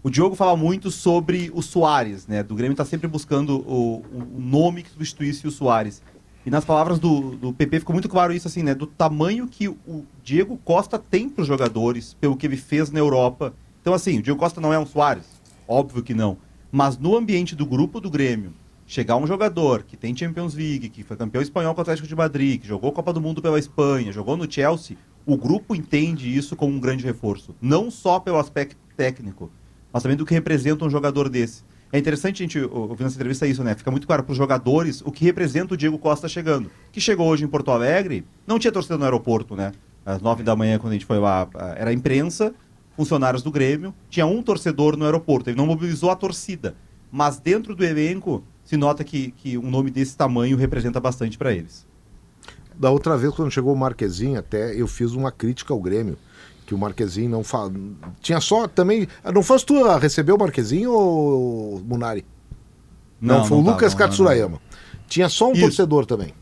O Diogo fala muito sobre o Soares, né, do Grêmio tá sempre buscando o, o nome que substituísse o Soares. E nas palavras do, do PP ficou muito claro isso, assim, né, do tamanho que o Diego Costa tem para os jogadores, pelo que ele fez na Europa. Então, assim, o Diego Costa não é um Soares, óbvio que não. Mas no ambiente do grupo do Grêmio, chegar um jogador que tem Champions League, que foi campeão espanhol com o Atlético de Madrid, que jogou Copa do Mundo pela Espanha, jogou no Chelsea, o grupo entende isso como um grande reforço. Não só pelo aspecto técnico, mas também do que representa um jogador desse. É interessante a gente ouvir nessa entrevista isso, né? Fica muito claro para os jogadores o que representa o Diego Costa chegando. Que chegou hoje em Porto Alegre, não tinha torcida no aeroporto, né? Às nove da manhã, quando a gente foi lá, era imprensa, funcionários do Grêmio, tinha um torcedor no aeroporto. Ele não mobilizou a torcida. Mas dentro do elenco, se nota que, que um nome desse tamanho representa bastante para eles. Da outra vez, quando chegou o Marquezinho, até eu fiz uma crítica ao Grêmio. Que o Marquezinho não fala. Tinha só também. Não fosse tu a receber o Marquezinho ou Munari? Não, foi o tá, Lucas não, não, Katsurayama. Tinha só um Isso. torcedor também.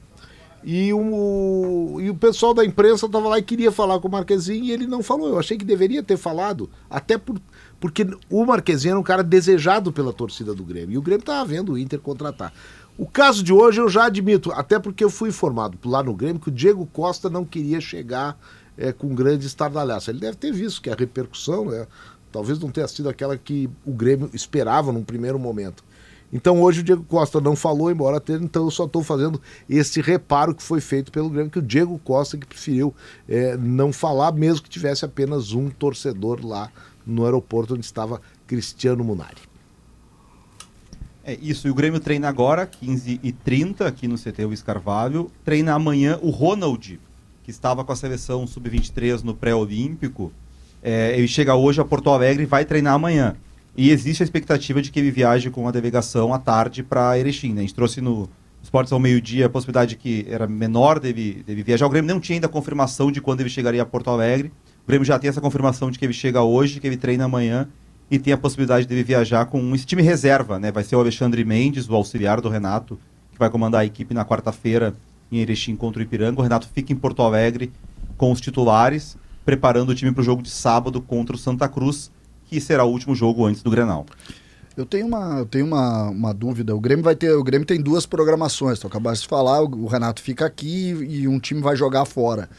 E o, e o pessoal da imprensa estava lá e queria falar com o Marquezinho e ele não falou. Eu achei que deveria ter falado, até por, porque o Marquezinho era um cara desejado pela torcida do Grêmio. E o Grêmio estava vendo o Inter contratar. O caso de hoje eu já admito, até porque eu fui informado lá no Grêmio que o Diego Costa não queria chegar eh, com grande estardalhaço. Ele deve ter visto que a repercussão, né, talvez não tenha sido aquela que o Grêmio esperava num primeiro momento. Então hoje o Diego Costa não falou, embora tenha, então eu só estou fazendo esse reparo que foi feito pelo Grêmio, que o Diego Costa que preferiu eh, não falar, mesmo que tivesse apenas um torcedor lá no aeroporto onde estava Cristiano Munari. É isso, e o Grêmio treina agora, 15h30, aqui no CT Luiz Carvalho. Treina amanhã o Ronald, que estava com a seleção sub-23 no pré-olímpico. É, ele chega hoje a Porto Alegre e vai treinar amanhã. E existe a expectativa de que ele viaje com a delegação à tarde para Erechim. Né? A gente trouxe no Esportes ao meio-dia a possibilidade que era menor dele, dele viajar. O Grêmio não tinha ainda a confirmação de quando ele chegaria a Porto Alegre. O Grêmio já tem essa confirmação de que ele chega hoje, que ele treina amanhã e tem a possibilidade dele viajar com esse time reserva, né? Vai ser o Alexandre Mendes, o auxiliar do Renato, que vai comandar a equipe na quarta-feira em Erechim contra o Ipiranga. O Renato fica em Porto Alegre com os titulares, preparando o time para o jogo de sábado contra o Santa Cruz, que será o último jogo antes do Grenal. Eu tenho uma, eu tenho uma, uma dúvida. O Grêmio vai ter, o Grêmio tem duas programações. Tu acabaste de falar, o, o Renato fica aqui e um time vai jogar fora.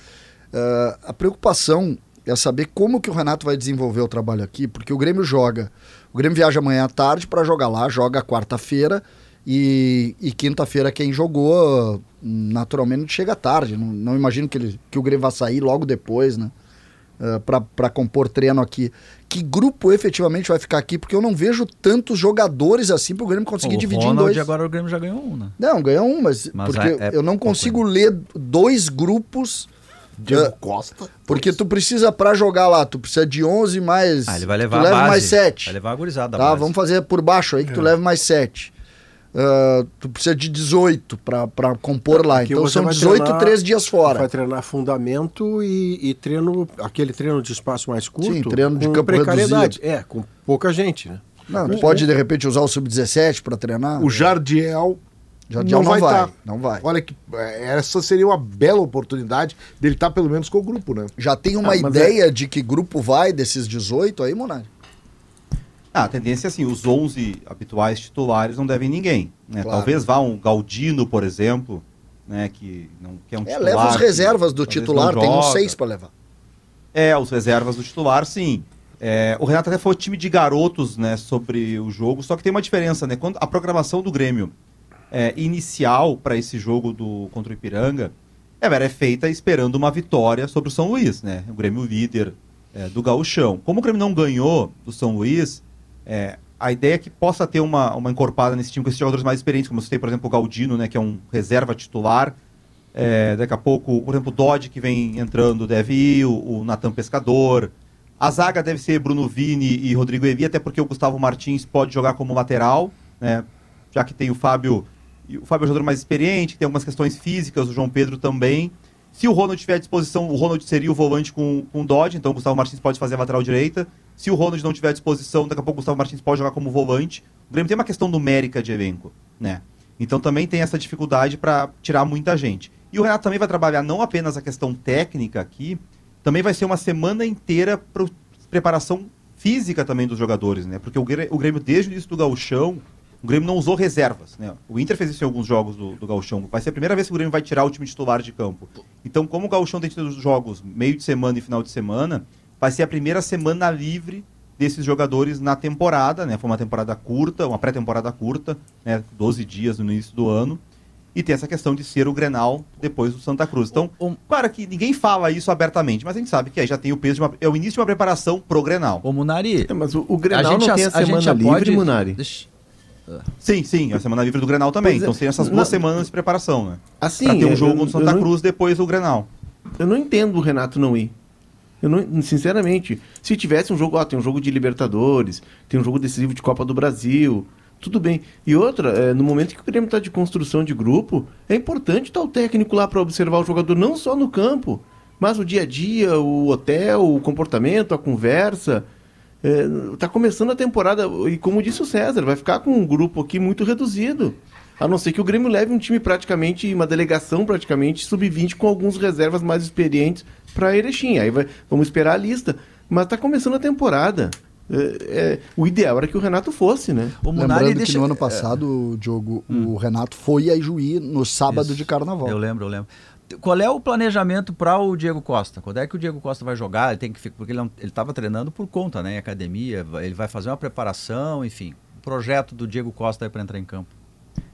Uh, a preocupação é saber como que o Renato vai desenvolver o trabalho aqui, porque o Grêmio joga. O Grêmio viaja amanhã à tarde para jogar lá, joga quarta-feira e, e quinta-feira quem jogou naturalmente chega tarde. Não, não imagino que, ele, que o Grêmio vai sair logo depois, né? Uh, para compor treino aqui. Que grupo efetivamente vai ficar aqui? Porque eu não vejo tantos jogadores assim para o Grêmio conseguir o dividir Ronald em dois. agora o Grêmio já ganhou um, né? Não, ganhou um, mas, Mas porque é- é eu não consigo né? ler dois grupos. Diego uh, Costa. porque tu precisa para jogar lá, tu precisa de 11 mais. Ah, ele vai levar tu a leva base. mais 7. Vai levar a gurizada da Tá, base. vamos fazer por baixo aí que tu leva mais 7. Tu precisa de 18 para compor lá. Aqui Então são vai 18, treinar- 3 dias fora. Vai treinar fundamento e, e treino, aquele treino de espaço mais curto. Sim, treino de com campo precariedade. É, com pouca gente, né? Não, tu pode de repente usar o sub-17 para treinar. O Jardiel Jardiel não, vai, tá. não vai. Olha que é, essa seria uma bela oportunidade dele estar pelo menos com o grupo, né? Já tem uma Ah, ideia de que grupo vai desses 18 aí, Monari? Ah, a tendência é assim, os 11 habituais titulares não devem ninguém. Né? Claro. Talvez vá um Galdino, por exemplo, né, que, não, que é um É, titular. leva os que reservas do titular, tem uns. 6 para levar. É, os reservas do titular, sim. É, o Renato até foi time de garotos, né, sobre o jogo, só que tem uma diferença, né? Quando a programação do Grêmio é, inicial para esse jogo do contra o Ipiranga, é, era feita esperando uma vitória sobre o São Luís, né? O Grêmio líder é, do gauchão. Como o Grêmio não ganhou do São Luís, é, a ideia é que possa ter uma, uma encorpada nesse time com esses jogadores mais experientes, como você tem, por exemplo, o Galdino, né, que é um reserva titular. É, daqui a pouco, por exemplo, o Dodge que vem entrando deve ir, o, o Natan Pescador. A zaga deve ser Bruno Vini e Rodrigo Evi, até porque o Gustavo Martins pode jogar como lateral, né? Já que tem o Fábio. O Fábio é um jogador mais experiente, tem algumas questões físicas, o João Pedro também. Se o Ronald tiver à disposição, o Ronald seria o volante com, com o Dodge, então o Gustavo Martins pode fazer a lateral direita. Se o Ronald não tiver à disposição, daqui a pouco o Gustavo Martins pode jogar como volante. O Grêmio tem uma questão numérica de elenco, né? Então também tem essa dificuldade para tirar muita gente. E o Renato também vai trabalhar não apenas a questão técnica aqui, também vai ser uma semana inteira para preparação física também dos jogadores, né? Porque o Grê- o Grêmio, desde o início do gauchão, o Grêmio não usou reservas, né? O Inter fez isso em alguns jogos do, do gauchão. Vai ser a primeira vez que o Grêmio vai tirar o time titular de campo. Então, como o gauchão tem tido os jogos meio de semana e final de semana, vai ser a primeira semana livre desses jogadores na temporada, né? Foi uma temporada curta, uma pré-temporada curta, né? 12 dias no início do ano. E tem essa questão de ser o Grenal depois do Santa Cruz. Então, claro que ninguém fala isso abertamente, mas a gente sabe que aí já tem o peso de uma, é o início de uma preparação pro Grenal. Ô, Munari, É, mas o, o a Grenal gente não já, tem a a gente semana já livre, pode... Munari. Deixa- Sim, sim, a semana livre do Grenal também. Pois é. Então tem essas duas Não- semanas de preparação, né? Assim, pra ter um eu- jogo eu- contra o Santa não- Cruz depois do Grenal. Eu não entendo o Renato não ir. Eu não, sinceramente, se tivesse um jogo, ó, tem um jogo de Libertadores, tem um jogo decisivo de Copa do Brasil, tudo bem. E outra, é, no momento que o Grêmio está de construção de grupo, é importante estar o técnico lá para observar o jogador não só no campo, mas o dia a dia, o hotel, o comportamento, a conversa. Está começando a temporada e como disse o César, vai ficar com um grupo aqui muito reduzido. A não ser que o Grêmio leve um time praticamente, uma delegação praticamente sub-20 com alguns reservas mais experientes para Erechim. Aí vai, vamos esperar a lista. Mas está começando a temporada. É, é, o ideal era que o Renato fosse, né? O Munari Lembrando deixa... que no ano passado, Diogo, o Renato foi a Ijuí no sábado Isso. de carnaval. Eu lembro, eu lembro. Qual é o planejamento para o Diego Costa? Quando é que o Diego Costa vai jogar? Ele tem que ficar, porque ele estava treinando por conta, né? Em academia, ele vai fazer uma preparação, enfim. O projeto do Diego Costa para entrar em campo.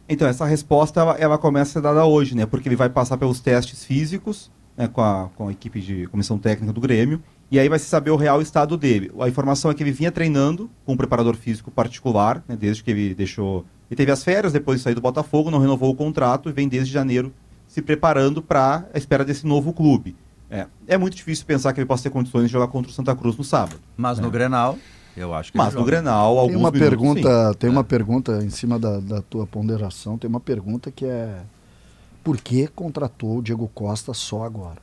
Então, essa resposta ela, ela começa a ser dada hoje, né? Porque ele vai passar pelos testes físicos né, com, a, com a equipe de comissão técnica do Grêmio. E aí vai se saber o real estado dele. A informação é que ele vinha treinando com um preparador físico particular, né, desde que ele deixou. Ele teve as férias depois de sair do Botafogo, não renovou o contrato e vem desde janeiro se preparando para a espera desse novo clube. É, é muito difícil pensar que ele possa ter condições de jogar contra o Santa Cruz no sábado. Mas É. no Grenal, eu acho que Mas ele no. Grenal, alguns Tem uma minutos, pergunta, sim. tem É. uma pergunta em cima da, da tua ponderação, tem uma pergunta que é por que contratou o Diego Costa só agora?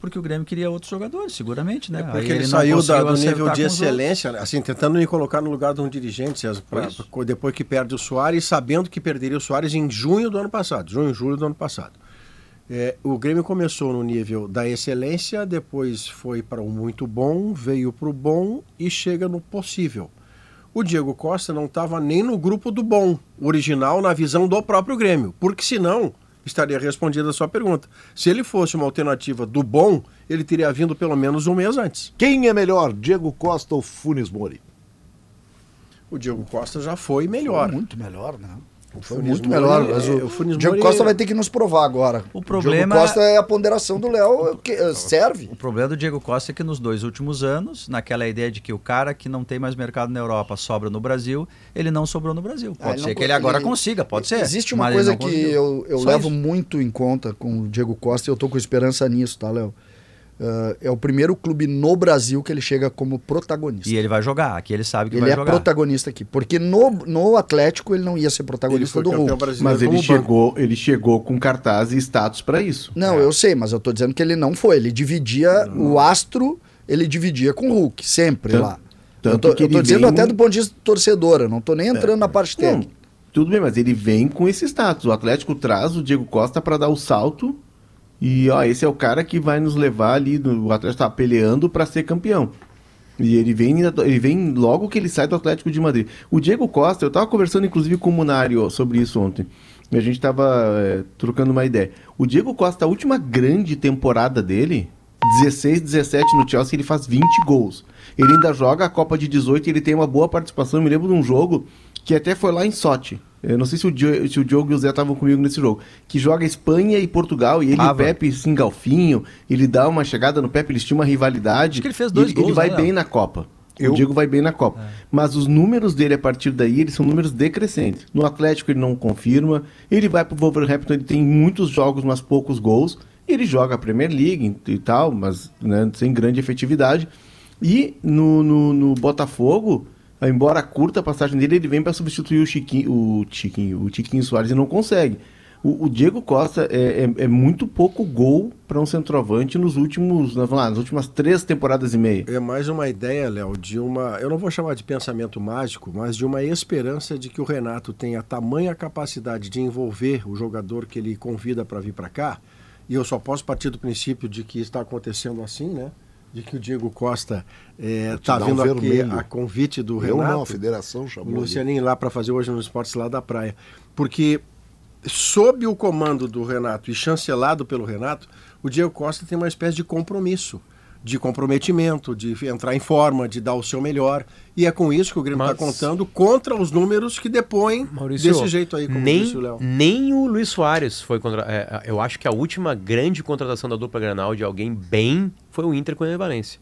Porque o Grêmio queria outros jogadores, seguramente, né? É porque ele, não saiu da- do nível de excelência, né? assim, tentando me colocar no lugar de um dirigente, César, pra- pra- depois que perde o Soares, sabendo que perderia o Soares em junho do ano passado, junho, julho do ano passado. É, o Grêmio começou no nível da excelência, depois foi para o muito bom, veio para o bom e chega no possível. O Diego Costa não estava nem no grupo do bom, original na visão do próprio Grêmio, porque senão estaria respondida a sua pergunta. Se ele fosse uma alternativa do bom, ele teria vindo pelo menos um mês antes. Quem é melhor, Diego Costa ou Funes Mori? O Diego Costa já foi melhor. Muito melhor, né? Foi Funes muito Mori, melhor. é, Mas o, o Funes Diego Mori- Costa vai ter que nos provar agora. O problema- Diego Costa é a ponderação do Léo, que eh, serve. O problema do Diego Costa é que nos dois últimos anos, naquela ideia de que o cara que não tem mais mercado na Europa sobra no Brasil, ele não sobrou no Brasil. Ah, Pode ele ser não que ele agora ele- consiga, pode ser. Existe uma coisa que conseguiu. eu, eu levo isso. muito em conta com o Diego Costa e eu tô com esperança nisso, tá, Léo? Ah, é o primeiro clube no Brasil que ele chega como protagonista. E ele vai jogar, aqui ele sabe que ele vai é jogar. protagonista aqui. Porque no, no Atlético ele não ia ser Ele protagonista do Hulk. Mas ele banco. chegou, ele chegou com cartaz e status para isso. Não, eu sei, mas eu tô dizendo que ele não foi. Ele dividia o astro, ele dividia com o Hulk, sempre Tanto- lá. tanto eu tô, que eu tô ele dizendo vem- até do ponto de vista torcedor, eu não tô nem entrando na parte Não, técnica. tudo bem, mas ele vem com esse status. O Atlético traz o Diego Costa para dar o salto. E ó, esse é o cara que vai nos levar ali. O Atlético tá peleando para ser campeão. E ele vem, ele vem logo que ele sai do Atlético de Madrid. O Diego Costa, eu tava conversando inclusive com o Munari ó, sobre isso ontem. E a gente tava é, trocando uma ideia. O Diego Costa, a última grande temporada dele, 16, 17 no Chelsea, ele faz 20 gols. Ele ainda joga a Copa de 18 e ele tem uma boa participação. Eu me lembro de um jogo que até foi lá em Sochi. Eu não sei se o, Dio- se o Diogo e o Zé estavam comigo nesse jogo. Que joga Espanha e Portugal e ele e o Tava. Pepe se engalfinham. Ele dá uma chegada no Pepe, eles tinham uma rivalidade. Acho que ele fez dois ele, ele gols, vai né, bem Léo? na Copa. Eu- O Diego vai bem na Copa. Mas os números dele a partir daí, eles são números decrescentes. No Atlético ele não confirma. Ele vai pro Wolverhampton, ele tem muitos jogos, mas poucos gols. Ele joga a Premier League e tal, mas né, sem grande efetividade. E no, no, no Botafogo, embora curta a passagem dele, ele vem para substituir o Chiquinho, o Chiquinho, o Tiquinho Soares e não consegue. O, o Diego Costa é, é, é muito pouco gol para um centroavante nos últimos, lá, nas últimas três temporadas e meia. É mais uma ideia, Léo, de uma. Eu não vou chamar de pensamento mágico, mas de uma esperança de que o Renato tenha tamanha capacidade de envolver o jogador que ele convida para vir para cá. E eu só posso partir do princípio de que está acontecendo assim, né? De que o Diego Costa está dar um vindo aqui vermelho. a convite do Eu Renato. não, a federação o chamou. ali. Lucianinho lá para fazer hoje nos esportes lá da praia. Porque, sob o comando do Renato e chancelado pelo Renato, o Diego Costa tem uma espécie de compromisso, de comprometimento, de entrar em forma, de dar o seu melhor. E é com isso que o Grêmio está contando contra os números que depõem Maurício, desse jeito aí, como nem, disse o Léo. nem o Luiz Soares foi contra. é, eu acho que a última grande contratação da dupla Granal de alguém bem foi o Inter com o Valência.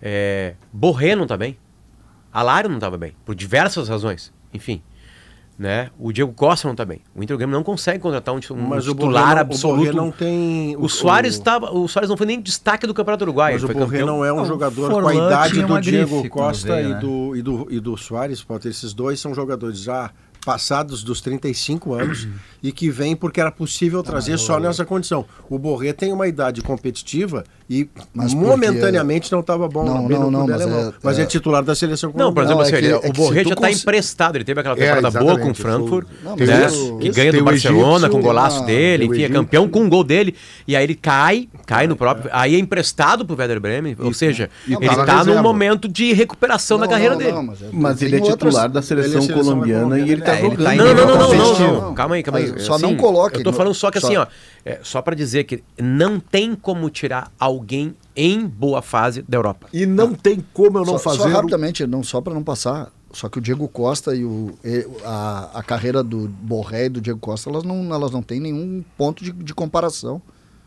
É, Borré não tá bem. Alário não estava bem, por diversas razões. Enfim. Né? O Diego Costa não tá bem. O Inter Grêmio não consegue contratar um, um Mas o titular Borré não, absoluto. o não tem... O Soares tava, o Soares não foi nem destaque do Campeonato Uruguaio. Mas o Borré campeão. não é um Não, jogador com a idade do Diego grife Costa veio, e, né? do, e, do, e do Soares. Pode, esses dois são jogadores já passados dos 35 anos e que vêm porque era possível trazer só nessa condição. O Borré tem uma idade competitiva e Mas porque- momentaneamente não estava bom Não, não, não, mas é- mas é, é- titular da seleção Não, por colombiana. exemplo, Não, é assim, que- ele- é o Borré já está cons- emprestado. Ele teve aquela É, temporada boa com o Frankfurt, Não, né? o- que ganha do o Barcelona egípcio, com o golaço ah, dele, o enfim, é campeão com um gol dele. E aí ele cai, cai no próprio. Aí é emprestado pro Werder Bremen. Ou seja, ele tá está num momento de recuperação da carreira dele. mas ele é titular da seleção, Ele é seleção colombiana e ele tá É, jogando. tá em Não, não, não, não. Calma aí, calma aí. Só Assim, não coloque. Eu tô falando só que assim, ó. É, só pra dizer que não tem como tirar alguém em boa fase da Europa. E não tem como eu não só, fazer. só rapidamente, não só para não passar. Só que o Diego Costa e, o, e a, a carreira do Borré e do Diego Costa, elas não, elas não têm nenhum ponto de, de comparação.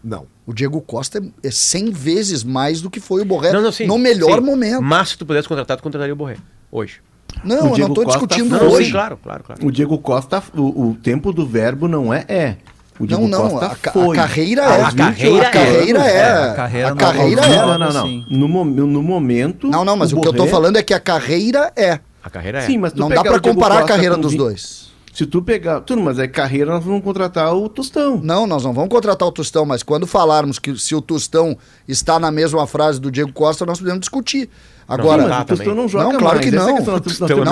Não. O Diego Costa é, é 100 vezes mais do que foi o Borré Não, não, sim, no melhor sim. momento. Mas se tu pudesse contratar, tu contrataria o Borré. Hoje. Não, O eu não estou discutindo Não, hoje. sim, claro, claro, claro. O Diego Costa, o, o tempo do verbo não é é. O Diego Não, não, Costa a, ca- a foi. carreira A é. a carreira a carreira é. é. É, a carreira a não- carreira não- é. Não, não, não. No, mo- no momento. Não, não, mas o, que eu tô falando é que a carreira é. A carreira é. Sim, mas tu Não dá o Diego comparar a carreira com dos vi- dois. Se tu pegar. Tudo, mas é carreira, nós vamos contratar o Tostão. Não, nós não vamos contratar o Tostão, mas quando falarmos que se o Tostão está na mesma frase do Diego Costa, nós podemos discutir. Agora, Sim, mas o não joga Não, claro mais. que não. é não,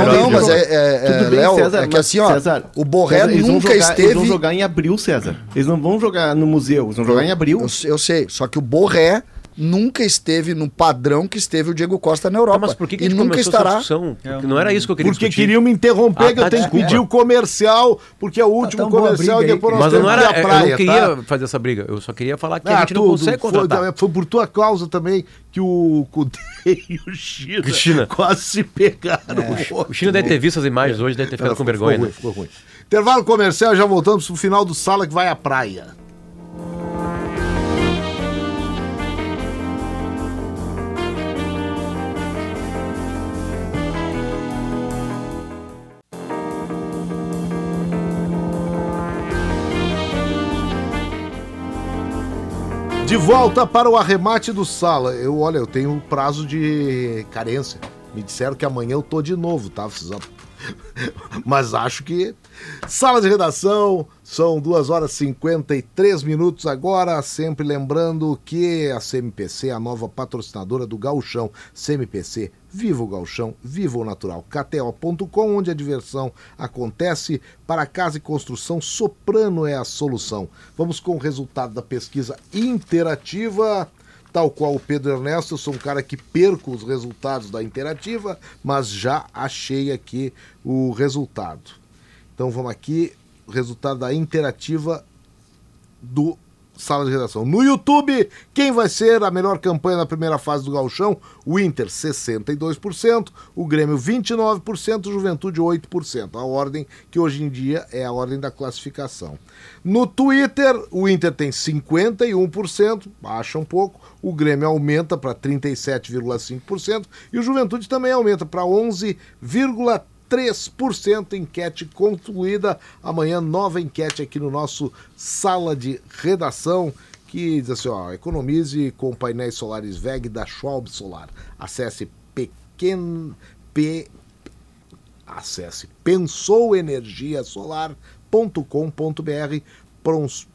não, que mas é, é, é, Tudo bem, Léo, César, é que assim, ó, César, o Borré César, nunca jogar- esteve... Eles vão jogar em abril, César. Eles não vão jogar no museu, eles vão jogar em abril. Eu, eu sei, só que o Borré nunca esteve no padrão que esteve o Diego Costa na Europa. Tá, mas por que, que a e nunca estará. Porque não era isso que eu queria Porque discutir. queriam me interromper, Ah, que eu tá, tenho que desculpa. pedir o comercial, porque é o último tão boa a comercial e aí, depois nós Mas eu não temos que ir era, eu praia, não queria tá? fazer essa briga. Eu só queria falar que a Ah, gente não tudo. consegue contratar. Foi, foi por tua causa também que o Cudê [laughs] e o China, Que China? quase se pegaram. O Chino deve ter visto as imagens hoje, deve ter ficado com Ficou vergonha. ruim, né? ficou ruim. Intervalo comercial, já voltamos pro final do Sala que vai à praia. De volta para o arremate do Sala. Eu, olha, eu tenho um prazo de carência. Me disseram que amanhã eu tô de novo, tá? [laughs] Mas acho que. Sala de redação, são 2 horas e 53 minutos agora. Sempre lembrando que a CMPC é a nova patrocinadora do Gauchão. CMPC, viva o Gauchão, viva o natural. KTO.com, onde a diversão acontece. Para casa e construção, Soprano é a solução. Vamos com o resultado da pesquisa interativa. Tal qual o Pedro Ernesto, eu sou um cara que perco os resultados da interativa, mas já achei aqui o resultado. Então vamos aqui, resultado da interativa do Sala de Redação. No YouTube, quem vai ser a melhor campanha na primeira fase do Gauchão? O Inter, 62%, o Grêmio, 29%, o Juventude, 8%. A ordem que hoje em dia é a ordem da classificação. No Twitter, o Inter tem 51%, baixa um pouco, o Grêmio aumenta para 37,5% e o Juventude também aumenta para 11,3%. 3%, enquete concluída. Amanhã, nova enquete aqui no nosso Sala de Redação, que diz assim, ó, economize com painéis solares VEG da Schwalb Solar. Acesse pequen... P... Acesse pensouenergiasolar.com.br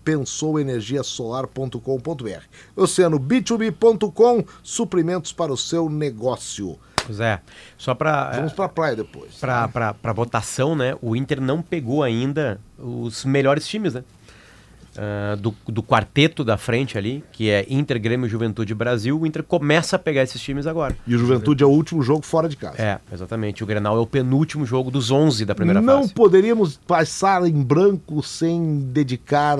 pensouenergiasolar.com.br oceanob2b.com suprimentos para o seu negócio. Pois é. Só pra. Vamos para a praia depois. Pra, pra, pra votação, né? O Inter não pegou ainda os melhores times, né? Ah, do, do quarteto da frente ali, que é Inter, Grêmio, Juventude Brasil, o Inter começa a pegar esses times agora. E o Juventude é o último jogo fora de casa. É, exatamente. O Grenal é o penúltimo jogo dos 11 da primeira não fase. poderíamos passar em branco sem dedicar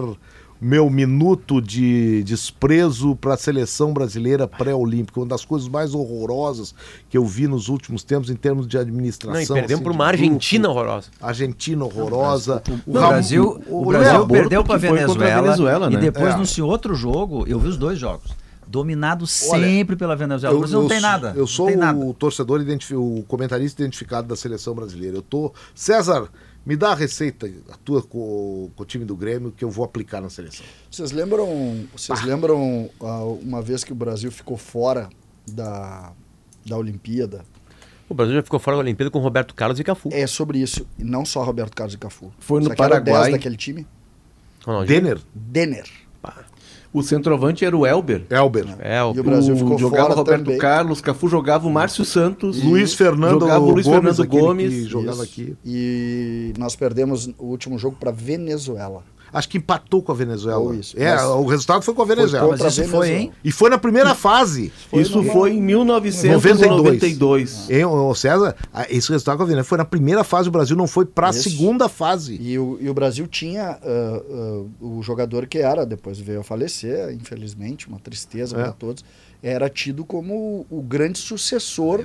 meu minuto de desprezo para a seleção brasileira pré-olímpica, uma das coisas mais horrorosas que eu vi nos últimos tempos em termos de administração. Não, e perdemos assim, para uma grupo. Argentina horrorosa. Argentina horrorosa. O Não, Brasil, o- o o Brasil Léo, perdeu para a Venezuela, Venezuela, e né? depois É. no outro jogo, eu vi os dois jogos, dominado Olha, sempre pela Venezuela. O Brasil não tem nada. Eu sou tem nada. o torcedor, o comentarista identificado da seleção brasileira. Eu tô. César, me dá a receita, a tua com, com o time do Grêmio, que eu vou aplicar na seleção. Vocês lembram, vocês lembram ah, uma vez que o Brasil ficou fora da, da Olimpíada? O Brasil já ficou fora da Olimpíada com Roberto Carlos e Cafu. É sobre isso, e não só Roberto Carlos e Cafu. Foi no Paraguai. 10 daquele time? Ronaldinho. Denner, Denner. O centroavante era o Elber. Elber. É, o, E o Brasil ficou jogava fora o Roberto também. Carlos, Cafu jogava o Márcio Santos. Luiz Fernando jogava o Luiz Gomes, Fernando Gomes. que jogava aqui. E nós perdemos o último jogo para Venezuela. Acho que empatou com a Venezuela. Ou isso, é, mas- o resultado foi com a Venezuela. contra Mas isso a foi, Venezuela. hein? E foi na primeira fase. Isso foi em 1992. Hein, ô, César, ah, esse resultado com a Venezuela foi na primeira fase, o Brasil não foi para a segunda fase. E o, e o Brasil tinha ah, ah, o jogador que era, depois veio a falecer, infelizmente, uma tristeza É. para todos, era tido como o, grande sucessor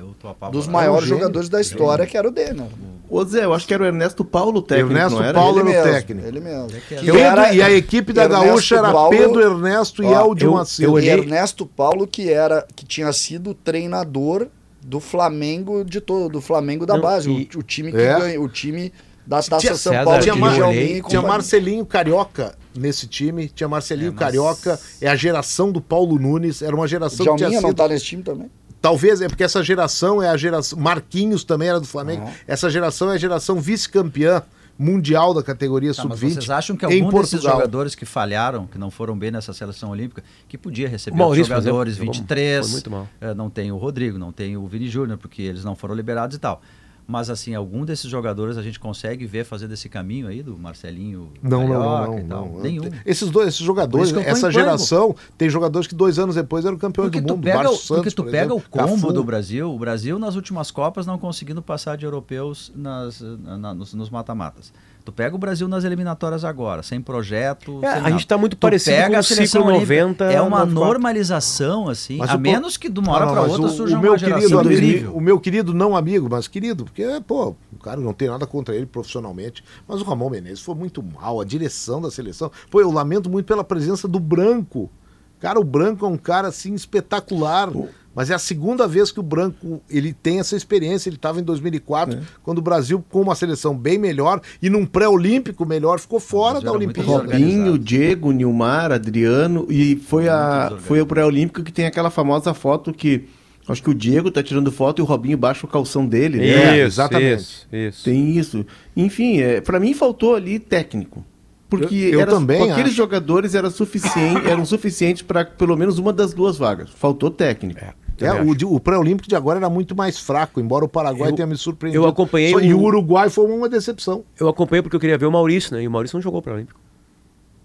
dos maiores É um gênio. jogadores da história, que era o Denner. Ô Zé, eu acho que era o Ernesto Paulo o técnico, Ernesto não era? Paulo ele era o mesmo, técnico. Ele mesmo. Pedro- era- e a equipe da Ernesto Gaúcha era Paulo- Pedro Ernesto e Ó, Aldio eu- Macedo. olhei- Ernesto Paulo, que era que tinha sido treinador do Flamengo de todo, do Flamengo da Não, base, e- o, o time que É. ganha, o time da Taça Tinha- São Paulo, tinha, Mar- e tinha. Marcelinho Carioca nesse time, tinha Marcelinho É, mas- Carioca, é a geração do Paulo Nunes, era uma geração que tinha Djalminha não sido... tá nesse time também? Talvez é porque essa geração é a geração. Marquinhos também era do Flamengo. Ah. Essa geração é a geração vice-campeã. mundial da categoria Tá, mas sub-20 vocês acham que algum desses jogadores que falharam, que não foram bem nessa seleção olímpica, que podia receber Maurício, jogadores exemplo, jogou- 23, foi muito mal. eh, não tem o Rodrigo, não tem o Vini Júnior, porque eles não foram liberados e tal. Mas assim, algum desses jogadores a gente consegue ver fazer desse caminho aí do Marcelinho Não, Carioca não, e não, tal? não. Nenhum. Esses dois, esses jogadores, essa geração, tem jogadores que dois anos depois eram campeões Porque do mundo. pega, Santos, porque tu por pega exemplo, o combo Cafu. do Brasil, o Brasil nas últimas Copas não conseguindo passar de europeus nas, na- nos mata-matas. Tu pega o Brasil nas eliminatórias agora, sem projeto. É, sem a nada. gente tá muito Tu parecido pega com a o seleção ciclo olímpica, 90, É uma 94. normalização, assim, Mas a o menos que de uma hora para outra o, surja o meu uma geração querido amigo, incrível. o meu querido não amigo, mas querido, porque pô, o cara não tem nada contra ele profissionalmente, mas o Ramon Menezes foi muito mal, a direção da seleção. Pô, eu lamento muito pela presença do Branco. Cara, o Branco é um cara assim espetacular. Mas é a segunda vez que o Branco ele tem essa experiência. Ele estava em 2004, quando o Brasil, com uma seleção bem melhor e num pré-olímpico melhor, ficou fora da Olimpíada. Robinho, Diego, Nilmar, Adriano e foi a foi o pré-olímpico que tem aquela famosa foto que acho que o Diego tá tirando foto e o Robinho baixa o calção dele, né? É, Isso, exatamente. Isso, isso. Tem isso. Enfim, é, para mim faltou ali técnico. Porque Eu- eu era- também com aqueles acho. jogadores era suficiente, eram suficientes para pelo menos uma das duas vagas. Faltou técnico. É, o, de- o pré-olímpico de agora era muito mais fraco, embora o Paraguai Eu- tenha me surpreendido. eu acompanhei Só- E o- o Uruguai foi uma decepção. Eu acompanhei porque eu queria ver o Maurício, né? E o Maurício não jogou para o Olímpico.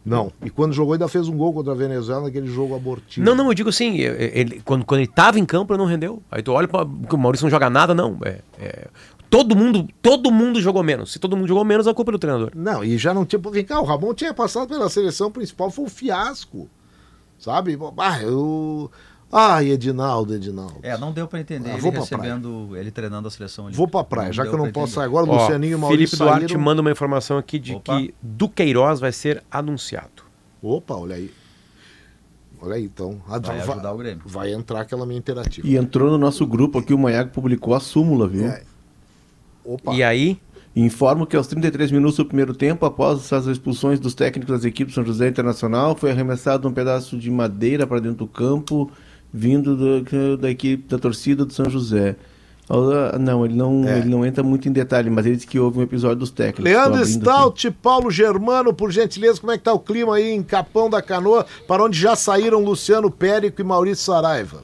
Não. E quando jogou, ainda fez um gol contra a Venezuela naquele jogo abortivo. Não, não, eu digo assim, ele, quando, quando ele tava em campo, ele não rendeu. Aí tu olha para o Maurício não joga nada, não. É, é, todo mundo, todo mundo jogou menos. Se todo mundo jogou menos, a culpa é do treinador. Não, e já não tinha. Vem cá, o Ramon tinha passado pela seleção principal, foi um fiasco. Sabe? Ah, eu. Ai, Edinaldo, Edinaldo. É, não deu para entender Ah, ele vou pra recebendo, ele treinando a seleção olímpica. Vou pra praia, já que eu não posso sair entender. agora, o Ó, Lucianinho e o Maurício Felipe Duarte saíram. manda uma informação aqui de Opa. que Duqueiroz vai ser anunciado. Opa, olha aí. Olha aí, então. Ah, Vai ajudar o Grêmio. Vai entrar aquela minha interativa. E entrou no nosso grupo aqui, o Maiago publicou a súmula, viu? É. Opa. E aí, Informo que aos 33 minutos do primeiro tempo, após as expulsões dos técnicos das equipes São José Internacional, foi arremessado um pedaço de madeira para dentro do campo, vindo do- da equipe da torcida do São José. Não, ele não, É. ele não entra muito em detalhe, mas ele disse que houve um episódio dos técnicos. Leandro Stout, Paulo Germano, por gentileza, como é que tá o clima aí em Capão da Canoa, para onde já saíram Luciano Périco e Maurício Saraiva?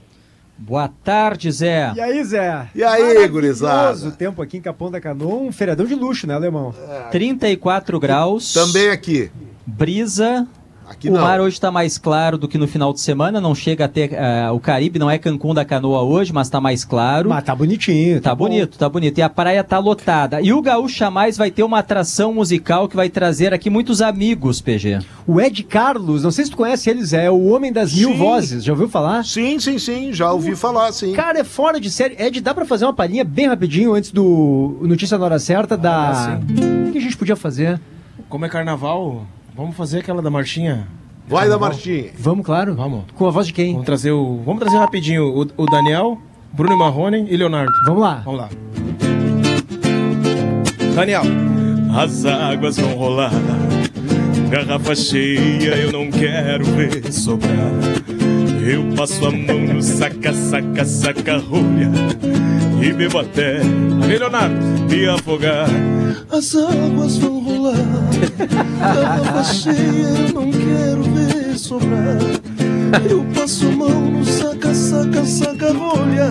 Boa tarde, Zé. E aí, Zé? E aí, gurizada? o tempo aqui em Capão da Canoa, um feriadão de luxo, né, Alemão? 34 graus. Também aqui. Brisa. Aqui o não. mar hoje está mais claro do que no final de semana. Não chega a ter. eh, o Caribe não é Cancún da Canoa hoje, mas está mais claro. Mas tá bonitinho. Tá bom. bonito, tá bonito. E a praia tá lotada. E o Gaúcha Mais vai ter uma atração musical que vai trazer aqui muitos amigos, PG. O Ed Carlos, não sei se tu conhece ele, Zé, é o homem das mil Sim. vozes. Já ouviu falar? Sim, sim, sim, já ouvi falar, sim. Cara, é fora de série. Ed, dá pra fazer uma palhinha bem rapidinho antes do Notícia na Hora Certa da... O que a gente podia fazer? Como é carnaval, vamos fazer aquela da marchinha. Vai da Martinha. Vamos, claro. Vamos. Com a voz de quem? Vamos trazer o. Vamos trazer rapidinho o, o Daniel, Bruno Marrone e Leonardo. Vamos lá. Vamos lá. Daniel. As águas vão rolar, garrafa cheia, eu não quero ver sobrar. Eu passo a mão no saca, saca, saca rolha e bebo até, Leonardo. me afogar. As águas vão rolar, garrafa cheia, eu não quero ver sobrar. Eu passo a mão no saca, saca, saca rolha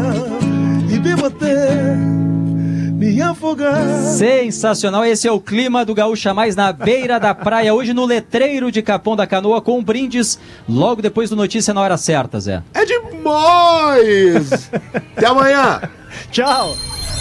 e bebo até me afogar. Sensacional, esse é o clima do Gaúcha Mais na beira da praia, hoje no letreiro de Capão da Canoa, com brindes, logo depois do Notícia na hora certa, Zé. É demais! Até amanhã! Tchau!